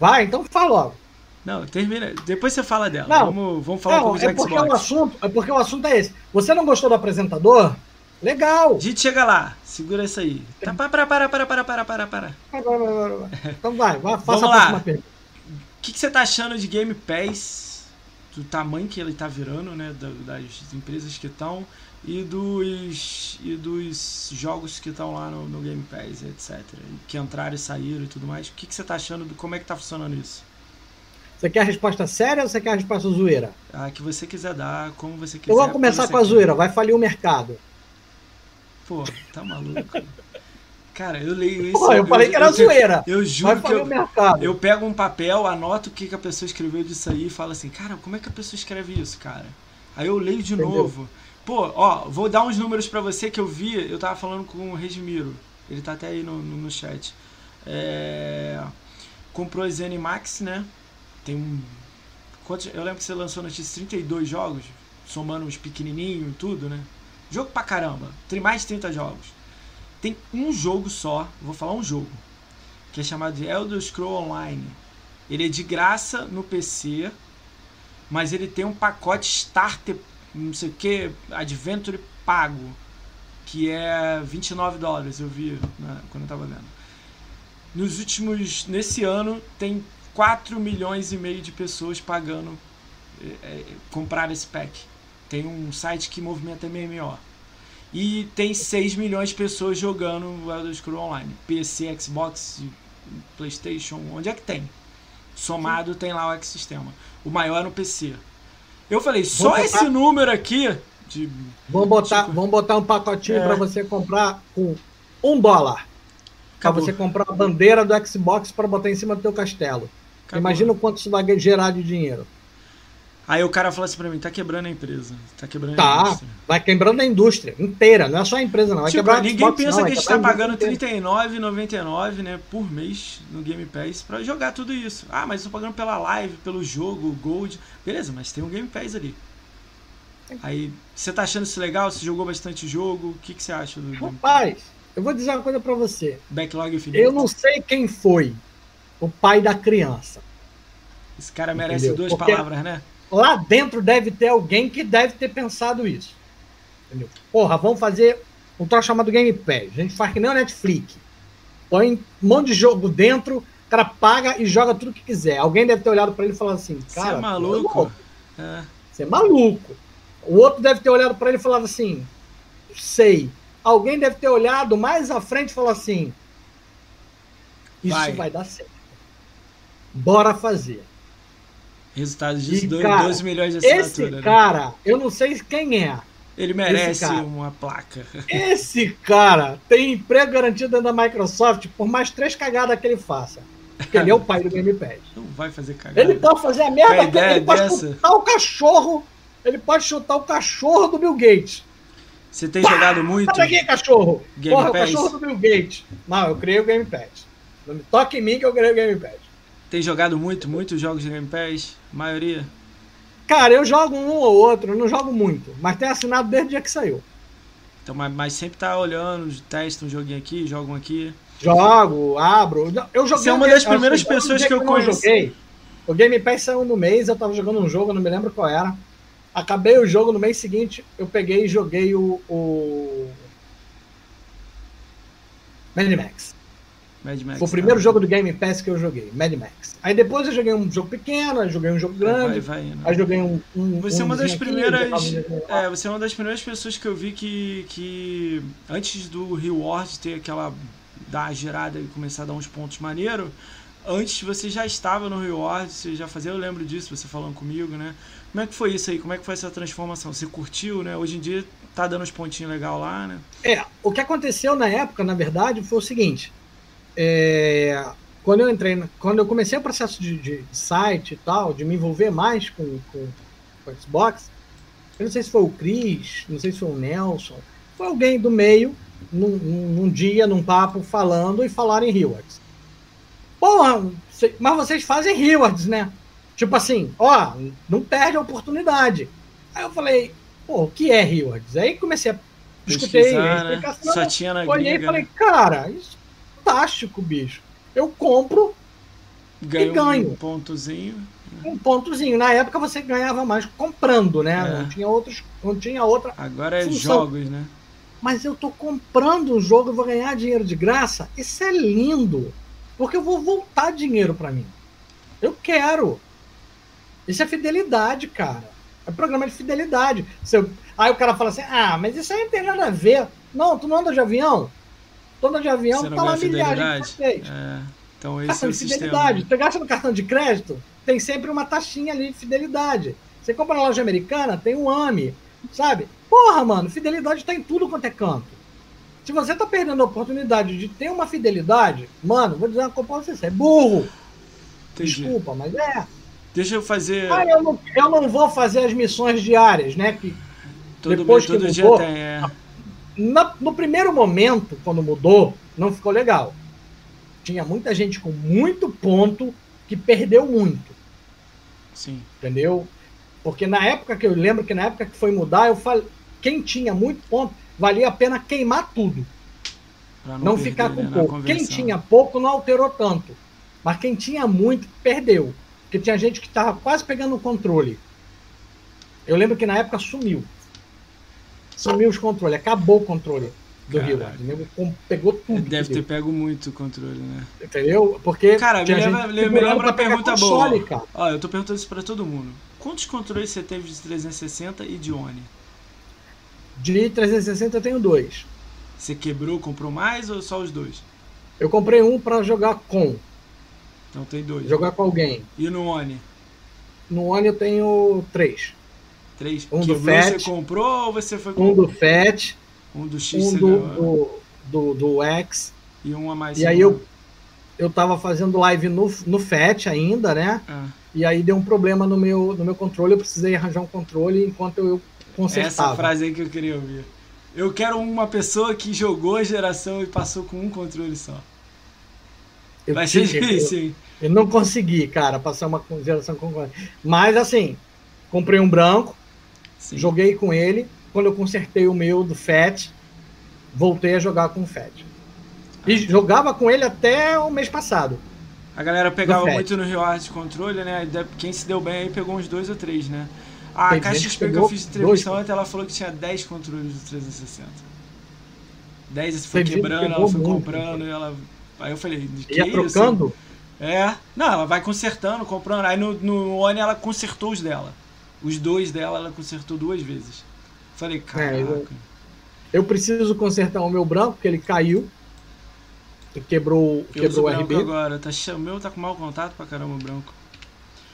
Vai, então fala logo. Não, termina. Depois você fala dela. Não, vamos, vamos falar não, é porque Xbox. O assunto, é porque o assunto é esse. Você não gostou do apresentador? Legal! A gente chega lá. Segura isso aí. Tá, para, para, para, para, para, para, para. Então vai, vai [LAUGHS] faça vamos a próxima pergunta. O que, que você tá achando de Game Pass do tamanho que ele está virando, né, das empresas que estão e dos e dos jogos que estão lá no, no, Game Pass, etc. Que entraram e saíram e tudo mais. O que, que você está achando? Do, como é que está funcionando isso? Você quer a resposta séria ou você quer a resposta zoeira? Ah, que você quiser dar, como você quiser. Eu vou começar com a zoeira, vai falir o mercado. Pô, tá maluco. [LAUGHS] Cara, eu leio isso. Pô, eu, falei que era eu, zoeira. Eu, juro que eu, eu pego um papel, anoto o que, que a pessoa escreveu disso aí e falo assim, cara, como é que a pessoa escreve isso, cara? Aí eu leio de Entendeu? novo. Pô, ó, vou dar uns números para você que eu vi. Eu tava falando com o Redmiro. Ele tá até aí no, no, no chat. É... Comprou a Zenimax, né? tem um. Eu lembro que você lançou notícia 32 jogos, somando os pequenininhos e tudo, né? Jogo pra caramba. Tem mais de 30 jogos. Tem um jogo só, vou falar um jogo, que é chamado de Elder Scroll Online. Ele é de graça no PC, mas ele tem um pacote starter, não sei o que, Adventure pago, que é 29 dólares, eu vi né, quando eu tava vendo. Nos últimos, nesse ano, tem 4 milhões e meio de pessoas pagando, é, é, comprar esse pack. Tem um site que movimenta MMO. E tem 6 milhões de pessoas jogando Elder Scrolls Online. PC, Xbox, Playstation, onde é que tem? Somado Sim. tem lá o ecossistema. O maior é no PC. Eu falei, só botar... esse número aqui de. Vamos botar, tipo... vamos botar um pacotinho é... para você comprar com um dólar. Para você comprar a bandeira do Xbox para botar em cima do teu castelo. Acabou. Imagina o quanto isso vai gerar de dinheiro. Aí o cara fala assim pra mim, tá quebrando a empresa. Tá quebrando tá, a indústria. Vai quebrando a indústria inteira, não é só a empresa, não. Vai tipo, quebrar ninguém Xbox, pensa não, que a gente tá pagando R$39,99 né, por mês no Game Pass pra jogar tudo isso. Ah, mas eu tô pagando pela live, pelo jogo, Gold. Beleza, mas tem um Game Pass ali. Aí, você tá achando isso legal? Você jogou bastante jogo? O que, que você acha do Rapaz, eu vou dizer uma coisa pra você. Backlog infinito. Eu não sei quem foi o pai da criança. Esse cara merece Entendeu? duas Porque... palavras, né? Lá dentro deve ter alguém que deve ter pensado isso. Entendeu? Porra, vamos fazer um troço chamado Game Pass. A gente faz que nem o Netflix. Põe um monte de jogo dentro, o cara paga e joga tudo que quiser. Alguém deve ter olhado para ele e falado assim, cara, você é maluco. É. Você é maluco. O outro deve ter olhado para ele e falado assim, sei. Alguém deve ter olhado mais à frente e falado assim, isso vai, vai dar certo. Bora fazer. Resultado disso, e, 12 milhões de assinaturas. Esse né? cara, eu não sei quem é. Ele merece uma placa. [LAUGHS] Esse cara tem emprego garantido dentro da Microsoft por mais três cagadas que ele faça. Porque ele é o pai do Game Pass. Não vai fazer cagada. Ele pode fazer a merda que ele pode dessa? chutar o cachorro. Ele pode chutar o cachorro do Bill Gates. Você tem Pá! jogado muito? Sabe aqui, cachorro? Game Porra, Pass? o cachorro do Bill Gates. Não, eu criei o Game Pass. Não me toque em mim que eu criei o Game Pass. Tem jogado muito, muitos jogos de Game Pass? Maioria? Cara, eu jogo um ou outro, não jogo muito, mas tem assinado desde o dia que saiu. Então, mas, mas sempre tá olhando, testa um joguinho aqui, joga um aqui. Jogo, abro. Eu joguei. Você é uma das primeiras pessoas que eu conheço. Joguei, o Game Pass saiu no mês, eu tava jogando um jogo, não me lembro qual era. Acabei o jogo no mês seguinte, eu peguei e joguei o. o... Mad Max. Mad Max. Foi o primeiro tá. jogo do Game Pass que eu joguei, Mad Max. Aí depois eu joguei um jogo pequeno, aí joguei um jogo grande, vai, vai, aí joguei um, um Você é uma das primeiras, aqui, é, você é uma das primeiras pessoas que eu vi que, que antes do Reward ter aquela dar a girada e começar a dar uns pontos maneiro, antes você já estava no Reward, você já fazia, eu lembro disso, você falando comigo, né? Como é que foi isso aí? Como é que foi essa transformação? Você curtiu, né? Hoje em dia tá dando uns pontinhos legal lá, né? É, o que aconteceu na época, na verdade, foi o seguinte, é, quando eu entrei, quando eu comecei o processo de, de site e tal, de me envolver mais com, com, com o Xbox, eu não sei se foi o Chris, não sei se foi o Nelson, foi alguém do meio, num, num dia, num papo, falando e falaram em rewards. Porra, mas vocês fazem rewards, né? Tipo assim, ó, não perde a oportunidade. Aí eu falei, pô, o que é rewards? Aí comecei a escutei a né? explicação, Só tinha na olhei e falei, cara, isso fantástico, bicho. Eu compro Ganho e ganho. Um pontozinho. Um pontozinho. Na época você ganhava mais comprando, né? É. Não tinha outros, não tinha outra. Agora é função. jogos, né? Mas eu tô comprando um jogo e vou ganhar dinheiro de graça. Isso é lindo. Porque eu vou voltar dinheiro para mim. Eu quero. Isso é fidelidade, cara. É programa de fidelidade. Eu... Aí o cara fala assim: ah, mas isso aí não tem nada a ver. Não, tu não anda de avião? Dona de avião tá lá milhagem de é, Então esse cartão é de fidelidade. Você gasta no cartão de crédito, tem sempre uma taxinha ali de fidelidade. Você compra na loja americana, tem um AMI, sabe? Porra, mano, fidelidade tá em tudo quanto é canto. Se você tá perdendo a oportunidade de ter uma fidelidade, mano, vou dizer uma coisa pra você, você é burro. Entendi. Desculpa, mas é. Deixa eu fazer. Ah, eu não, eu não vou fazer as missões diárias, né? Que todo depois que todo mudou, dia tem, é na, no primeiro momento, quando mudou, não ficou legal. Tinha muita gente com muito ponto que perdeu muito. Sim. Entendeu? Porque na época que eu lembro que na época que foi mudar, eu falei, quem tinha muito ponto, valia a pena queimar tudo. Pra Não, perder, ficar com né, pouco. Quem tinha pouco não alterou tanto. Mas quem tinha muito, perdeu. Porque tinha gente que estava quase pegando o controle. Eu lembro que na época sumiu. Sumiu os controles, acabou o controle do Rio. Com- Pegou tudo. Deve ter pego muito o controle, né? Entendeu? Porque. Cara, me lembra, me lembra uma pergunta console, boa. cara. Ó, eu tô perguntando isso pra todo mundo. Quantos controles você teve de 360 e de One? De 360 eu tenho dois. Você quebrou, comprou mais ou só os dois? Eu comprei um pra jogar com, Então tem dois. jogar com alguém. E no One? No One eu tenho três. Três? Um do Quebrou, você Fat, comprou ou você foi Um do Fat, um do X um do, do, do, do X. e um a mais? E aí eu, eu tava fazendo live no, no Fat ainda, né? Ah, E aí deu um problema no meu, no meu controle, eu precisei arranjar um controle enquanto eu consertava. essa frase aí que eu queria ouvir. Eu quero uma pessoa que jogou a geração e passou com um controle só. eu, Vai ser difícil, hein? eu, eu não consegui, cara, passar uma geração com Mas assim, comprei um branco, Sim. joguei com ele. Quando eu consertei o meu do Fat, voltei a jogar com o Fat. E jogava com ele até o mês passado. A galera pegava muito no de controle, né? Quem se deu bem aí pegou uns dois ou três, né? A Teve Caixa XP que eu fiz entrevista ontem, ela falou que tinha 10 controles do 360. 10 você foi que quebrando, ela foi muito, comprando, e ela. Aí eu falei, de que Ia trocando. É. Não, ela vai consertando, comprando. Aí no, no One ela consertou os dela. Os dois dela ela consertou duas vezes. Falei, caraca. É, eu- Eu preciso consertar o meu branco, porque ele caiu. E quebrou, Eu quebrou o RB. agora. Tá, o meu tá com mau contato pra caramba o branco.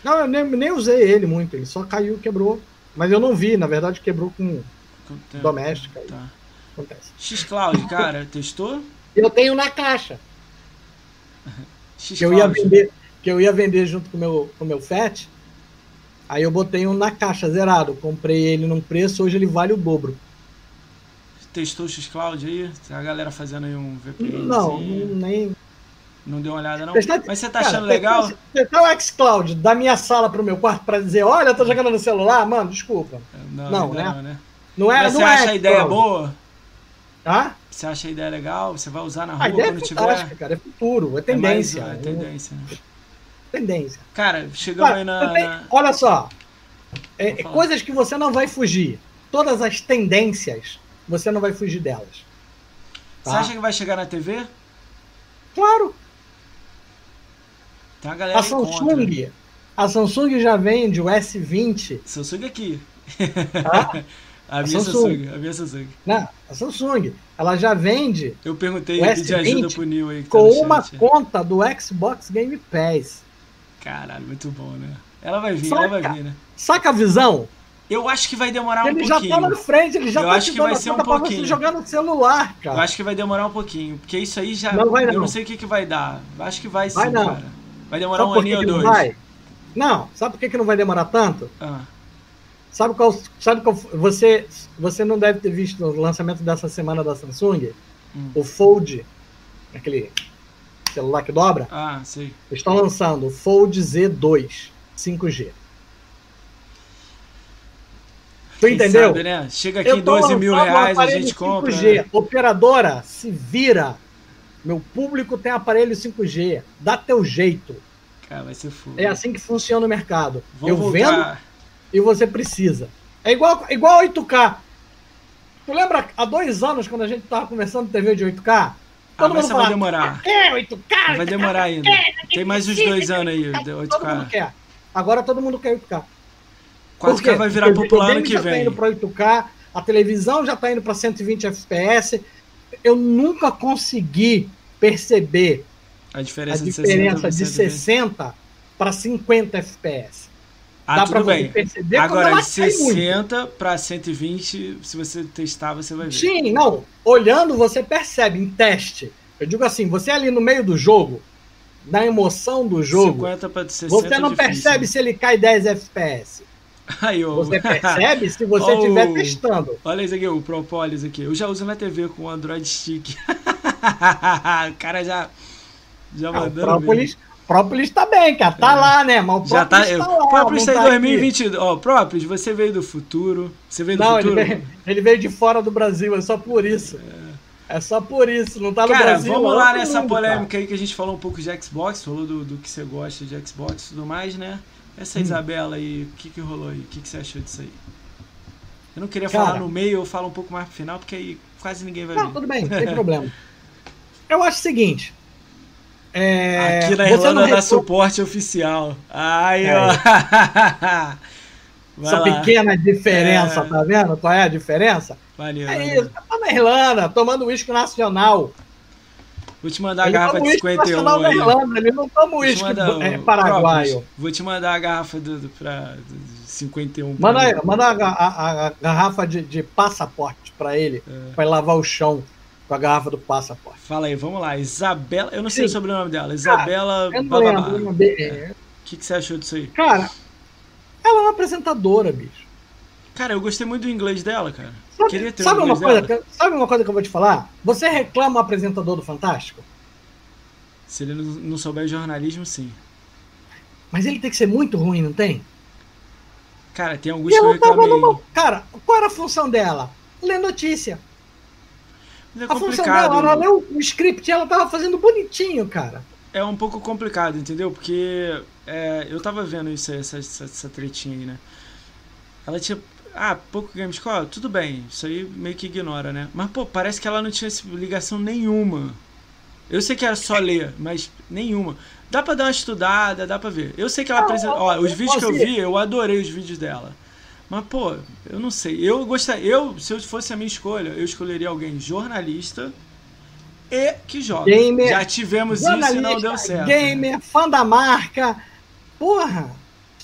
Não, eu nem, nem usei ele muito, ele só caiu, quebrou. Mas eu não vi, na verdade quebrou com Quanto doméstica. Tá. Acontece. X-Cloud, cara, [LAUGHS] testou? Eu tenho na caixa, [LAUGHS] que eu ia vender, que eu ia vender junto com o meu, com o meu FAT. Aí eu botei um na caixa zerado, comprei ele num preço, hoje ele vale o dobro. Testou o X-Cloud aí? A galera fazendo aí um VPN? Não, nem. Não deu uma olhada, não? Testar- Mas você tá Cara, achando legal? testar- o xCloud da minha sala pro meu quarto pra dizer, olha, eu tô jogando no celular, mano, desculpa. Não, Não, né? não, né? Não é, Mas não você é acha a ideia boa? Tá? Você acha a ideia legal? Você vai usar na rua é quando fantástica, tiver? cara, é futuro, é É mais- tendência. É tendência, né? Tendência. Cara, chegamos aí na. tenho- na- Olha só, é, coisas que você não vai fugir. Todas as tendências, você não vai fugir delas. Você Tá? acha que vai chegar na TV? Claro, Tem uma galera a. Samsung, a Samsung já vende o S20, Samsung aqui. [LAUGHS] A minha Samsung. Samsung. A minha Samsung. Não, a Samsung, ela já vende Eu perguntei, O pedi ajuda S20 pro Nil aí tá com uma chat. conta do Xbox Game Pass. Caralho, muito bom, né? Ela vai vir, Saca. ela vai vir, né? Saca a visão? Eu acho que vai demorar um ele já pouquinho. tá na frente, ele já Eu tá acho que vai ser um pouquinho. você jogar no celular, Eu cara. acho que vai demorar um pouquinho, porque isso aí já. Não vai eu não. não sei o que, que vai dar. Acho que vai sim, Vai não. cara. Vai demorar Sabe um aninho ou que não dois. vai? Não, sabe por que, que não vai demorar tanto? Ah, Sabe qual, sabe qual você você não deve ter visto o lançamento dessa semana da Samsung? Hum. O Fold, aquele celular que dobra, ah, sei. eles estão lançando o Fold Z2 5G. Tu Quem entendeu? sabe, né? Chega aqui Eu em tô 12 mil lançando um reais, a gente compra. 5G. né? Operadora, se vira. Meu público tem aparelho 5G. Dá teu jeito. Cara, vai ser fogo. É assim que funciona o mercado. Vamos Eu vendo voltar. e você precisa. É igual, igual 8K. Tu lembra há dois anos quando a gente tava conversando TV de 8K? Ah, Todo mas mundo você vai demorar. É, 8K! Mas vai demorar ainda. Tem mais uns dois anos aí, de Todo mundo 8K. quer. Agora todo mundo quer 8K. 4K Por quê? vai virar popular ano que já tá vem. indo para 8K, a televisão já tá indo para 120 FPS. Eu nunca consegui perceber A a diferença, diferença de de 60 60 para 50 FPS. Ah, Dá para você perceber Agora, de cai muito. 60 para 120, se você testar, você vai ver. Sim, não. Olhando, você percebe em teste. Eu digo assim, você ali no meio do jogo, na emoção do jogo, 50 para 60 você não é percebe né? se ele cai 10 FPS. Aí, ó. Você [LAUGHS] percebe se você estiver testando. Olha isso aqui, o Propolis aqui. Eu já uso na TV com o Android Stick. [LAUGHS] o cara já. Já Ah, mandando. Própolis, Própolis tá bem, cara. Tá é. lá, né? Mas o Já tá, tá lá. Própolis tá em 2022. Ó, Própolis, você veio do futuro. Você veio do não, futuro? Ele veio, ele veio de fora do Brasil, é só por isso. É, é só por isso, não tá no cara, Brasil. Cara, vamos lá nessa mundo, polêmica cara. aí que a gente falou um pouco de Xbox, falou do, do que você gosta de Xbox e tudo mais, né? Essa hum. Isabela aí, o que, que rolou aí? O que, que você achou disso aí? Eu não queria cara, falar no meio, eu falo um pouco mais pro final, porque aí quase ninguém vai não, ver. Tudo bem, não tem [LAUGHS] problema. Eu acho o seguinte. É, Aqui na Irlanda dá suporte oficial. Ai, é. ó. Essa lá. pequena diferença, é. tá vendo? Qual é a diferença? Valeu, é isso, tá na Irlanda, tomando uísque nacional. Vou te mandar a garrafa de 51 aí. Irlanda, ele não toma uísque é, paraguaio. Vou te mandar a garrafa do, do, pra, do 51. Manda, aí, manda a, a, a, garrafa de, de passaporte para ele, é. para lavar o chão com a garrafa do passaporte. Fala aí, vamos lá. Isabela, eu não sei Sim. o sobrenome dela. Isabela O que, que você achou disso aí? Cara, ela é uma apresentadora, bicho. Cara, eu gostei muito do inglês dela, cara. Sabe, Queria ter sabe uma coisa? Que, sabe uma coisa que eu vou te falar? Você reclama o apresentador do Fantástico? Se ele não souber jornalismo, sim. Mas ele tem que ser muito ruim, não tem? Cara, tem alguns que eu reclamei. Numa... Cara, qual era a função dela? Ler notícia. É a função dela era ler o script ela tava fazendo bonitinho, cara. É um pouco complicado, entendeu? Porque é, eu tava vendo isso, essa, essa, essa tretinha aí, né? Ela tinha ah, pouco Gamescore? Tudo bem, isso aí meio que ignora, né? Mas, pô, parece que ela não tinha ligação nenhuma. Eu sei que era só ler, mas nenhuma. Dá pra dar uma estudada, dá pra ver. Eu sei que ela apresenta. Ó, os vídeos que eu vi, eu adorei os vídeos dela. Mas, pô, eu não sei. Eu gostaria. Eu, se eu fosse a minha escolha, eu escolheria alguém jornalista e que joga. Gamer, Já tivemos isso e não deu certo. Gamer, fã da marca. Porra!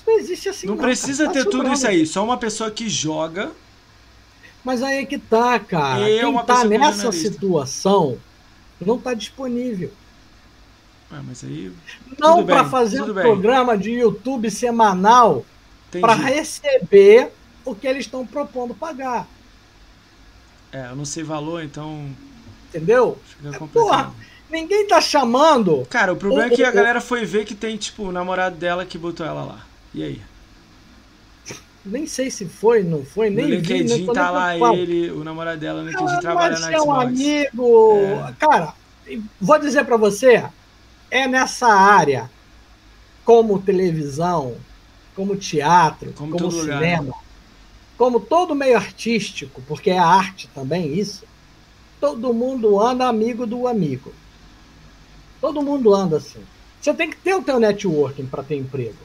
não existe assim. Não, não precisa tá ter tudo isso aí, só uma pessoa que joga. Mas aí é que tá, cara. E Quem tá nessa situação não tá disponível. Ah, mas aí. Não para fazer um bem. programa de YouTube semanal para receber o que eles estão propondo pagar. É, eu não sei valor, então. Entendeu? É, porra, ninguém tá chamando. Cara, o problema o, é que o, a galera foi ver que tem, tipo, o namorado dela que botou ela lá. E aí? Nem sei se foi, não foi, nem no LinkedIn vi, tá lá ele, o namorado dela no LinkedIn trabalha na Xbox. é um amigo. É. Cara, vou dizer para você, é nessa área, como televisão, como teatro, como, como cinema, lugar. como todo meio artístico, porque é arte também isso, todo mundo anda amigo do amigo. Todo mundo anda assim. Você tem que ter o teu networking para ter emprego.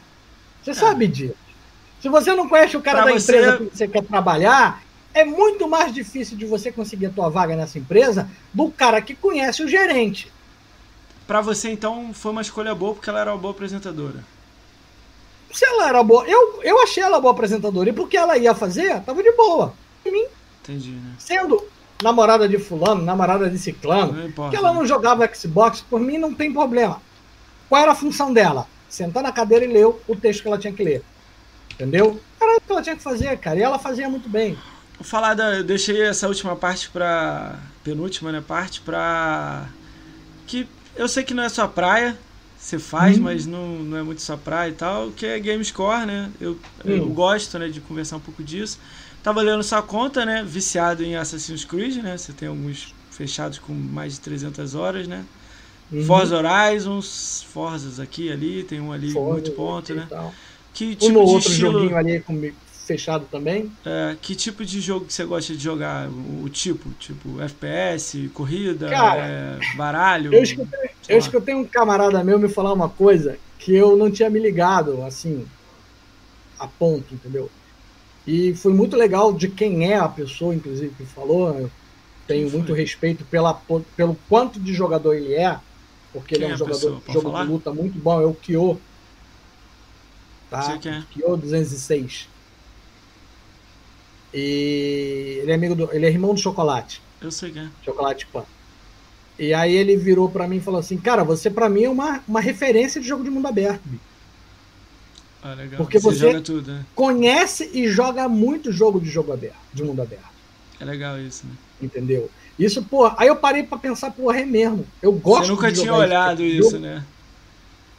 Você é. sabe disso. Se você não conhece o cara pra da você... empresa que você quer trabalhar, é muito mais difícil de você conseguir a tua vaga nessa empresa do cara que conhece o gerente. Para você, então, foi uma escolha boa porque ela era uma boa apresentadora. Se ela era boa, eu, eu achei ela boa apresentadora. E porque ela ia fazer, tava de boa. Em mim. Entendi, né? Sendo namorada de fulano, namorada de ciclano, importa, que ela não jogava Xbox, por mim não tem problema. Qual era a função dela? sentar na cadeira e ler o texto que ela tinha que ler. Entendeu? Era o que ela tinha que fazer, cara. E ela fazia muito bem. Vou falar da. Eu deixei essa última parte pra. Penúltima, né? Parte pra. Que eu sei que não é sua praia. Você faz, hum. mas não, não é muito sua praia e tal. Que é Gamescore, né? Eu, hum. eu gosto né, de conversar um pouco disso. Tava lendo sua conta, né? Viciado em Assassin's Creed, né? Você tem alguns fechados com mais de 300 horas, né? Uhum. Forza Horizons, Forzas aqui ali, tem um ali Forza, muito ponto, né? Que tipo um de outro estilo... joguinho ali com fechado também. É, que tipo de jogo que você gosta de jogar? O, tipo, tipo FPS, corrida, Cara, é, baralho? Eu escutei, eu escutei um camarada meu me falar uma coisa que eu não tinha me ligado, assim, a ponto, entendeu? E foi muito legal de quem é a pessoa, inclusive, que falou. Eu tenho muito respeito pela, pelo quanto de jogador ele é porque Quem ele é um é jogador de jogo falar? de luta muito bom, é o Kyo. Tá? É. Kyo 206. E ele é amigo do, ele é irmão do Chocolate. Eu sei quem é. Chocolate Pan. E aí ele virou para mim e falou assim: "Cara, você para mim é uma, uma referência de jogo de mundo aberto". Ah, legal. Porque você, você tudo, né? conhece e joga muito jogo de jogo aberto, de mundo aberto. É legal isso, né? Entendeu? Isso, pô, aí eu parei para pensar, porra, é mesmo. Eu gosto Você nunca tinha olhado isso, isso né?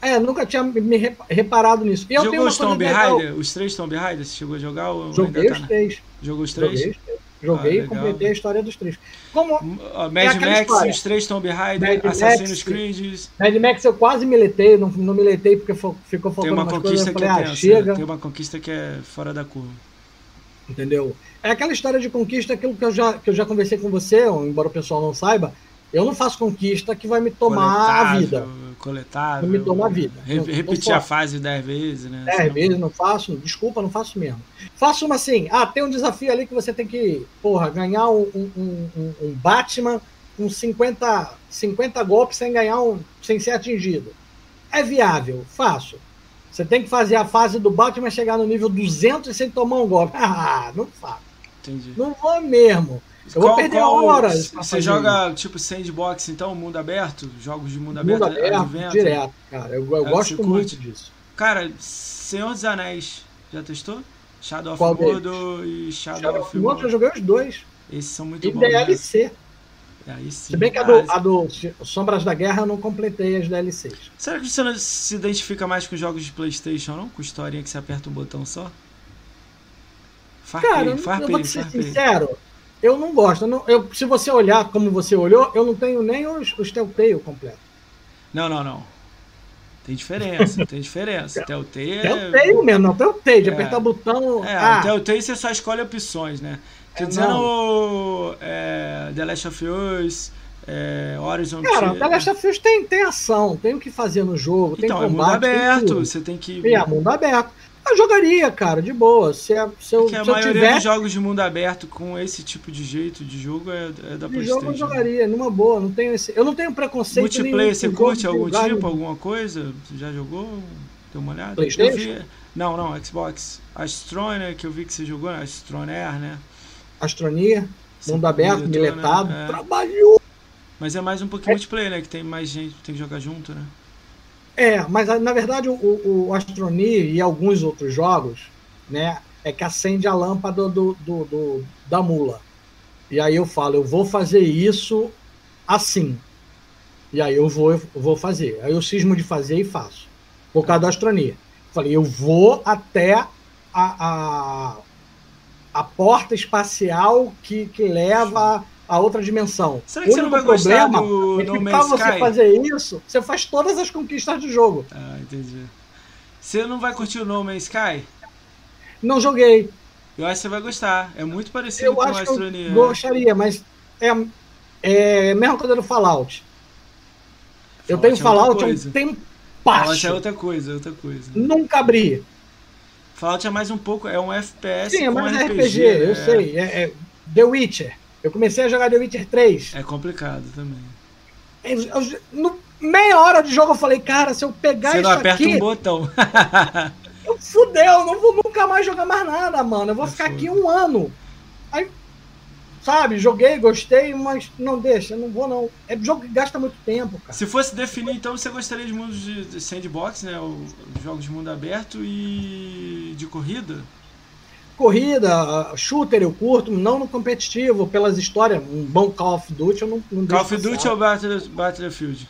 É, nunca tinha me reparado nisso. E Jogou os Tomb Raider? Os três Tomb Raider? Você chegou a jogar? Ou Joguei os tá três. Jogou os três? Joguei, Joguei ah, e completei a história dos três. Como uh, Mad é Max, história. os três Tomb Raider, Mad Assassin's Creed. Mad Max eu quase miletei, não, não miletei porque ficou faltando Tem uma conquista que falei, é ah, chega. Tem uma conquista que é fora da curva. Entendeu? É aquela história de conquista, aquilo que eu já, que eu já conversei com você, embora o pessoal não saiba, eu não faço conquista que vai me tomar coletável, a vida. Coletável. Vai me tomar a vida. Re repetir a fase dez vezes, né? Dez vezes não faço, desculpa, não faço mesmo. Faço uma assim, ah, tem um desafio ali que você tem que, porra, ganhar um, um, um, um Batman com 50, 50 golpes sem ganhar um, sem ser atingido. É viável, faço. Você tem que fazer a fase do Batman chegar no nível 200 sem tomar um golpe. [LAUGHS] Ah, não faço. Entendi. Não vou mesmo. Eu qual, vou perder qual, horas. Você joga tipo sandbox, então, mundo aberto? Jogos de mundo, mundo aberto? aberto direto, cara. Eu, eu é, gosto muito disso. Cara, Senhor dos Anéis, já testou? Shadow of Mordor e Shadow, Shadow of Mordor. Eu joguei os dois. Esses são muito e bons. E DLC. Né? Aí sim, Se bem que a do, a do, Sombras da Guerra eu não completei as DLCs. Será que você não se identifica mais com jogos de Playstation, não? Com historinha que você aperta um botão só? Farpei, Cara, farpei, eu vou ser sincero, eu não gosto. Eu não, eu, se você olhar como você olhou, eu não tenho nem os, os Telltale completo. Não, não, não. Tem diferença, tem diferença. [LAUGHS] Telltale é... Telltale mesmo, não. Telltale, de é. apertar o botão... É, ah. Telltale você só escolhe opções, né? Quer é, dizendo é, The Last of Us, é, Horizon... Cara, The Last of Us tem, tem ação, tem o que fazer no jogo, então, tem combate, é mundo aberto, você tem que... É, mundo aberto. Eu jogaria, cara, de boa. Se, é, se eu, Porque a se maioria tiver... dos jogos de mundo aberto com esse tipo de jeito de jogo é, é da de PlayStation. jogo eu né? jogaria, numa boa. Não tenho esse, eu não tenho preconceito Multiplayer, você curte algum tipo, alguma coisa? Você já jogou? Deu uma olhada? PlayStation? Vi... Não, não, Xbox. Astroneer, que eu vi que você jogou, né? Astroneer, né? Astroneer, mundo aberto, miletado, né? é. trabalhou. Mas é mais um pouquinho é. multiplayer, né? Que tem mais gente, tem que jogar junto, né? É, mas na verdade o, o Astroneer e alguns outros jogos né? É que acende a lâmpada do, do, do, da mula. E aí eu falo, eu vou fazer isso assim. E aí eu vou, eu vou fazer. Aí eu cismo de fazer e faço. Por causa da astronomia. Falei, eu vou até a, a, a porta espacial que, que leva a outra dimensão. Será que o você não vai problema do é que para você fazer isso, você faz todas as conquistas do jogo. Ah, entendi. Você não vai curtir o No Man's Sky? Não joguei. Eu acho que você vai gostar. É muito parecido eu com acho Astronia. Eu gostaria, mas é, é mesma coisa do Fallout. eu tenho é Fallout um tempo Fallout é outra coisa, outra coisa. Nunca abri. Fallout é mais um pouco, é um FPS Sim, é mais RPG, RPG né? eu sei. É, é, The Witcher. Eu comecei a jogar The Witcher 3. É complicado também. Eu, eu, no meia hora de jogo eu falei, cara, se eu pegar Você isso não aperta um botão. fudeu, não vou nunca mais jogar mais nada, mano. Eu vou é ficar aqui um ano. Aí, sabe, joguei, gostei, mas não deixa, não vou não. É jogo que gasta muito tempo, cara. Se fosse definir, então você gostaria de mundos de sandbox, né? Jogos de mundo aberto e de corrida? Corrida, shooter eu curto, não no competitivo, pelas histórias. Um bom Call of Duty eu não, não Call of Duty ou Battlefield?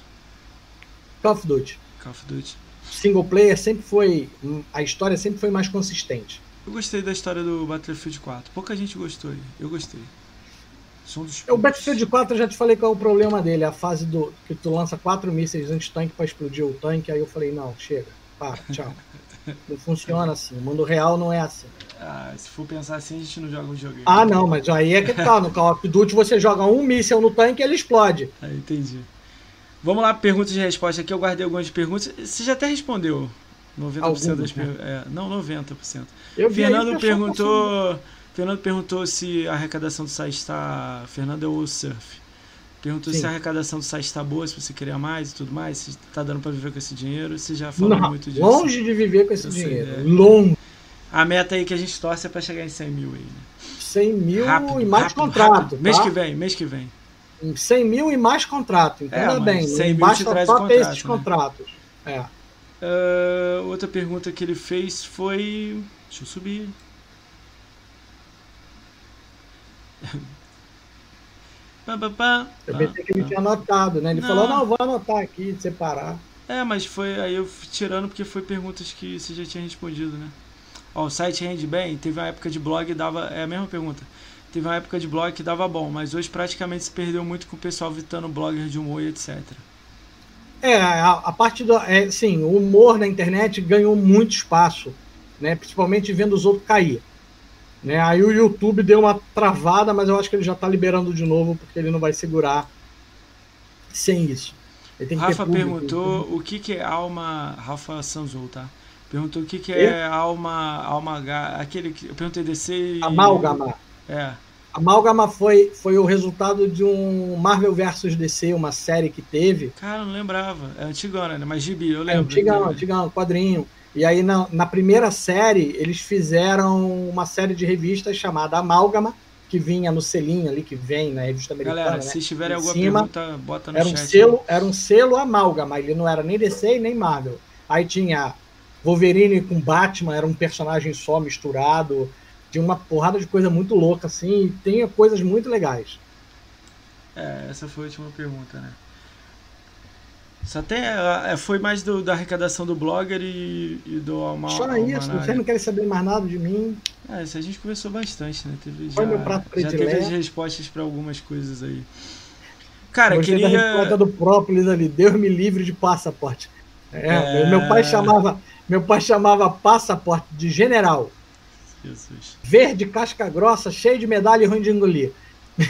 Call of Duty. Call of Duty single player sempre foi. A história sempre foi mais consistente. Eu gostei da história do Battlefield 4. Pouca gente gostou. Eu gostei. São dos o Battlefield 4 eu já te falei qual é o problema dele. A fase do que tu lança quatro mísseis anti-tanque para explodir o tanque. Aí eu falei, não, chega. Pá, tchau. [LAUGHS] não funciona assim. O mundo real não é assim. Ah, se for pensar assim, a gente não joga um jogo. Ah, não, mas aí é que tá. No Call of Duty você joga um míssel no tanque e ele explode. Ah, entendi. Vamos lá, perguntas e respostas aqui. Eu guardei algumas perguntas. Você já até respondeu 90% Alguns, das perguntas. Né? É, não, 90%. Eu Fernando perguntou. Fernando perguntou se a arrecadação do site está. Fernando é o Surf. Perguntou Sim. se a arrecadação do site está boa, se você queria mais e tudo mais, se está dando para viver com esse dinheiro. Você já falou não, muito disso. Longe de viver com esse dinheiro. Sei, é. Longe. A meta aí que a gente torce é para chegar em 100 mil aí, né? 100 mil rápido, e mais rápido, contrato. Rápido. Tá? Mês que vem, mês que vem. 100 mil e mais contrato, entenda é, bem. 100 mil basta só contrato, esses né? contratos. É. Uh, outra pergunta que ele fez foi. Deixa eu subir. Eu pensei que ele tinha anotado, né? Ele não. falou, não, vou anotar aqui, separar. É, mas foi aí eu fui tirando porque foi perguntas que você já tinha respondido, né? Ó, o site rende bem, teve uma época de blog dava. É a mesma pergunta. Teve uma época de blog que dava bom, mas hoje praticamente se perdeu muito com o pessoal vitando blogger de humor e etc. É, a, a parte do. É, sim, o humor na internet ganhou muito espaço, né? Principalmente vendo os outros cair. Né? Aí o YouTube deu uma travada, mas eu acho que ele já está liberando de novo, porque ele não vai segurar sem isso. Rafa perguntou o que, que é alma. Rafa Sanzou, tá? Perguntou o que, que é alma. alma aquele que. Eu perguntei DC. E... Amálgama. É. Amálgama foi, foi o resultado de um Marvel vs DC, uma série que teve. Cara, não lembrava. É antigona, né? Mas gibi, eu lembro. É antigão, antigão, quadrinho. E aí na, na primeira série, eles fizeram uma série de revistas chamada Amálgama, que vinha no selinho ali, que vem na revista americana. Galera, né? se tiverem alguma cima, pergunta, bota no era um chat. Selo, era um selo Amálgama, ele não era nem DC nem Marvel. Aí tinha Wolverine com Batman, era um personagem só misturado. Tinha uma porrada de coisa muito louca, assim, e tem coisas muito legais. É, essa foi a última pergunta, né? Só até foi mais do, da arrecadação do blogger e, e do Alma. Só isso, vocês não querem saber mais nada de mim. É, isso a gente conversou bastante, né? Teve, foi já, meu prato já teve as respostas para algumas coisas aí. Cara, Gostei queria. Da resposta do própolis ali, Deus me livre de passaporte. É, é... Meu pai chamava, meu pai chamava passaporte de general. Jesus. Verde, casca grossa, cheio de medalha e ruim de engolir.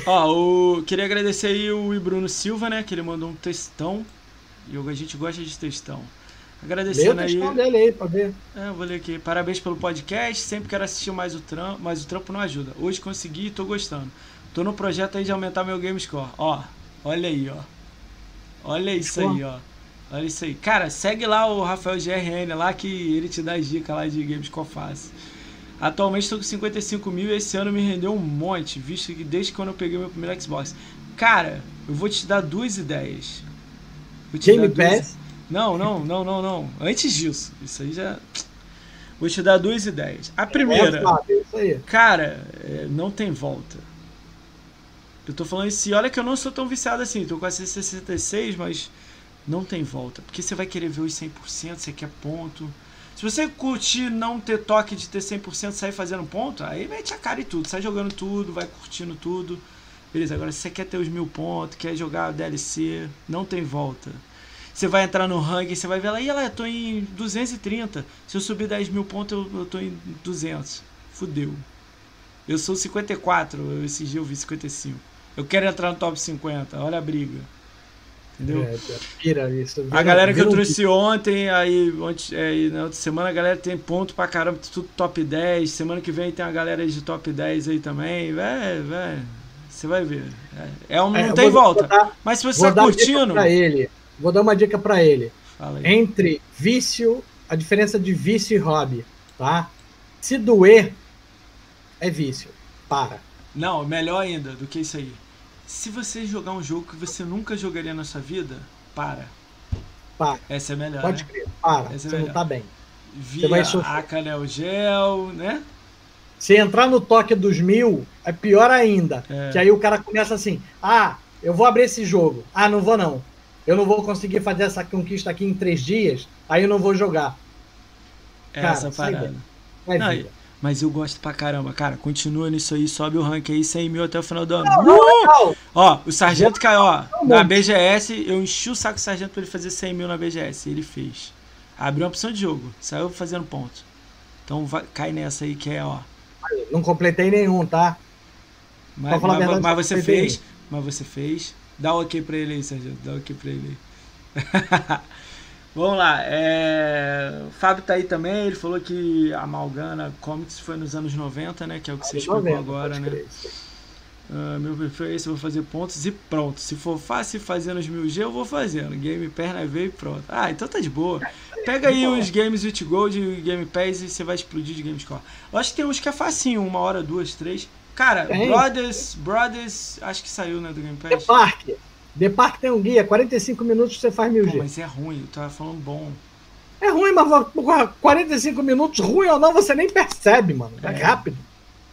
Ó, o... queria agradecer aí o Bruno Silva, né? Que ele mandou um textão. E a gente gosta de textão. Agradecendo aí. dele aí pra ver. É, eu vou ler aqui. Parabéns pelo podcast. Sempre quero assistir mais o trampo, mas o trampo não ajuda. Hoje consegui e tô gostando. Tô no projeto aí de aumentar meu game score. Ó, olha aí, ó. Olha isso aí, ó. Olha isso aí. Cara, segue lá o Rafael GRN lá que ele te dá as dicas lá de games score fácil. Atualmente estou com 55 mil e esse ano me rendeu um monte, visto que desde quando eu peguei meu primeiro Xbox. Cara, eu vou te dar duas ideias. Vou te Game duas... Pass? Não, não, não, não, não. Antes disso, isso aí já. [TSK] Vou te dar duas ideias. A primeira, É, cara, é, não tem volta. Eu tô falando isso, e olha que eu não sou tão viciado assim, tô com a 66, mas não tem volta. Porque você vai querer ver os 100%, você quer ponto. Se você curtir não ter toque de ter 100% sair fazendo ponto, aí mete a cara e tudo. Sai jogando tudo, vai curtindo tudo. Beleza, agora se você quer ter os mil pontos, quer jogar DLC, não tem volta. Você vai entrar no ranking, você vai ver lá, e lá, eu tô em 230. Se eu subir 10 mil pontos, eu, eu tô em 200. Fudeu. Eu sou 54, eu, esse dia eu vi 55. Eu quero entrar no top 50, olha a briga. Entendeu? É, pira isso. A Vira- galera que eu vira um- trouxe ontem, aí ontem, é, na outra semana a galera tem ponto pra caramba, tudo top 10. Semana que vem tem a galera de top 10 aí também. Véi, véi, você vai ver. É, é um, não É, tem volta. dar- Mas se você tá dica curtindo. ele. Vou dar uma dica pra ele. Entre vício, a diferença de vício e hobby, tá? Se doer, é vício. Para. Não, melhor ainda do que isso aí. Se você jogar um jogo que você nunca jogaria na sua vida, para. Para. Essa é melhor. Pode né? crer. Para. Esse é Você não melhor. tá bem. Via Neo Gel, né? Se entrar no toque dos mil, é pior ainda. É. Que aí o cara começa assim: ah, eu vou abrir esse jogo. Ah, não vou não. Eu não vou conseguir fazer essa conquista aqui em três dias, aí eu não vou jogar. É Cara, essa sai parada. Não, vida. Mas eu gosto pra caramba, cara. Continua nisso aí, sobe o rank aí, 100 mil até o final do ano. Não, não, Uh! legal. Ó, o Sargento caiu, ó. Não, Na não. BGS, eu enchi o saco do Sargento pra ele fazer 100 mil na BGS. Ele fez. Abriu uma opção de jogo, saiu fazendo ponto. Então vai, cai nessa aí que é, ó. Não completei nenhum, tá? Mas, mas- verdade, mas você fez, mas você fez. Dá o ok pra ele aí, Sargento. Dá o ok pra ele aí. [LAUGHS] Vamos lá. É... O Fábio tá aí também. Ele falou que a Malgana Comics foi nos anos 90, né? Que é o que você explicou 90, agora, né? crer. Ah, meu perfil é esse, eu vou fazer pontos e pronto. Se for fácil fazer nos 1000G, eu vou fazendo. Game perna veio e pronto. Ah, então tá de boa. Pega aí os games with Gold e Game Pass e você vai explodir de Game Score. Eu acho que tem uns que é facinho, uma hora, duas, três. Cara, Tem. Brothers, Brothers, acho que saiu, né, do Game The Pass. Park. The Park tem um guia, 45 minutos você faz mil Pô, G. mas é ruim, eu tava falando bom. É ruim, mas porra, 45 minutos, ruim ou não, você nem percebe, mano. É, É. rápido.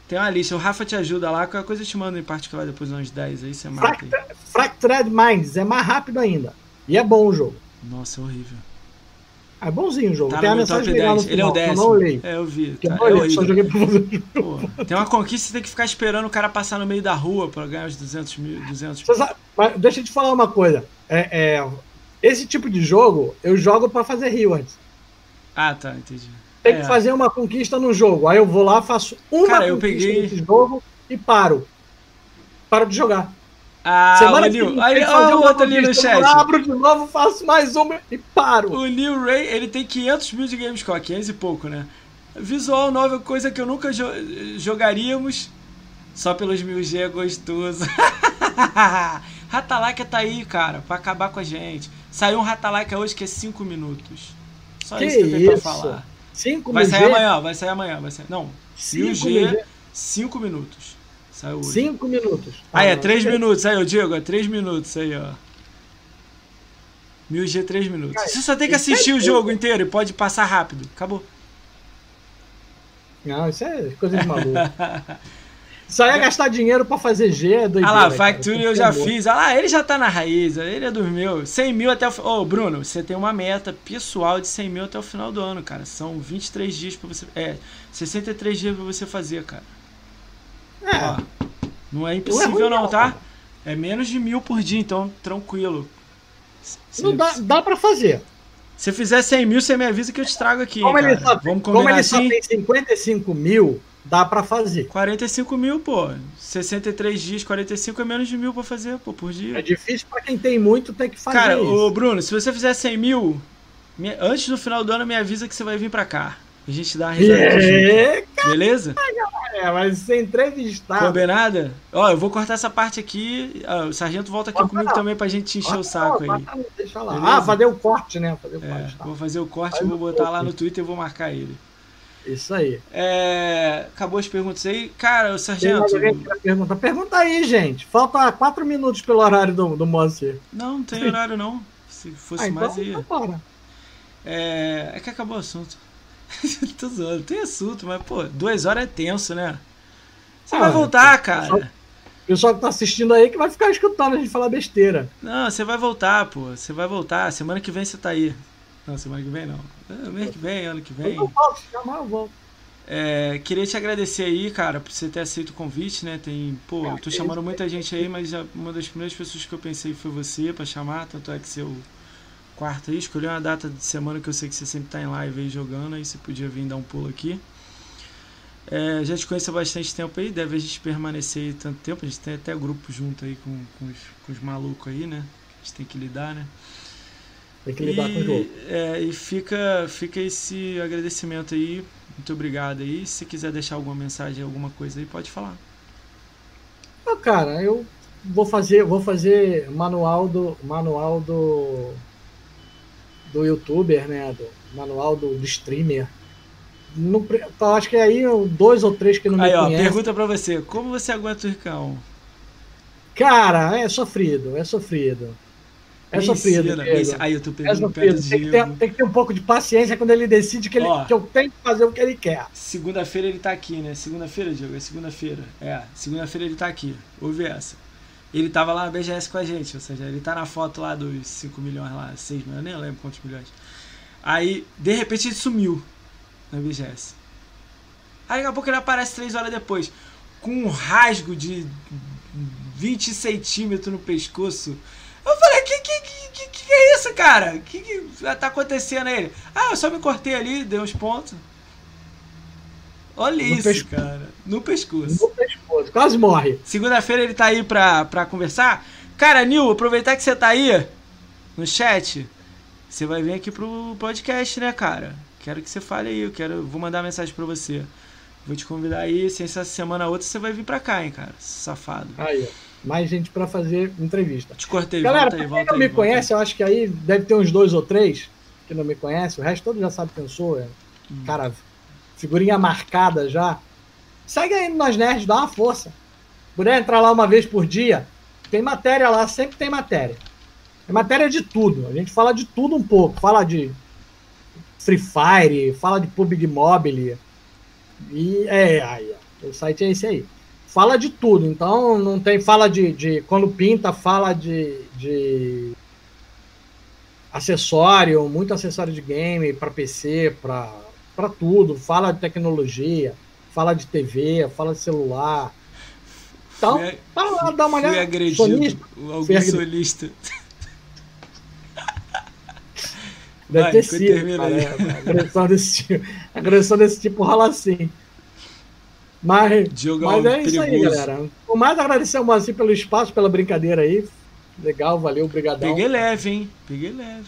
Tem uma lista, o Rafa te ajuda lá, qualquer coisa eu te mando em particular depois uns 10 aí, você mata aí. Fracta- Fractured Minds é mais rápido ainda. E é bom o jogo. Nossa, é horrível. É bonzinho o jogo. Tá Tem a mensagem legal no 10. Ele é o final, que eu décimo. não olhei. É, eu vi. Eu Tá, não é olhei, só joguei pra fazer Pô, tem uma conquista, você tem que ficar esperando o cara passar no meio da rua pra ganhar os 200 mil. 200 Você sabe- mas deixa eu te falar uma coisa. É, é, esse tipo de jogo, eu jogo pra fazer rewards. Ah, tá, entendi. Tem É. que fazer uma conquista no jogo. Aí eu vou lá, faço uma Cara, eu conquista peguei- nesse jogo e paro. Paro de jogar. Ah, Semana o vem, Aí, ó, o outro ali no chat. Eu abro de novo, faço mais uma e paro. O Neil Ray, ele tem 500 mil de Gamescore, 500 e pouco, né? Visual novel, coisa que eu nunca jo- jogaríamos. Só pelos mil G é gostoso. [LAUGHS] Ratalaika tá aí, cara, pra acabar com a gente. Saiu um Ratalaika hoje que é 5 minutos. Só Que isso que eu tenho pra isso? falar. 5 Vai sair amanhã, vai sair amanhã, vai sair. Não, 5 1000 mil G, G, 5 minutos. Saiu hoje. 5 minutos. Ah, é não, 3 não sei. minutos. Aí, ô Diego, é 3 minutos aí, ó. 1000 G, 3 minutos. Cara, Você só tem que é assistir o jogo inteiro e pode passar rápido. Acabou. Não, isso é coisa de maluco. [LAUGHS] Aí é gastar dinheiro pra fazer G, é doideira. Ah lá. Factory eu já amor. fiz. Ah lá, ele já tá na raiz, ele é dos meus. 100 mil até o final. Ô, Bruno, você tem uma meta pessoal de 100 mil até o final do ano, cara. São 23 dias pra você. É, 63 dias pra você fazer, cara. Ó, É, não é impossível, ruim, não, não, tá? cara. É menos de mil por dia, então tranquilo. Não dá, dá pra fazer. se fizer 100 mil, você me avisa que eu te trago aqui. Como ele, só, Vamos como ele só assim? tem 55 mil, dá pra fazer. 45 mil, pô. 63 dias, 45 é menos de mil pra fazer, pô, por dia. É difícil pra quem tem muito ter que fazer Cara, isso. ô Bruno, se você fizer 100 mil, antes do final do ano me avisa que você vai vir pra cá. A gente dá uma risada É, beleza? cara, mas ser entrevistado. Combinada? Ó, eu vou cortar essa parte aqui. ah, o sargento volta aqui Corta comigo não. também pra gente te encher o Corta saco não, aí. não, Deixa lá. Beleza? Ah, fazer o corte, né? Fazer o É, corte. Tá. vou fazer o corte e Faz vou botar lá no Twitter e vou marcar ele. Isso aí. É, acabou as perguntas aí. Cara, o sargento. perguntar? Pergunta aí, gente. Falta 4 minutos pelo horário do, do Moacir. Não, não tem horário não. Se fosse Ah, então, mais, ia. então bora. É, é que acabou o assunto. [LAUGHS] Tô zoando. Tem assunto, mas, pô, duas horas é tenso, né? Você Ah, vai voltar, só- cara. O pessoal que tá assistindo aí que vai ficar escutando a gente falar besteira. Não, você vai voltar, pô. Você vai voltar. Semana que vem você tá aí. Não, semana que vem não. É, mês que vem, ano que vem. Eu volto, chamar, eu volto. É, queria te agradecer aí, cara, por você ter aceito o convite, né? Tem, pô, eu tô chamando muita gente aí, mas uma das primeiras pessoas que eu pensei foi você pra chamar, tanto é que seu quarto aí, escolhi uma data de semana que eu sei que você sempre tá em live aí jogando, aí você podia vir dar um pulo aqui. É, já te conheço há bastante tempo aí, deve a gente permanecer aí tanto tempo, a gente tem até grupo junto aí com, com, os, com os malucos aí, né? A gente tem que lidar, né? Tem que lidar com o jogo. É, e fica, fica esse agradecimento aí. Muito obrigado aí. Se quiser deixar alguma mensagem, alguma coisa aí, pode falar. Ah, cara, eu vou fazer, vou fazer manual do manual do do youtuber, né, do manual do, do streamer. Eu acho que aí um, dois ou três que não me Aí, ó, conhecem. pergunta pra você: como você aguenta o Ricão? Cara, é sofrido, é sofrido. É sofrido. Aí eu tô É pegando o pé Tem que, Diego. ter, tem que ter um pouco de paciência quando ele decide que, ele, Ó. que eu tenho que fazer o que ele quer. Segunda-feira ele tá aqui, né? Segunda-feira, Diego? É segunda-feira. É, segunda-feira ele tá aqui. Ouve essa. Ele tava lá na BGS com a gente, ou seja, ele tá na foto lá dos 5 milhões lá, 6 milhões, eu nem lembro quantos milhões. Aí, de repente, ele sumiu na BGS. Aí daqui a pouco ele aparece 3 horas depois, com um rasgo de 20 centímetros no pescoço. Eu falei, que que, que, que, é isso, cara? O que, que tá acontecendo aí? Ah, eu só me cortei ali, dei uns pontos. Olha No isso, pescoço. cara. No pescoço. No pescoço, quase morre. Segunda-feira ele tá aí pra, pra conversar. Cara, Nil, aproveitar que você tá aí no chat, você vai vir aqui pro podcast, né, cara? Quero que você fale aí, eu quero, vou mandar mensagem pra você. Vou te convidar aí, se essa semana ou outra você vai vir pra cá, hein, cara, safado. Aí, ó. Mais gente pra fazer entrevista. Te cortei, Galera, volta aí, quem volta não aí. me volta conhece, eu acho que aí deve ter uns dois ou três que não me conhece. O resto todo já sabe quem eu sou. É, Hum. Cara, figurinha marcada já. Segue aí Nós Nerds, dá uma força. Puder entrar lá uma vez por dia, tem matéria lá, sempre tem matéria. É matéria de tudo. A gente fala de tudo um pouco. Fala de Free Fire, fala de PUBG Mobile. E é, aí, o site é esse aí. Fala de tudo, então não tem. Fala de. de quando pinta, fala de. de acessório, muito acessório de game para PC, para tudo. Fala de tecnologia, fala de TV, fala de celular. Então, fui, para lá dar uma olhada. Fui agredido, sonista, algum solista. Deve Vai, ter sido, cara, agressão, desse tipo, agressão desse tipo rola assim. Mas, mas é isso aí, galera. O mais agradecer ao Moacir pelo espaço, pela brincadeira aí. Legal, valeu, obrigadão. Peguei leve, hein? Peguei leve.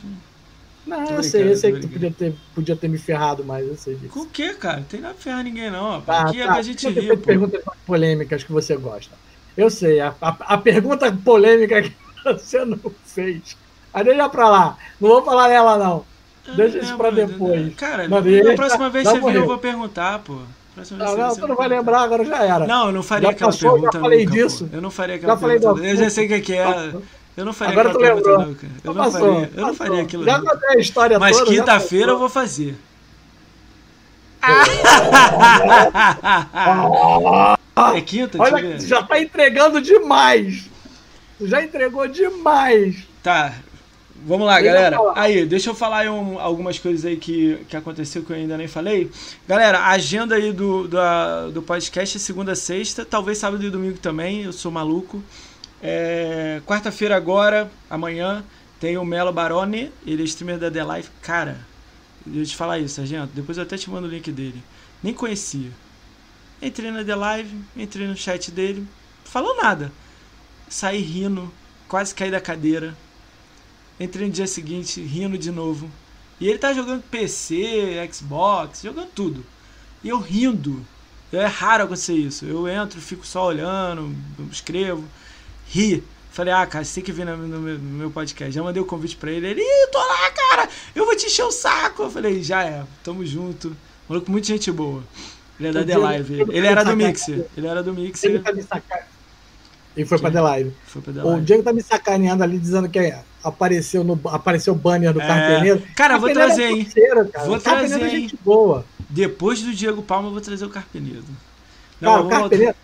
Não, eu sei, eu sei que tu podia ter, podia ter me ferrado mais, eu sei disso. Com o quê, cara? Não tem nada a ferrar ninguém, não. Tá, Aqui tá. é pra gente rir, pô. perguntas polêmicas que você gosta. Eu sei, a, a, a, pergunta polêmica que [LAUGHS] você não fez. Aí deixa pra lá. Não vou falar nela, não. Deixa isso pra depois. Cara, na tá- próxima vez que você vir, eu vou perguntar, pô. Não, não, tu não vai lembrar, agora já era. Não, eu não faria já aquela passou, pergunta. Já falei nunca, disso. Pô. Eu não faria aquela já pergunta. Falei eu já sei o que é. Eu não faria agora aquela pergunta, lembrou. nunca. Eu, não passou, faria, eu não faria aquilo. Já contei a história Mas toda. Mas quinta-feira eu vou fazer. é quinta? Olha, já tá entregando demais. Já entregou demais. Tá, Vamos lá, galera. Aí, deixa eu falar aí um, algumas coisas aí que, que aconteceu que eu ainda nem falei. Galera, a agenda aí do, do, do podcast é segunda a sexta, talvez sábado e domingo também, eu sou maluco. É, Quarta-feira agora, amanhã, tem o Melo Baroni, ele é streamer da The Life. Cara, deixa eu te falar isso, Sargento, depois eu até te mando o link dele. Nem conhecia. Entrei na The Live, entrei no chat dele, falou nada. Saí rindo, quase caí da cadeira Entrei no dia seguinte rindo de novo. E ele tá jogando PC, Xbox, jogando tudo. E eu rindo. É raro acontecer isso. Eu entro, fico só olhando, escrevo, ri. Falei, ah, cara, você tem que vir no, meu, no meu podcast. Já mandei o convite pra ele. Ele, Ih, tô lá, cara, eu vou te encher o saco. Eu falei, já é, tamo junto. Maluco, muita gente boa. Ele é da The Live. Ele era do Mixer. Ele era do Mixer. Ele tá foi pra The Live. Foi pra The Live. O Diego tá me sacaneando ali, dizendo que é apareceu no apareceu o banner do é... Carpeneiro. Cara, vou trazer, é hein? Cara. Vou trazer, é gente boa. Depois do Diego Palma, eu vou trazer o Carpeneiro. Não, cara, o Carpeneiro,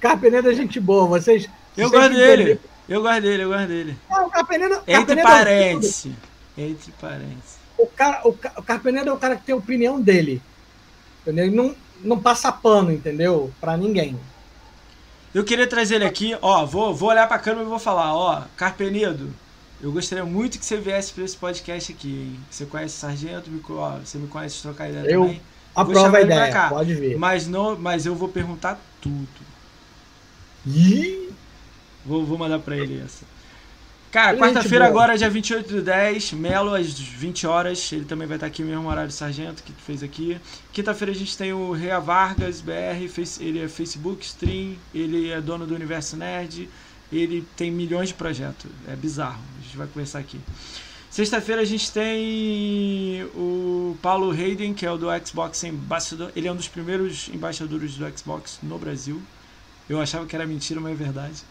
Carpeneiro é gente boa. Vocês. Eu gosto dele. Eu gosto dele, eu gosto dele. Não, o Carpeneiro, Entre Carpeneiro parênteses. É Entre parênteses. O, cara, o, o Carpeneiro é o cara que tem a opinião dele. Entendeu? Ele não, não passa pano, entendeu? Pra ninguém. Eu queria trazer ele aqui, ó, vou, vou olhar pra câmera e vou falar, ó, Carpenedo, eu gostaria muito que você viesse para esse podcast aqui, hein? Você conhece o Sargento, você me conhece trocar ideia eu também. Aprova a ideia, pode ver. Mas, não, mas eu vou perguntar tudo. Ih! Vou, vou mandar para ele essa. Cara, quarta-feira agora, dia 28 do 10, Melo às 20 horas. Ele também vai estar aqui no mesmo horário do Sargento que tu fez aqui. Quinta-feira a gente tem o Rea Vargas, BR, ele é Facebook Stream, ele é dono do Universo Nerd ele tem milhões de projetos. É bizarro. A gente vai conversar aqui. Sexta-feira a gente tem o Paulo Hayden, que é o do Xbox Ambassador. Ele é um dos primeiros embaixadores do Xbox no Brasil. Eu achava que era mentira, mas é verdade.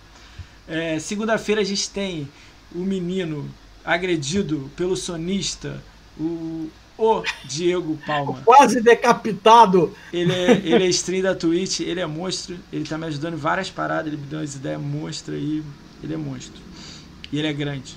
É, Segunda-feira a gente tem o menino agredido pelo sonista, o o Diego Palma. Quase decapitado. Ele é, ele é stream da Twitch, ele é monstro, ele tá me ajudando em várias paradas, ele me deu umas ideias monstras aí, ele é monstro. E ele é grande.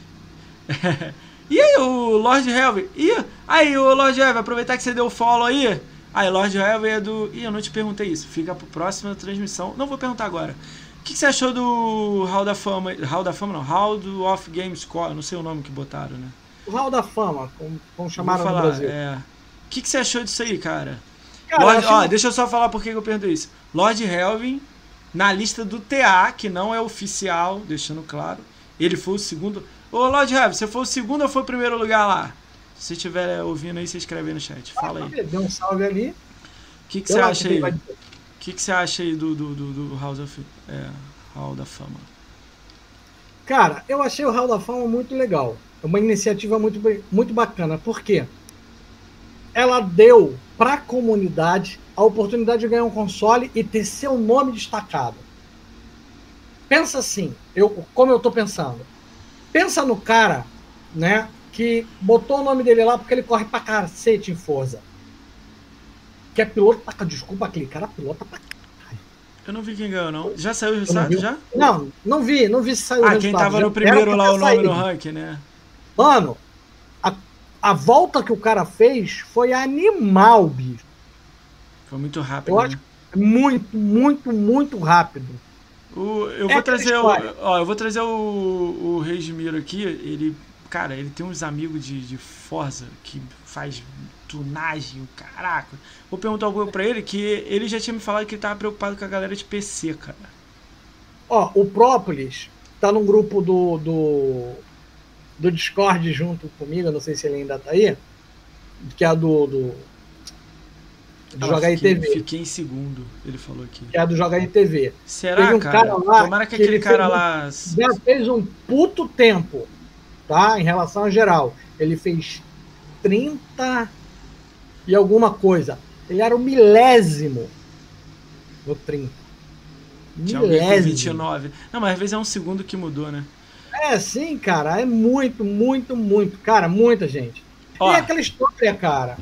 [LAUGHS] e aí, o Lord Helve? E aí, o Lord Helve, aproveitar que você deu follow aí. Aí, Lord Helve é do. Ih, eu não te perguntei isso. Fica pro próxima transmissão. Não vou perguntar agora. O que, que, você achou do Hall da Fama? Hall da Fama não, Hall do Off Game Score, não sei o nome que botaram, né? O Hall da Fama, como, como chamaram falar, no Brasil. É. O que, que você achou disso aí, cara? cara Lord, ó, deixa eu só falar por que eu pergunto isso. Lord Helvin, na lista do TA, que não é oficial, deixando claro, ele foi o segundo. Ô, Lord Helvin, você foi o segundo ou foi o primeiro lugar lá? Se você estiver ouvindo aí, você escreve aí no chat. Fala aí. Deu um salve ali. O que, que você acha aí? O que, que você acha aí do, do, do, do House of, é, Hall da Fama? Cara, eu achei o Hall da Fama muito legal. É uma iniciativa muito, muito bacana. Por quê? Ela deu para a comunidade a oportunidade de ganhar um console e ter seu nome destacado. Pensa assim, eu, como eu estou pensando. Pensa no cara, né, que botou o nome dele lá porque ele corre pra cacete em Forza. Que é piloto pra... Desculpa aquele cara, pilota pra eu não vi quem ganhou, não. Já saiu o resultado, já? Não, não vi, não vi se saiu ah, o resultado. Ah, quem tava no primeiro lá, o nome no ranking, né? Mano, a a volta que o cara fez foi animal, bicho. Foi muito rápido. Eu acho né? muito, muito, muito rápido. O- eu, É vou trazer o, ó, eu vou trazer o, o Reismiro aqui. Ele, cara, ele tem uns amigos de, de Forza que faz tunagem, o caraca. Vou perguntar algo pra ele que ele já tinha me falado que ele tava preocupado com a galera de PC, cara. Ó, o Própolis tá num grupo do, do, do Discord junto comigo, não sei se ele ainda tá aí, que é do, do do Ah, Joga fiquei, TV, Fiquei em segundo, ele falou aqui. que é do Joga aí TV. Será, Teve um cara? cara lá Tomara que que aquele ele cara fez um- lá. Já fez um puto tempo, tá? Em relação a geral. Ele fez 30 e alguma coisa. Ele era o milésimo no 30. Tinha alguém com Milésimo. 29. Não, mas às vezes é um segundo que mudou, né? É, sim, cara. É muito, muito, muito. Cara, muita gente. Ó. E aquela história, cara.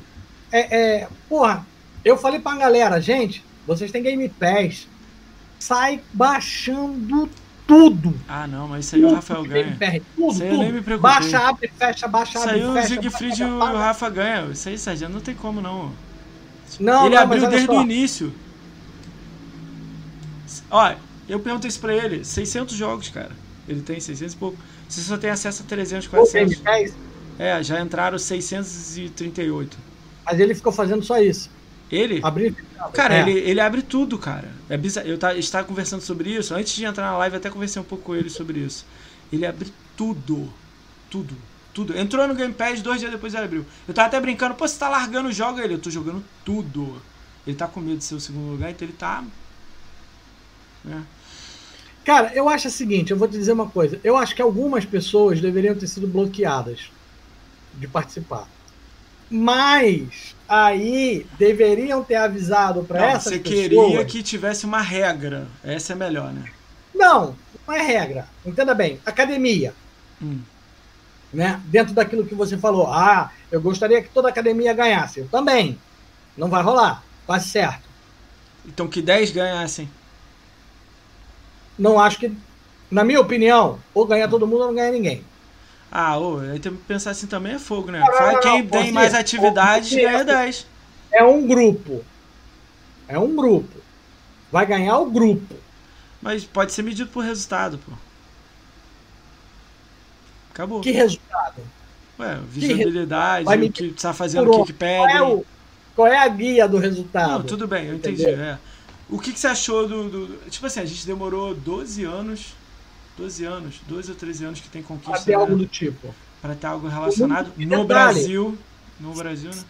É, é, porra, eu falei pra galera, gente, vocês têm Game Pass. Sai baixando tudo. Ah, não, mas isso aí o Rafael Tudo ganha. Tudo, Isso aí eu tudo. nem me preocupei. Baixa, abre, fecha, baixa, Isso abre, aí o fecha. Siegfried e o. Rafa ganham. Isso aí, Sérgio, não tem como não. Não, ele não, abriu desde o início. Ó, eu perguntei isso pra ele. 600 jogos, cara. Ele tem 600 e pouco. Você só tem acesso a 300, O Game 400. Pass, É, já entraram 638. mas ele ficou fazendo só isso. Ele? Abrir. Cara, É. ele, ele abre tudo, cara. É bizarro. Eu tá, estava conversando sobre isso. Antes de entrar na live, eu até conversei um pouco com ele sobre isso. Ele abre tudo. Tudo. Tudo. Entrou no Game Pass, dois dias depois ele abriu. Eu tava até brincando, pô, você tá largando o jogo ele. Eu tô jogando tudo. Ele tá com medo de ser o segundo lugar, então ele tá. né? Cara, eu acho o seguinte, eu vou te dizer uma coisa. Eu acho que algumas pessoas deveriam ter sido bloqueadas de participar. Mas aí deveriam ter avisado para Não, essas você queria que tivesse uma regra. Essa é melhor, né? Não, não é regra. Entenda bem. Academia, Hum. né? Dentro daquilo que você falou. Ah, eu gostaria que toda academia ganhasse. Eu também. Não vai rolar. Quase certo. Então que 10 ganhassem. Não acho que, na minha opinião, ou ganha todo mundo ou não ganha ninguém. Ah, ô, aí tem que pensar assim também é fogo, né? Não, não, não, Quem tem você- mais atividades você- ganha 10. É um grupo. É um grupo. Vai ganhar o grupo. Mas pode ser medido por resultado, pô. Acabou. Que resultado? Ué, visibilidade, Vai o medir que tá fazendo, o que, que Qual é, pedem. o- qual é a guia do resultado? Não, tudo bem, eu entendi. É. O que, que você achou do, do- Tipo assim, a gente demorou 12 anos. 12 anos, 12 ou 13 anos que tem Pra conquista ter né, algo do tipo. pra ter algo relacionado no detalhe. Brasil. No Brasil, né?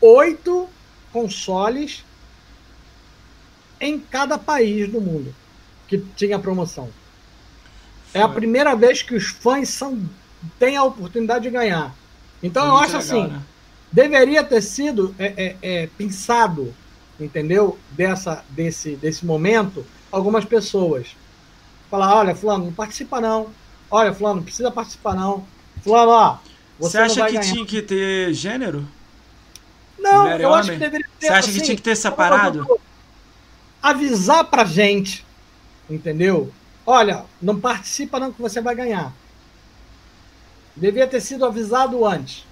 Oito consoles em cada país do mundo que tinha promoção. É a Foi- primeira vez que os fãs são, têm a oportunidade de ganhar. Então foi eu acho legal, assim, né? deveria ter sido é, é, é, pensado, entendeu? Dessa, desse, desse momento, algumas pessoas. Falar, olha, fulano, não participa não. Olha, fulano, não precisa participar não. Fulano, ó, você, Você acha que ganhar. tinha que ter gênero? Não, mulher eu acho homem? que deveria ter. Você acha que assim, tinha que ter separado? Avisar pra gente, entendeu? Olha, não participa não que você vai ganhar. Devia ter sido avisado antes.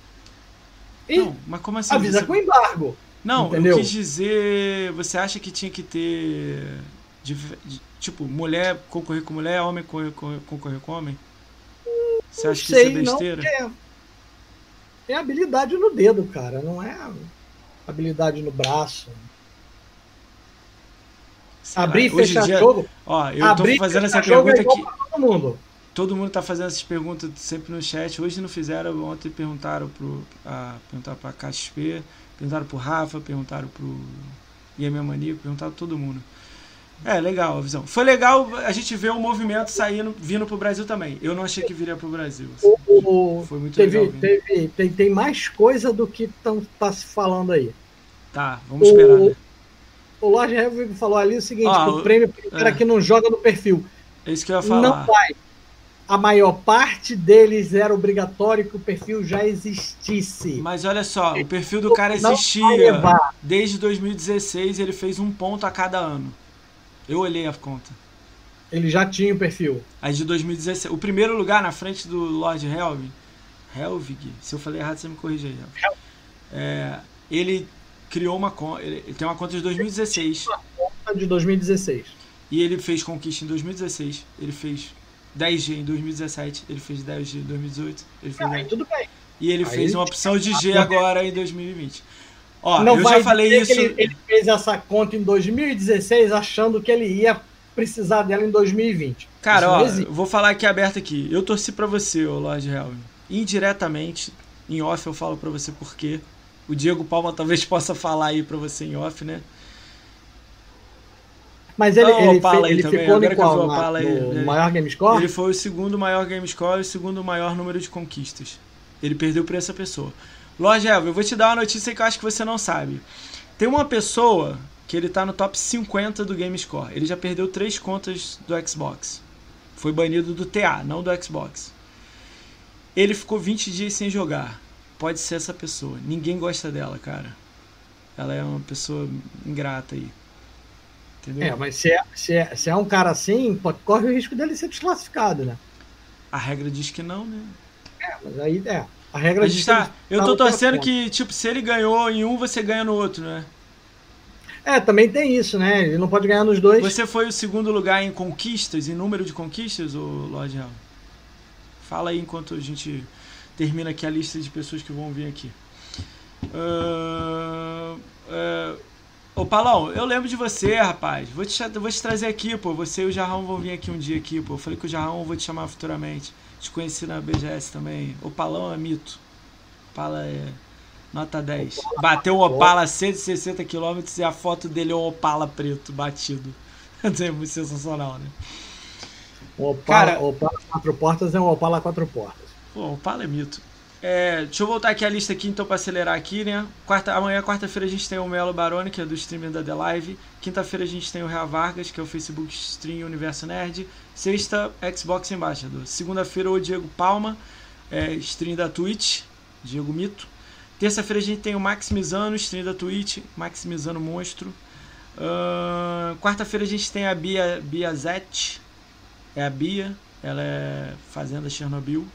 E Não, mas como assim? avisa Você- com embargo. Não, Entendeu? eu quis dizer. Você acha que tinha que ter. dif- de- Tipo, mulher concorrer com mulher, homem concorrer, concorrer- com homem? Você acha que isso é Sei, não, besteira? porque é habilidade no dedo, cara. Não é habilidade no braço. Sei lá, abrir e fechar dia- jogo. Ó, eu abrir tô fazendo essa é pergunta aqui. todo mundo. Todo mundo tá fazendo essas perguntas sempre no chat. Hoje não fizeram, ontem perguntaram pro. A, perguntaram pra KXP, perguntaram pro Rafa, perguntaram pro IEM Maníaco, perguntaram todo mundo. É, legal a visão. Foi legal a gente ver o movimento saindo, vindo pro Brasil também. Eu não achei que viria pro Brasil. assim. O- Foi muito teve, legal. teve, tem, tem mais coisa do que tão, tá se falando aí. Tá, vamos esperar. O, né? o Lorde Helvig falou ali o seguinte: que o prêmio para o cara é. que não joga no perfil. É isso que eu ia Não falar. vai. A maior parte deles era obrigatório que o perfil já existisse. Mas olha só, o perfil do cara existia desde 2016 ele fez um ponto a cada ano. Eu olhei a conta. Ele já tinha o perfil. Aí de 2016. O primeiro lugar na frente do Lord Helm, Helvig, se eu falei errado, você me corrige aí. É, ele criou uma conta, ele tem uma conta de 2016. Uma conta de 2016. E ele fez conquista em 2016, ele fez 10G em 2017, ele fez 10G em 2018, ele fez ah, 10... tudo bem. E ele aí fez uma opção de G [LAUGHS] agora em 2020. Ó, não eu já falei isso. Ele, ele, fez essa conta em 2016 achando que ele ia precisar dela em 2020. Cara, ó, vou falar aqui aberto aqui. Eu torci para você, ô Lord Helm. Indiretamente, em off eu falo para você por quê. O Diego Palma talvez [LAUGHS] possa falar aí para você em off, né? Mas ele, ele, Opala ele ficou no qual? Na, aí, no ele, maior game score? Ele foi o segundo maior game score e o segundo maior número de conquistas. Ele perdeu para essa pessoa. Lorde Evo, eu vou te dar uma notícia que eu acho que você não sabe. Tem uma pessoa que ele tá no top 50 do Game Score. Ele já perdeu três contas do Xbox. Foi banido do TA, não do Xbox. Ele ficou 20 dias sem jogar. Pode ser essa pessoa. Ninguém gosta dela, cara. Ela é uma pessoa ingrata aí. Entendeu? É, mas se é, se é, se é um cara assim, corre o risco dele ser desclassificado, né? A regra diz que não, né? É, mas aí é. A regra diz tá, que. Eu tô torcendo que, tipo, se ele ganhou em um, você ganha no outro, né? É, também tem isso, né? Ele não pode ganhar nos dois. Você foi o segundo lugar em conquistas, em número de conquistas, ô Lord Real? Fala aí enquanto a gente termina aqui a lista de pessoas que vão vir aqui. Uh, uh, Ô Palão, eu lembro de você, rapaz. Vou te, vou te trazer aqui, pô. Você e o Jarrão vão vir aqui um dia aqui, pô. Eu falei que o Jarrão eu vou te chamar futuramente. Te conheci na BGS também. O Palão é mito. Opala é nota 10. Bateu um Opala a 160 km e a foto dele é um Opala preto batido. [LAUGHS] é muito sensacional, né? O Opala, Cara, Opala quatro portas é um Opala quatro portas. Pô, Opala é mito. É, deixa eu voltar aqui a lista aqui então para acelerar aqui, né? Quarta, amanhã, quarta-feira, a gente tem o Melo Baroni, que é do streamer da The Live. Quinta-feira a gente tem o Real Vargas, que é o Facebook Stream Universo Nerd. Sexta, Xbox Embaixador. Segunda-feira, o Diego Palma, é, stream da Twitch, Diego Mito. Terça-feira a gente tem o Maximizano, stream da Twitch, Maximizano Monstro. Uh, Quarta-feira a gente tem a Bia, Bia Zete, é a Bia, ela é Fazenda Chernobyl.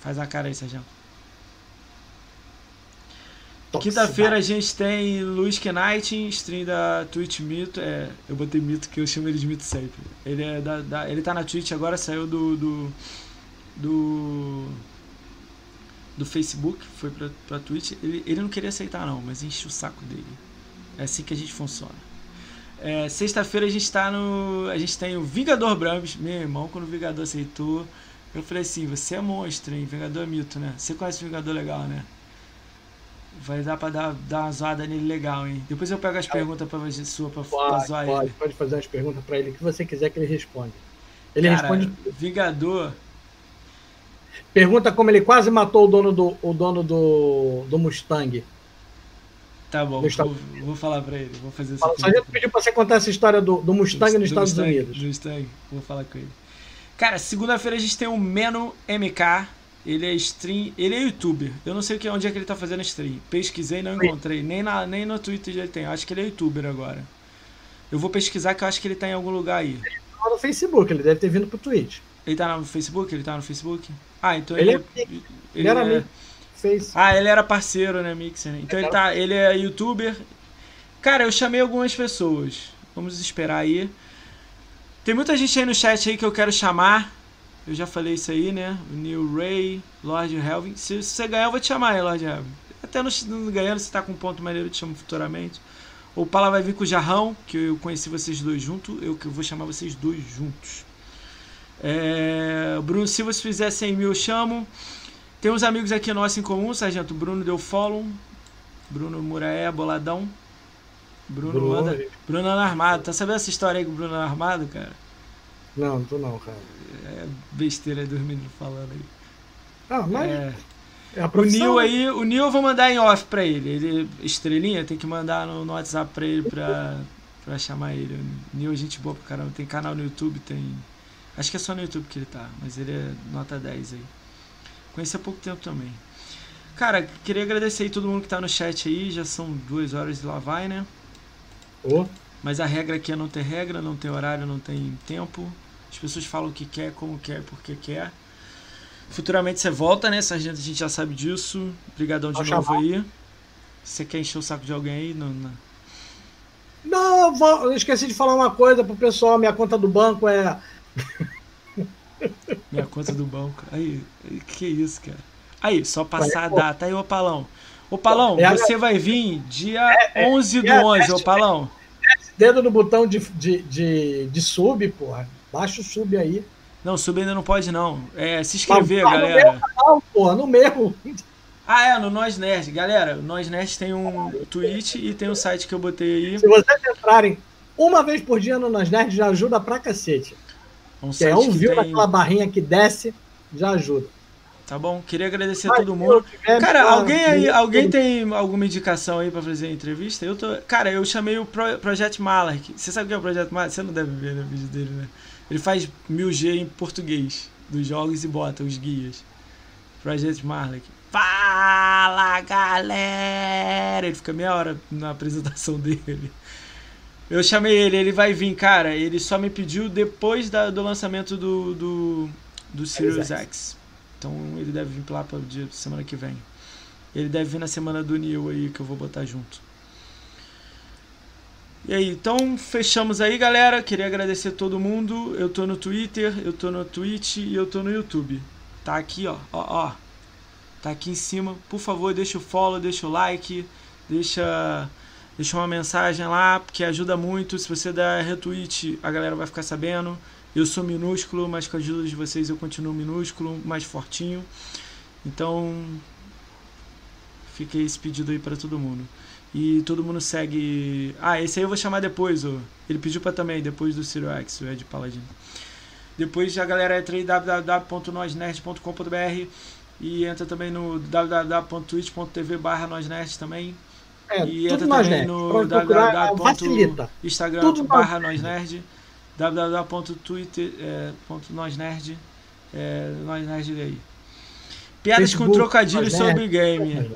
Faz a cara aí, Sérgio. Quinta-feira a gente tem Luiz Knight, stream da Twitch Mito. É, eu botei Mito que eu chamo ele de Mito sempre. Ele, é da, da, ele tá na Twitch agora, saiu do. do. do, do Facebook, foi pra, pra Twitch. Ele, ele não queria aceitar, não, mas enche o saco dele. É assim que a gente funciona. É, Sexta-feira a gente tá no. A gente tem o Vingador Brambis. Meu irmão, quando o Vingador aceitou. Eu falei assim, você é monstro, hein? Vingador é mito, né? Você conhece o Vingador legal, né? Vai dar pra dar, dar uma zoada nele legal, hein? Depois eu pego as perguntas pra você, sua pra, pode, pra zoar pode, ele. Pode fazer as perguntas pra ele que você quiser que ele responda. Ele Cara, responde. Vingador. Pergunta como ele quase matou o dono do, o dono do, do Mustang. Tá bom, vou, vou, falar pra ele. Vou fazer essa Só a gente pediu pra você contar essa história do, do Mustang do, nos do Estados Mustang, Unidos. Do Mustang, vou falar com ele. Cara, segunda-feira a gente tem o Meno MK. Ele é stream. Ele é youtuber. Eu não sei onde é que ele tá fazendo stream. Pesquisei e não encontrei. Nem, na, nem no Twitter ele tem. Eu acho que ele é youtuber agora. Eu vou pesquisar que eu acho que ele tá em algum lugar aí. Ele tá no Facebook, ele deve ter vindo pro Twitch. Ele tá no Facebook? Ele tá no Facebook? Ah, então ele, ele, é, ele, ele era é... Fez. Ah, ele era parceiro, né, Mixer? Então ele, ele tá. Ele é youtuber. Cara, eu chamei algumas pessoas. Vamos esperar aí. Tem muita gente aí no chat aí que eu quero chamar. Eu já falei isso aí, né? O Neil Ray, Lord Helvin. Se, você ganhar, eu vou te chamar aí, Lord Helvin. Até não, não ganhando, você tá com um ponto maneiro, eu te chamo futuramente. O Pala vai vir com o Jarrão, que eu conheci vocês dois juntos. Eu que vou chamar vocês dois juntos. É, Bruno Silva, se fizer 100 mil, eu chamo. Tem uns amigos aqui nossos em comum, Sargento. Bruno deu follow. Bruno Muraé, boladão. Bruno, Bruno anda. Bruno armado. Tá sabendo essa história aí com o Bruno armado, cara? Não, não tô não, cara. É besteira dormindo falando aí. Ah, mas. É, é o Nil aí, o Nil eu vou mandar em off pra ele. Ele, estrelinha, tem que mandar no, no WhatsApp pra ele pra, pra chamar ele. O Nil é gente boa pra caramba. Tem canal no YouTube, tem. Acho que é só no YouTube que ele tá, mas ele é nota 10 aí. Conheci há pouco tempo também. Cara, queria agradecer aí todo mundo que tá no chat aí. Já são duas horas e lá vai, né? Oh. Mas a regra aqui é não ter regra, não tem horário, não tem tempo. As pessoas falam o que quer, como quer, porque quer. Futuramente você volta, né, Sargento? A gente já sabe disso. Obrigadão de novo aí. Você quer encher o saco de alguém aí? Não, não. não eu esqueci de falar uma coisa pro pessoal. Minha conta do banco é. Minha conta do banco. Aí, que isso, cara. Aí, só passar a data. Aí, ô Palão. Ô Palão, é, você vai vir dia é, é, 11 do é, 11, ô Palão. Dedo no botão de, de, de, de sub, porra. Baixa o sub aí. Não, sub ainda não pode, não. É se inscrever, tá, galera. No meu canal, porra, no meu. Ah, é, no Nós Nerd. Galera, o Nós Nerd tem um tweet e tem um site que eu botei aí. Se vocês entrarem uma vez por dia no Nós Nerd, já ajuda pra cacete. Um que é um viu tem... naquela barrinha que desce, já ajuda. Tá bom? Queria agradecer a todo mundo. Cara, alguém aí, alguém tem alguma indicação aí para fazer a entrevista? Eu tô, cara, eu chamei o Pro, Project Malak. Você sabe o que é o Project Malak? Você não deve ver no vídeo dele, né? Ele faz 1000G em português dos jogos e bota os guias. Project Malak. Fala, galera! Ele fica meia hora na apresentação [LAUGHS] dele. Eu chamei ele, ele vai vir, cara. Ele só me pediu depois da, do lançamento do, do, do Sirius X. Então ele deve vir lá para o dia semana que vem. Ele deve vir na semana do Neil aí que eu vou botar junto. E aí, então fechamos aí, galera. Queria agradecer todo mundo. Eu tô no Twitter, eu tô no Twitch e eu tô no YouTube. Tá aqui, ó, ó, ó. Tá aqui em cima. Por favor, deixa o follow, deixa o like, deixa deixa uma mensagem lá, porque ajuda muito. Se você der retweet, a galera vai ficar sabendo. Eu sou minúsculo, mas com a ajuda de vocês eu continuo minúsculo, mais fortinho. Então, fica esse pedido aí para todo mundo. E todo mundo segue. Ah, esse aí eu vou chamar depois, ó. Ele pediu para também, depois do Ciro X, o Ed Paladino. Depois a galera entra em www.nosnerd.com.br e entra também no www.twitch.tv barra também. É, e entra também no www.instagram barra nosnerd www.twitter.nosnerd é, nosnerd é, aí. Piadas Facebook, com trocadilhos sobre game.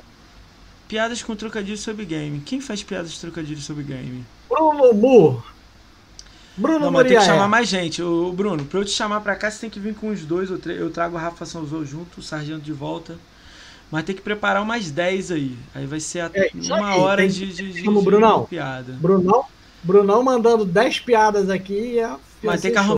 Piadas com trocadilhos sobre game. Quem faz piadas de trocadilhos sobre game? Bruno Mu. Bruno Não, mas tem que chamar mais gente. O Bruno, pra eu te chamar pra cá, você tem que vir com os dois ou três. Eu trago o Rafa Sanzou junto, o Sargento de volta. Mas tem que preparar umas 10 aí. Aí vai ser é, uma aí, hora de, de, de, de, Brunão. piada. Brunão, Brunão mandando 10 piadas aqui e é, Mas tem que arrumar